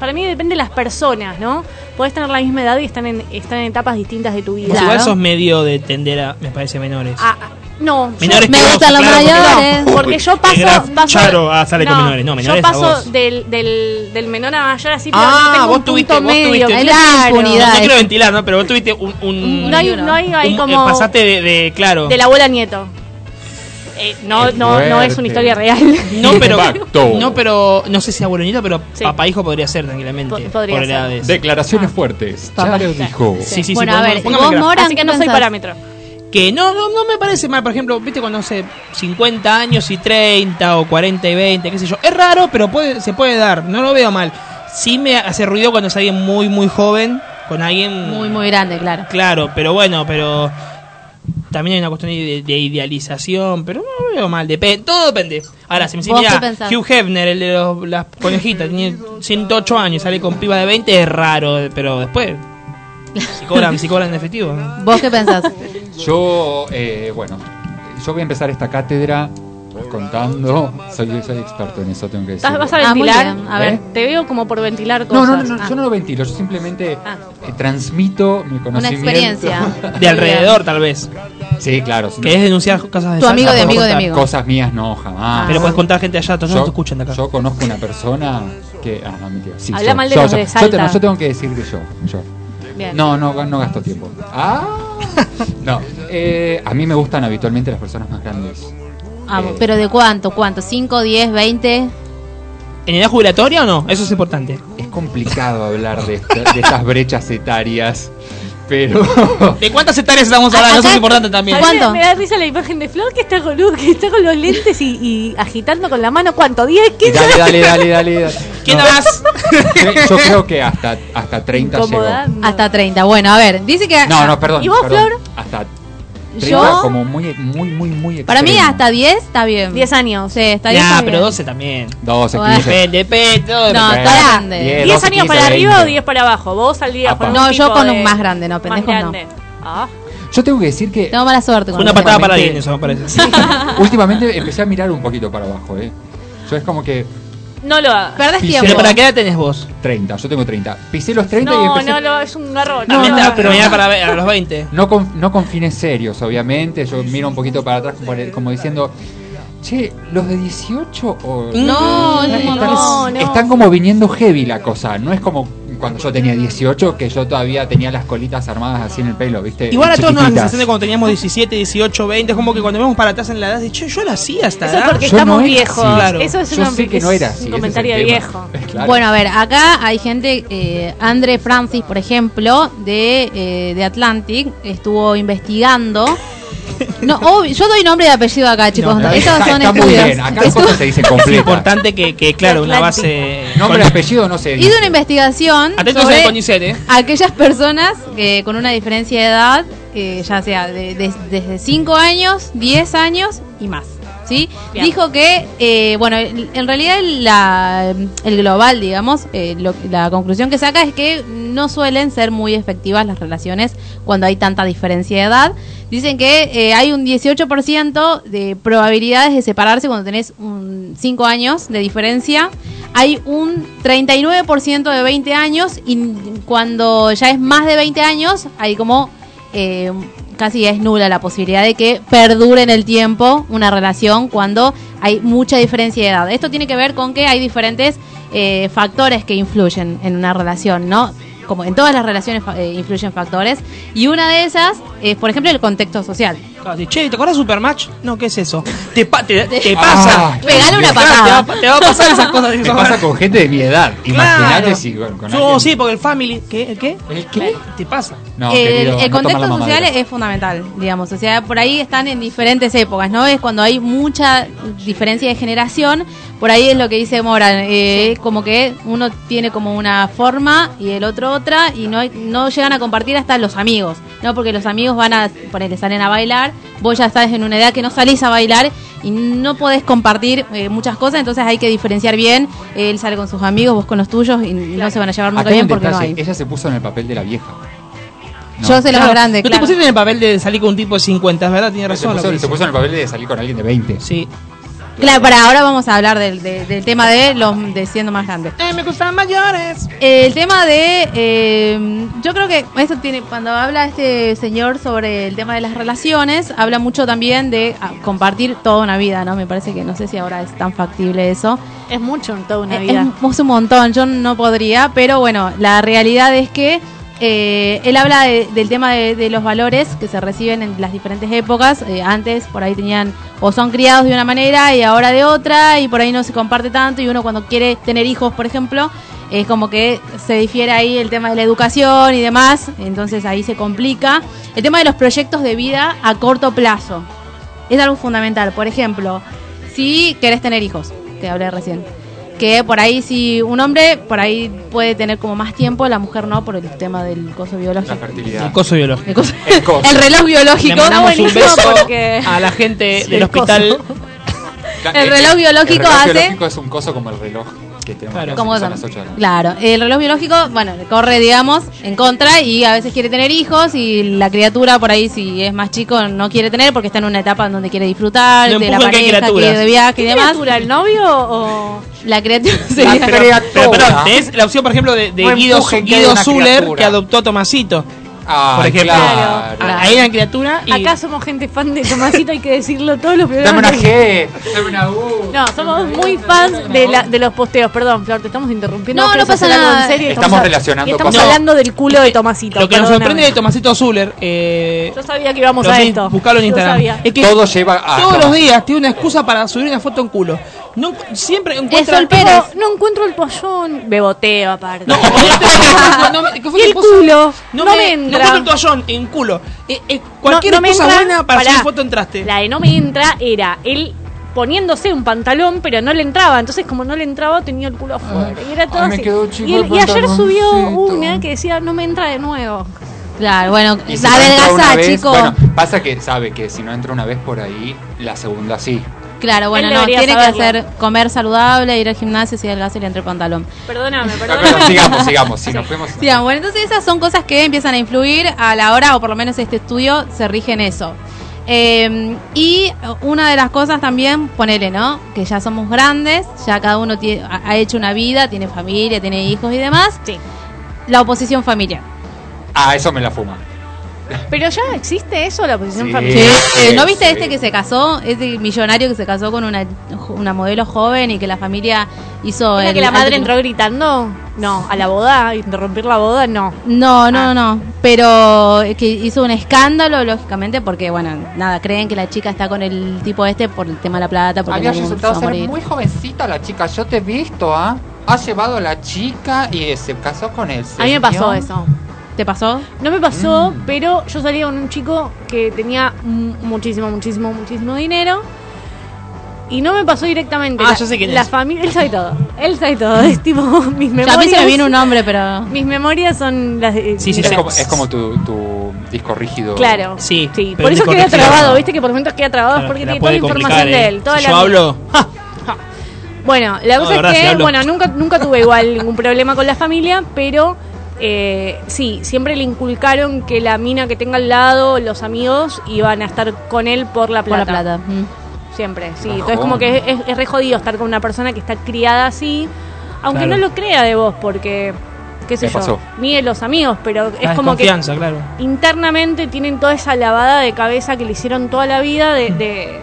Para mí depende de las personas, ¿no? Podés tener la misma edad y están en, están en etapas distintas de tu vida. Vos igual sos medio de tender a, me parece, menores. Ah, no, Menores Me gustan los claro, mayores. No, porque yo paso, paso charo a sale con menores. No, menores yo paso del, del, del menor a mayor así, pero Ah, no tengo vos un tuviste- punto vos medio. tuviste- claro. impunidad. No, es- quiero ventilar, ¿no? Pero vos tuviste un... un No hay, no hay, hay un- como Pasaste de, de- claro. de la abuela nieto. Eh, no, no, no es una historia real. No, pero, Impacto. no, pero no sé si abuelito, pero Sí. papá hijo podría ser tranquilamente. Po- podría por ser. edades. Declaraciones fuertes. Ya lo dijo. Sí, sí, sí. bueno, a ver, ¿y póngame vos, graf- Mora, Así que no soy parámetro. Que no, no, no me parece mal. Por ejemplo, viste cuando hace 50 años y 30 o 40 y 20, qué sé yo. Es raro, pero puede, se puede dar. No lo veo mal. Sí me hace ruido cuando es alguien muy, muy joven, con alguien... Muy, muy grande, claro. Claro, pero bueno, pero también hay una cuestión de, de idealización, pero no veo mal, depende, todo depende. Ahora, si me ¿Vos decís, qué mira? Hugh Hefner, el de los- las conejitas, tiene 108 años, sale con piba de 20, es raro, pero después, si cobran, si cobran en efectivo. ¿Vos qué pensás? Yo, eh, bueno, yo voy a empezar esta cátedra contando. Soy, soy experto en eso, tengo que decir. ¿Estás- ¿Vas a Ah, ventilar? bien, A ver, ¿Eh? te veo como por ventilar cosas. no, no, no, Ah. yo no lo ventilo, yo simplemente eh, transmito mi conocimiento. experiencia. De alrededor, tal vez. Sí, claro. sí. ¿Querés denunciar cosas de Tu amigo de amigo de amigo. Cosas mías no, jamás. Pero puedes contar gente allá, todos no te escuchan de acá. Yo conozco una persona que. Ah, no, mentira. Sí, Habla yo, mal de yo, los yo, de yo Salta. tengo que decir que yo. yo. Bien. No, no, no gasto tiempo. Ah, no. eh, a mí me gustan habitualmente las personas más grandes. Ah, Eh, ¿Pero de cuánto? ¿Cuánto? ¿5, 10, 20? ¿En edad jubilatoria o no? Eso es importante. Es complicado hablar de, esta- de estas brechas etarias, pero. ¿De cuántas hectáreas estamos hablando? Eso es importante también. Mí me- da risa la imagen de Flor que está con, luz, que está con los lentes y, y agitando con la mano. ¿Cuánto? ¿10? ¿15? Dale, dale, dale, dale. dale. ¿Quién No, más? Yo creo que hasta, hasta 30 llegó. Hasta 30. Bueno, a ver, dice que... No, no, perdón. ¿Y vos, perdón. Flor? Hasta 30 Yo- como muy, muy, muy, muy Para mí extremo. hasta 10 está bien. 10 años. Sí, está bien. Nah, está pero bien. 12 también. 12, Bueno. 15. Depende, depende, todo No, está grande. 10, 10 12, años 15, para arriba o 20. 10 para abajo. Vos saldrías Apa. con No, un yo tipo con un más grande, no, más pendejos no. grande. Ah. Yo tengo que decir que Tengo mala suerte con una patada para alguien, eso me parece. últimamente empecé a mirar un poquito para abajo, ¿eh? Yo es como que No lo hagas. Perdés Pisé- tiempo. ¿Pero para qué edad tenés vos? 30, yo tengo 30. Pisé los 30 y No, empecé... no, no, es un garrón. No, También no, te- mirá para ver, a los 20. No con, no con fines serios, obviamente. Yo miro un poquito para atrás como, como diciendo, che, los de 18 o... No, no, no, no. están como viniendo heavy la cosa. No es como cuando yo tenía 18 que yo todavía tenía las colitas armadas así en el pelo, ¿viste? Igual a todos nos da la sensación de cuando teníamos 17, 18, 20. Es como que cuando vemos para atrás en la edad, de che, yo lo hacía hasta Eso es porque Yo estamos no viejos. así. Claro. Eso es, Yo una- sé que no es era así, ese un es comentario tema. viejo. Claro. Bueno, a ver, acá hay gente, eh, Andre Francis, por ejemplo, de, eh, de Atlantic, estuvo investigando. No, obvio, yo doy nombre y apellido acá, chicos. No, Estos está, son está muy estudios. bien, acá las cosas se dicen Es completas. importante que, que, claro, una base. Nombre y apellido no se Hizo dice. una investigación Atentos en sobre CONICET, ¿eh? aquellas personas que con una diferencia de edad, eh, ya sea de- de- desde 5 años, 10 años y más. ¿Sí? Bien. Dijo que, eh, bueno, en realidad la- el global, digamos, eh, lo- la conclusión que saca es que no suelen ser muy efectivas las relaciones cuando hay tanta diferencia de edad. Dicen que eh, hay un 18% de probabilidades de separarse cuando tenés 5 años de diferencia. Hay un 39% de 20 años y cuando ya es más de 20 años hay como eh, casi es nula la posibilidad de que perdure en el tiempo una relación cuando hay mucha diferencia de edad. Esto tiene que ver con que hay diferentes eh, factores que influyen en una relación, ¿no? Como en todas las relaciones eh, influyen factores y una de esas es, por ejemplo, el contexto social. Claro, Che, ¿te acuerdas de Supermatch? No, ¿qué es eso? Te, pa- te, te Ah, pasa. Pegale una Claro, te patada. va, te va a pasar esas cosas. Me pasa con gente de mi edad. Imagínate Claro. si con, con Yo, alguien- sí, porque el family. ¿Qué? ¿El qué? ¿El qué? ¿Te pasa? No, el, querido, el no contexto social es fundamental, digamos. O sea, por ahí están en diferentes épocas, ¿no? Es cuando hay mucha diferencia de generación. Por ahí es lo que dice Moran. eh, Como que uno tiene como una forma y el otro otra. Y no, no llegan a compartir hasta los amigos, ¿no? Porque los amigos van a, ponele, salen a bailar. Vos ya estás en una edad que no salís a bailar y no podés compartir eh, muchas cosas. Entonces hay que diferenciar bien. Él sale con sus amigos, vos con los tuyos. Y no se van a llevar nunca bien porque no hay. Ella se puso en el papel de la vieja. No. Yo soy la más grande, No te claro. pusiste en el papel de salir con un tipo de 50, es verdad, tiene razón. lo puso, puso en el papel de salir con alguien de 20. Sí. Claro, para ahora vamos a hablar del, de- del tema de los de siendo más grandes. Eh, me gustan mayores. El tema de, eh, yo creo que esto tiene, cuando habla este señor sobre el tema de las relaciones, habla mucho también de ah, compartir toda una vida, ¿no? Me parece que no sé si ahora es tan factible eso. Es mucho en toda una Eh, vida. Es, es un montón, yo no podría, pero bueno, la realidad es que eh, él habla de- del tema de, los valores que se reciben en las diferentes épocas. Eh, antes por ahí tenían o son criados de una manera y ahora de otra y por ahí no se comparte tanto y uno cuando quiere tener hijos, por ejemplo, es como que se difiere ahí el tema de la educación y demás, entonces ahí se complica. El tema de los proyectos de vida a corto plazo es algo fundamental. Por ejemplo, si querés tener hijos, que hablé recién. Que por ahí si un hombre por ahí puede tener como más tiempo, la mujer no por el tema del coso biológico. La fertilidad. El coso biológico. El, coso- El coso. el reloj biológico. Le mandamos un buenísimo beso porque- a la gente Sí, del el hospital. El reloj biológico el reloj hace- biológico es un coso como el reloj que tenemos acá, Como que son son- las ocho de la noche. Claro, el reloj biológico, bueno, le corre, digamos, en contra y a veces quiere tener hijos y la criatura por ahí, si es más chico, no quiere tener porque está en una etapa en donde quiere disfrutar No de la pareja, quiere de viaje y ¿Qué demás. criatura, el novio o...? La criatura La sería... criatura. Pero, perdón, tenés la opción, por ejemplo, de, de No Guido, Guido Zuller, criatura. que adoptó a Tomasito. Ah, por ejemplo. claro. Ah, Ahí era criatura y. Acá somos gente fan de Tomasito, hay que decirlo todos los Dame programas. una G, dame una U. No, somos muy fans de, la, de los posteos. Perdón, Flor, te estamos interrumpiendo. No, ¿Querés no pasa nada. En serio? Estamos relacionando y Estamos cosas. hablando del culo de Tomasito. Lo que nos sorprende de Tomasito Zuller, eh, Yo sabía que íbamos a esto. buscalo en Yo Instagram. sabía. Es que Todo lleva a. todos los días tiene una excusa para subir una foto en culo. No, siempre encuentra. Pero no encuentro el pollón. Beboteo, aparte. No, no, me- ¿qué fue y que el culo. No, No, me, me no entra. encuentro el toallón en culo. Eh, eh, cualquier No- no me entra, buena para subir foto entraste. La de no me entra era él poniéndose un pantalón, pero no le entraba. Entonces, como no le entraba, tenía el culo afuera. y era todo ay, me así. quedó chico y, el ayer subió una que decía, no me entra de nuevo. Claro, bueno, si no entra adelgazá, vez, chico. Bueno, pasa que sabe que si no entra una vez por ahí, la segunda sí. Claro, bueno, no, tiene que hacer comer saludable, ir al gimnasio, si adelgaza y le entre el pantalón. Perdóname, perdóname. pero sigamos, sigamos. Si nos fuimos. Sí, bueno, entonces esas son cosas que empiezan a influir a la hora, o por lo menos este estudio se rige en eso. Eh, y una de las cosas también, ponele, ¿no? Que ya somos grandes, ya cada uno tiene- ha hecho una vida, tiene familia, tiene hijos y demás. Sí. La oposición familiar. Ah, eso me la fuma. Pero ya existe eso, la posición Sí. familiar. Eh, ¿No viste sí. este que se casó? Ese millonario que se casó con una, una modelo joven y que la familia hizo... ¿Era el- que la madre entró gritando? No, a la boda, interrumpir la boda, no. No, no, Ah. no. Pero que hizo un escándalo, lógicamente, porque, bueno, nada, creen que la chica está con el tipo este por el tema de la plata, porque Había no resultado ser morir. muy jovencita la chica. Yo te he visto, ¿ah? Ha llevado a la chica y se casó con él. A mí me pasó eso. ¿Te pasó? No me pasó, Mm. pero yo salía con un chico que tenía mu- muchísimo, muchísimo, muchísimo dinero. Y no me pasó directamente. Ah, la, yo sé quién la es. familia, él sabe todo. Él sabe todo. Es tipo mis Ya a memorias. mí se me viene un nombre, pero... Mis memorias son las de. Sí, sí, Es sí. como, es como tu, tu disco rígido. Claro. Sí, Sí, por eso queda trabado, viste que por momentos queda trabado Claro, porque la tiene toda la información de ¿eh? él. Toda Si la yo hablo. Bueno, la No, cosa verdad, es que, bueno, nunca, nunca tuve igual ningún problema con la familia, pero eh, sí, siempre le inculcaron que la mina que tenga al lado, los amigos, iban a estar con él por la Por plata. la plata. mm. Siempre, sí. Bajón. Entonces como que es, es re jodido estar con una persona que está criada así, aunque Claro. no lo crea de vos, porque, qué sé Me yo, pasó. mide los amigos, pero es Ah, como que confianza, claro. internamente tienen toda esa lavada de cabeza que le hicieron toda la vida de- de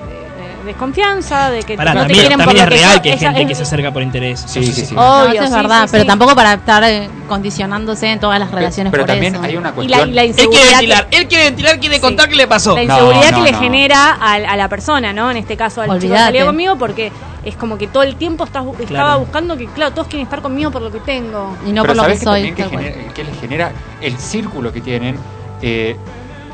desconfianza, de que Pará, no te también, quieren por también lo es que real sos. que hay gente es- que se acerca por interés. Sí, sí, sí. No, Obvio, eso es sí, verdad, sí, pero sí. tampoco para estar eh, condicionándose en todas las relaciones Pero por también eso. hay una Y la, cuestión. y la Él quiere ventilar, que, él quiere ventilar, quiere Sí. contar qué le pasó. la No, inseguridad no, que le no. genera a, a la persona, ¿no? En este caso al chico que salió conmigo, porque es como que todo el tiempo estás, estaba Claro. buscando que, claro, todos quieren estar conmigo por lo que tengo. Y no Pero por lo que ¿sabes que soy. que, genera- que les genera el círculo que tienen? eh,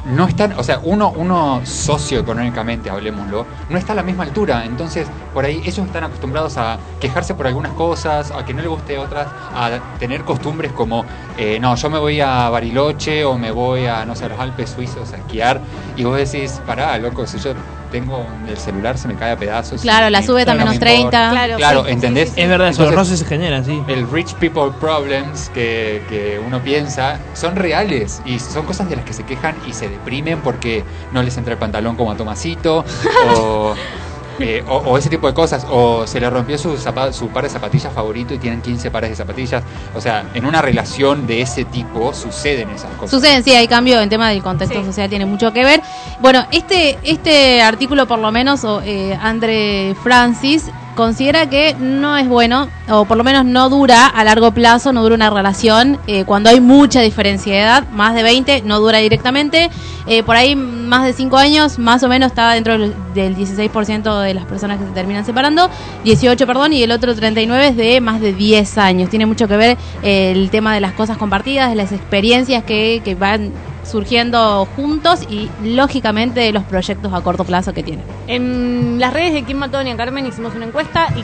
no están, o sea, uno, uno socioeconómicamente, hablemoslo, no está a la misma altura. Entonces, por ahí ellos están acostumbrados a quejarse por algunas cosas, a que no les guste otras, a tener costumbres como, eh, no, yo me voy a Bariloche o me voy a, no sé, a los Alpes suizos a esquiar. Y vos decís, pará, loco, si yo tengo el celular se me cae a pedazos. Claro, la sube no a menos me 30. importa. Claro, Claro, sí, ¿entendés? sí, sí. Es verdad, esos Entonces, roces se generan, sí. el rich people problems que, que uno piensa son reales y son cosas de las que se quejan y se deprimen porque no les entra el pantalón como a Tomasito o, eh, o, o ese tipo de cosas o se le rompió su, su par de zapatillas favorito y tienen 15 pares de zapatillas o sea en una relación de ese tipo suceden esas cosas Suceden, sí, hay cambio en tema del contexto Sí. social, tiene mucho que ver. Bueno, este, este artículo por lo menos, o, eh, Andre Francis, considera que no es bueno, o por lo menos no dura a largo plazo, no dura una relación, eh, cuando hay mucha diferencia de edad, más de 20, no dura directamente, Eh, por ahí más de 5 años, más o menos estaba dentro del, del 16% de las personas que se terminan separando, 18, perdón, y el otro 39 es de más de 10 años. Tiene mucho que ver eh, el tema de las cosas compartidas, de las experiencias que, que van surgiendo juntos y lógicamente de los proyectos a corto plazo que tienen. En las redes de Kim Mató Doña Carmen hicimos una encuesta y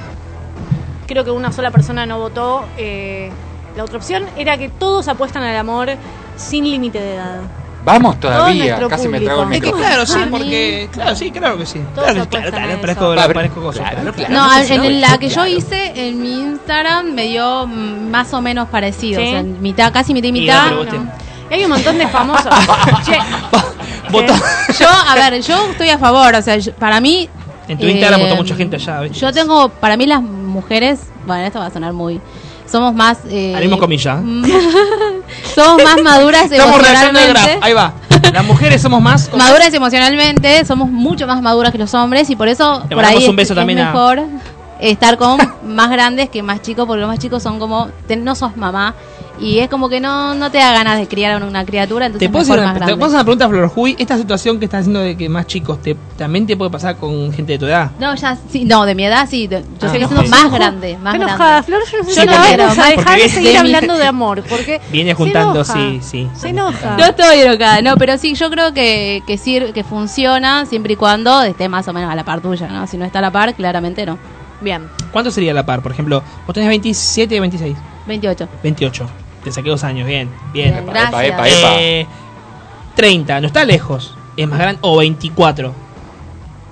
creo que una sola persona no votó. eh, la otra opción era que todos apuestan al amor sin límite de edad. Vamos todavía, casi me público. trago el Es que micrófono. claro, sí, porque. Claro, sí, claro que sí. Todos Claro, claro, claro, parezco, A ver, parezco cosa. claro, claro. No, en la que yo hice en mi Instagram me dio mm, más o menos parecido. ¿Sí? O sea, mitad, casi mitad y Y mitad. Y hay un montón de famosos. che, Votó. Yo, a ver, yo estoy a favor. O sea, yo- para mí. En tu Instagram eh, votó mucha gente allá. ¿viste? Yo tengo, para mí las mujeres, bueno, esto va a sonar muy, somos más... Eh, Haremos comillas. somos más maduras Estamos Graf. emocionalmente. Ahí va. Las mujeres somos más. Maduras emocionalmente, somos mucho más maduras que los hombres y por eso por ahí mandamos es, un beso es también a- mejor estar con más grandes que más chicos, porque los más chicos son como, te- no sos mamá y es como que no, no te da ganas de criar a una criatura, entonces ¿Te puedo, mejor hacer más una, te una pregunta, Flor Juy? Esta situación que estás haciendo de que más chicos, te, ¿también te puede pasar con gente de tu edad? No, ya, sí, no, de mi edad sí, de- yo Ah, estoy más grande, más grande. enojada, Flor. Yo no sé Sí, si la porque- vamos a dejar de seguir de mi- hablando de amor. Porque Viene juntando, sí, sí. Se enoja. Yo estoy enojada, no, pero sí, yo creo que, que, sir- que funciona siempre y cuando esté más o menos a la par tuya, ¿no? Si no está a la par, claramente no. Bien. ¿Cuánto sería la par? Por ejemplo, vos tenés 27 y 26. 28. 28. Te saqué dos años, bien, bien. Bien, gracias. Epa, epa, epa. Eh, 30, no está lejos. Es más grande. O 24.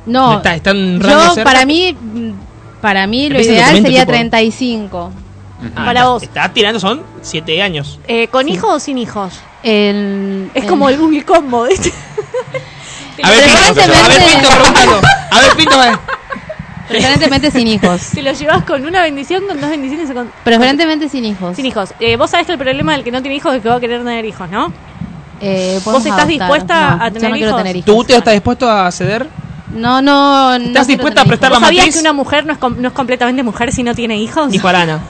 No, Está, está en rango yo para mí, para mí lo ideal sería tipo. 35. Ah, Para vos. Está tirando, son 7 años. Eh, ¿Con hijos o sin hijos? El, Es el- como el Google Combo. A ver, Pinto, a ver, Pinto. A ver, Pinto, a ver. Preferentemente sin hijos. Si lo llevas con una bendición, con dos bendiciones o con... Preferentemente sin hijos. Sin hijos. Eh, vos sabés que el problema del que no tiene hijos es que va a querer tener hijos, ¿no? Eh, ¿Vos estás adoptar. dispuesta No, a yo tener no quiero hijos? tener hijos. ¿Tu útero está dispuesto a ceder? No, no. no ¿Estás quiero dispuesta a prestar hijos. la ¿Vos sabías matriz? que una mujer no es, com- no es completamente mujer si no tiene hijos? Dijo Arana.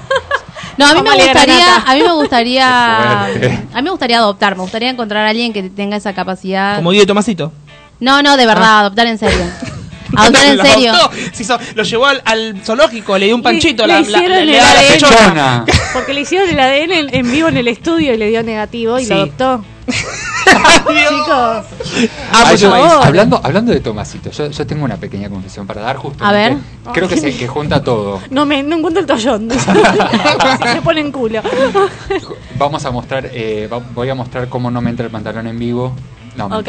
No, a mí me gustaría, a mí me gustaría, a mí me gustaría adoptar, me gustaría encontrar a alguien que tenga esa capacidad. Como Guido Tomasito. No, no, de verdad, Ah. adoptar en serio. Adoptar en Lo serio. adoptó. Se hizo- lo llevó al, al zoológico, le dio un panchito. le la, la- hicieron le- el le ADN. Porque le hicieron el ADN en, en vivo en el estudio y le dio negativo y Sí. lo adoptó. Chicos, Ah, Ah, pues yo- hablando, hablando de Tomasito, yo, yo tengo una pequeña confesión para dar justo. A ver. Creo que se que junta todo. no me no encuentro el toallón. Se pone en culo. Vamos a mostrar, eh, voy a mostrar cómo no me entra el pantalón en vivo. No, ok.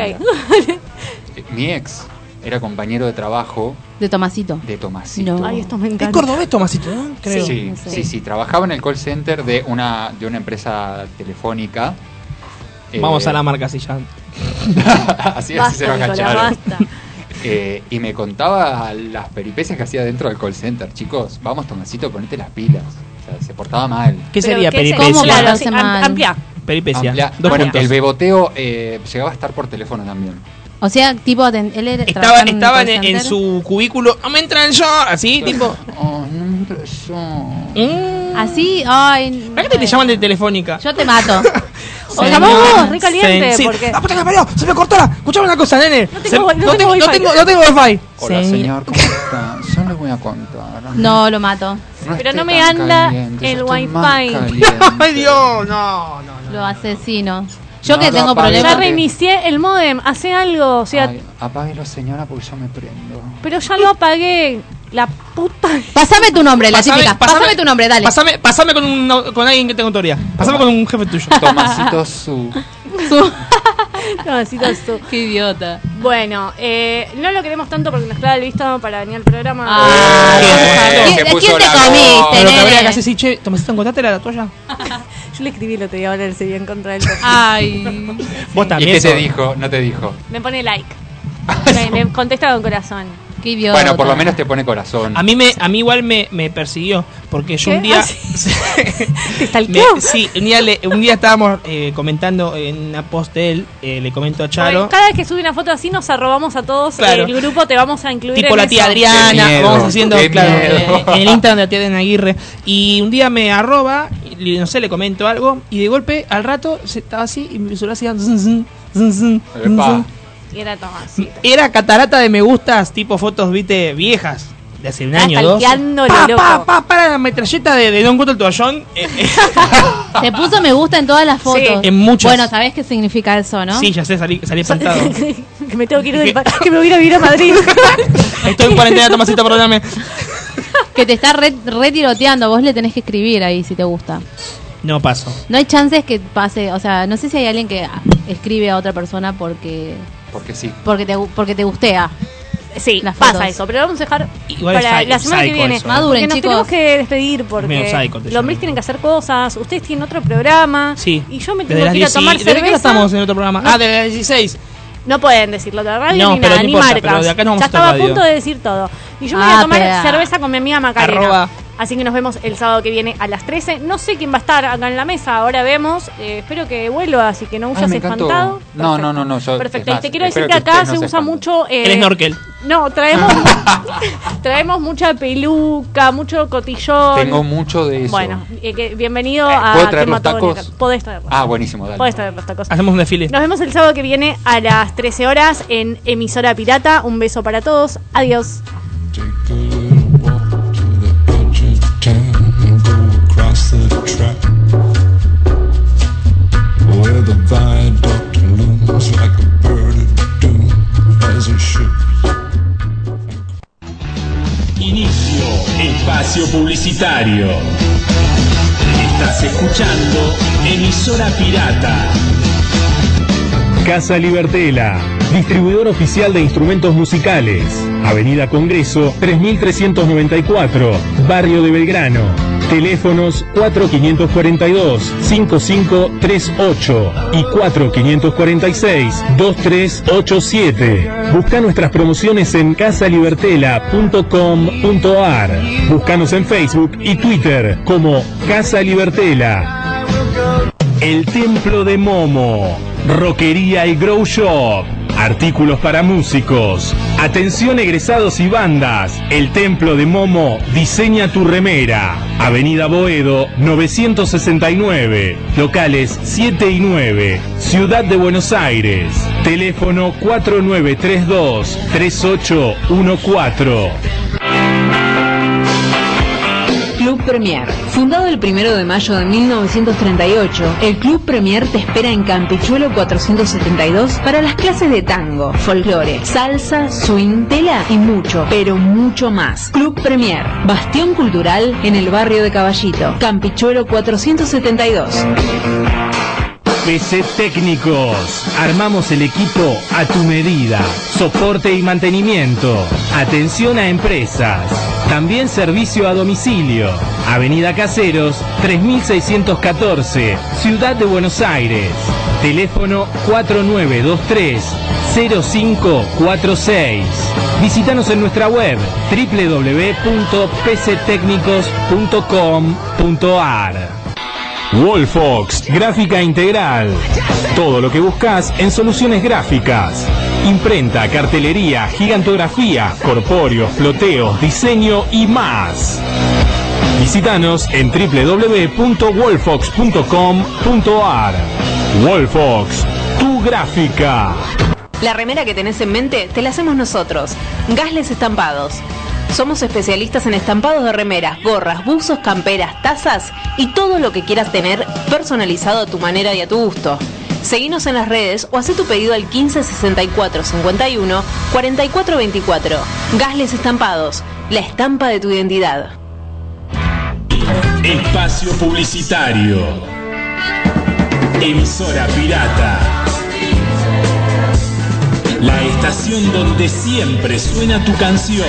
Mi ex era compañero de trabajo De Tomasito. de Tomasito. No. Ay, esto me Es cordobés Tomasito, ¿no? Creo. Sí, Sí. sí, sí, trabajaba en el call center de una de una empresa telefónica. Eh, Vamos a la marca así ya. así así se lo Basta, Nicolás, agacharon. basta. Eh, y me contaba las peripecias que hacía dentro del call center. Chicos, vamos Tomasito, ponete las pilas. O sea, se portaba mal. ¿Qué sería ¿qué se- peripecia? ¿Cómo Claro, mal? amplia. Peripecia. Amplia- Dos bueno, puntos. el beboteo eh, llegaba a estar por teléfono también. O sea, tipo, él era, Estaba, en estaba call en, en center. su cubículo. ¡No me entra el yo! Así, tipo. Oh, no me interesó. mm. Así, ay. ¿Para qué te llaman de telefónica? Yo te mato. O llamás vos, re caliente, Sí. porque- ¡Ah, puta que me parió! ¡Se me cortó la! Escuchame una cosa, nene. No tengo- Se- no tengo no tengo, no wifi. tengo, no tengo wifi. Hola, Sí. señor, ¿cómo está? Yo le voy a contar. No, lo mato. No Pero no me anda caliente, yo el wifi. ¡Ay, Dios! No, no, no. Lo asesino. Yo No que tengo. Ya problemas. Porque- reinicié el modem, hace algo, o sea, Ay, apáguelo, señora, porque yo me prendo. pero ya lo apagué. La puta. Pásame tu nombre, la Pasame- típica. Pásame, tu nombre, dale. Pasame, pasame con, un, con alguien que tenga autoridad. Pasame con un jefe tuyo. Tomasito su. Su- necesito esto. Qué idiota. Bueno, eh, no lo queremos tanto porque nos clava el visto para venir al programa. Ah, Eh, ¿quién- que ¿De puso quién te la comiste, Pero lo que habría que hacer, sí, che, Tomasito, ¿encontraste la toalla? Yo le escribí el otro día, ahora en contra del perfil. Ay. Vos ¿Y también. qué te sos- dijo? No te dijo. Me pone like. me, me contesta con corazón. Qué idiota. Bueno, por lo menos te pone corazón. A mí, me, a mí igual me, me persiguió. Porque yo ¿Qué? un día. Ah, ¿Te Me- stalkeó? sí, un día, le- un día estábamos eh, comentando en una post de él, eh, le comento a Charo, Cada vez que sube una foto así nos arrobamos a todos Claro. el grupo, te vamos a incluir tipo en la tía eso. Adriana, miedo, vamos haciendo, qué claro, miedo. eh, en el Instagram de la tía Adriana Aguirre. Y un día me arroba, y, no sé, le comento algo, y de golpe, al rato, se estaba así, y mi celular hacía zun, zun, zun, zun, zun, Epa. zun. Y era Tomasito. Era catarata de me gustas, tipo fotos, viste, viejas. De hace un año, dos. Pa, loco. pa, pa, para la metralleta de, de No encuentro el toallón. eh, eh, Te puso me gusta en todas las fotos. Sí. En muchas. Bueno, ¿sabés qué significa eso, no? Sí, ya sé, salí, salí espantado. que me tengo que ir del que me voy a ir a vivir a Madrid. Estoy en cuarentena, Tomasito, perdóname. Que te está re, re tiroteando. Vos le tenés que escribir ahí si te gusta. No paso. No hay chances que pase, o sea, no sé si hay alguien que escribe a otra persona porque Porque sí. porque te porque te gustea. Sí, Las pasa fotos. eso, pero vamos a dejar Igual para la semana que viene. eso, ¿eh? Maduren, porque nos chicos. tenemos que despedir porque los hombres tienen que hacer cosas, ustedes tienen otro programa Sí. y yo me tengo que ir a 10 tomar ¿Desde qué hora cerveza. estamos en otro programa? No. Ah, de las 16. No pueden decirlo de radio No, ni nada, ni importa, marcas. pero de acá no vamos ya a estaba a punto de decir todo. Y yo me voy Ah, a tomar cerveza con mi amiga Macarena. Arroba. Así que nos vemos el sábado que viene a las 13. No sé quién va a estar acá en la mesa, ahora vemos. Eh, espero que vuelva, así que no Ay, huyas espantado. No, no, no, no. Yo, Perfecto. Y te quiero decir que acá se usa mucho. eh, El snorkel. No, traemos, traemos mucha peluca, mucho cotillón. Tengo mucho de eso. Bueno, eh, que- bienvenido Eh, a ¿puedo traer ¿Quién los tacos? Podés traerlos. Ah, buenísimo, dale. Podés traer los tacos. Hacemos un desfile. Nos vemos el sábado que viene a las 13 horas en Emisora Pirata. Un beso para todos. Adiós. The viaduct looms like a bird of doom as it should. Inicio espacio publicitario. Estás escuchando emisora pirata. Casa Libertela, distribuidor oficial de instrumentos musicales. Avenida Congreso 3394, Barrio de Belgrano. Teléfonos 4542-5538 y 4546-2387. Busca nuestras promociones en casalibertela.com.ar. Búscanos en Facebook y Twitter como Casa Libertela. El Templo de Momo, Roquería y Grow Shop, artículos para músicos. Atención egresados y bandas, El Templo de Momo diseña tu remera. Avenida Boedo 969, locales 7 y 9, Ciudad de Buenos Aires. Teléfono 4932 3814. Club Premier. Fundado el 1 de mayo de 1938, el Club Premier te espera en Campichuelo 472 para las clases de tango, folclore, salsa, swing, tela y mucho, pero mucho más. Club Premier, bastión cultural en el barrio de Caballito, Campichuelo 472. PC Técnicos. Armamos el equipo a tu medida. Soporte y mantenimiento. Atención a empresas. También servicio a domicilio. Avenida Caseros 3614, Ciudad de Buenos Aires. Teléfono 4923 0546. Visítanos en nuestra web www.pctecnicos.com.ar. Wolfox, gráfica integral. Todo lo que buscas en soluciones gráficas. Imprenta, cartelería, gigantografía, corpóreos, floteos, diseño y más. Visítanos en www.wolfox.com.ar. Wolfox, tu gráfica. La remera que tenés en mente te la hacemos nosotros. Gasles Estampados. Somos especialistas en estampados de remeras, gorras, buzos, camperas, tazas y todo lo que quieras tener personalizado a tu manera y a tu gusto. Seguinos en las redes o haz tu pedido al 15 64 51 44 24. Gasles Estampados, la estampa de tu identidad. Espacio publicitario. Emisora pirata. La estación donde siempre suena tu canción.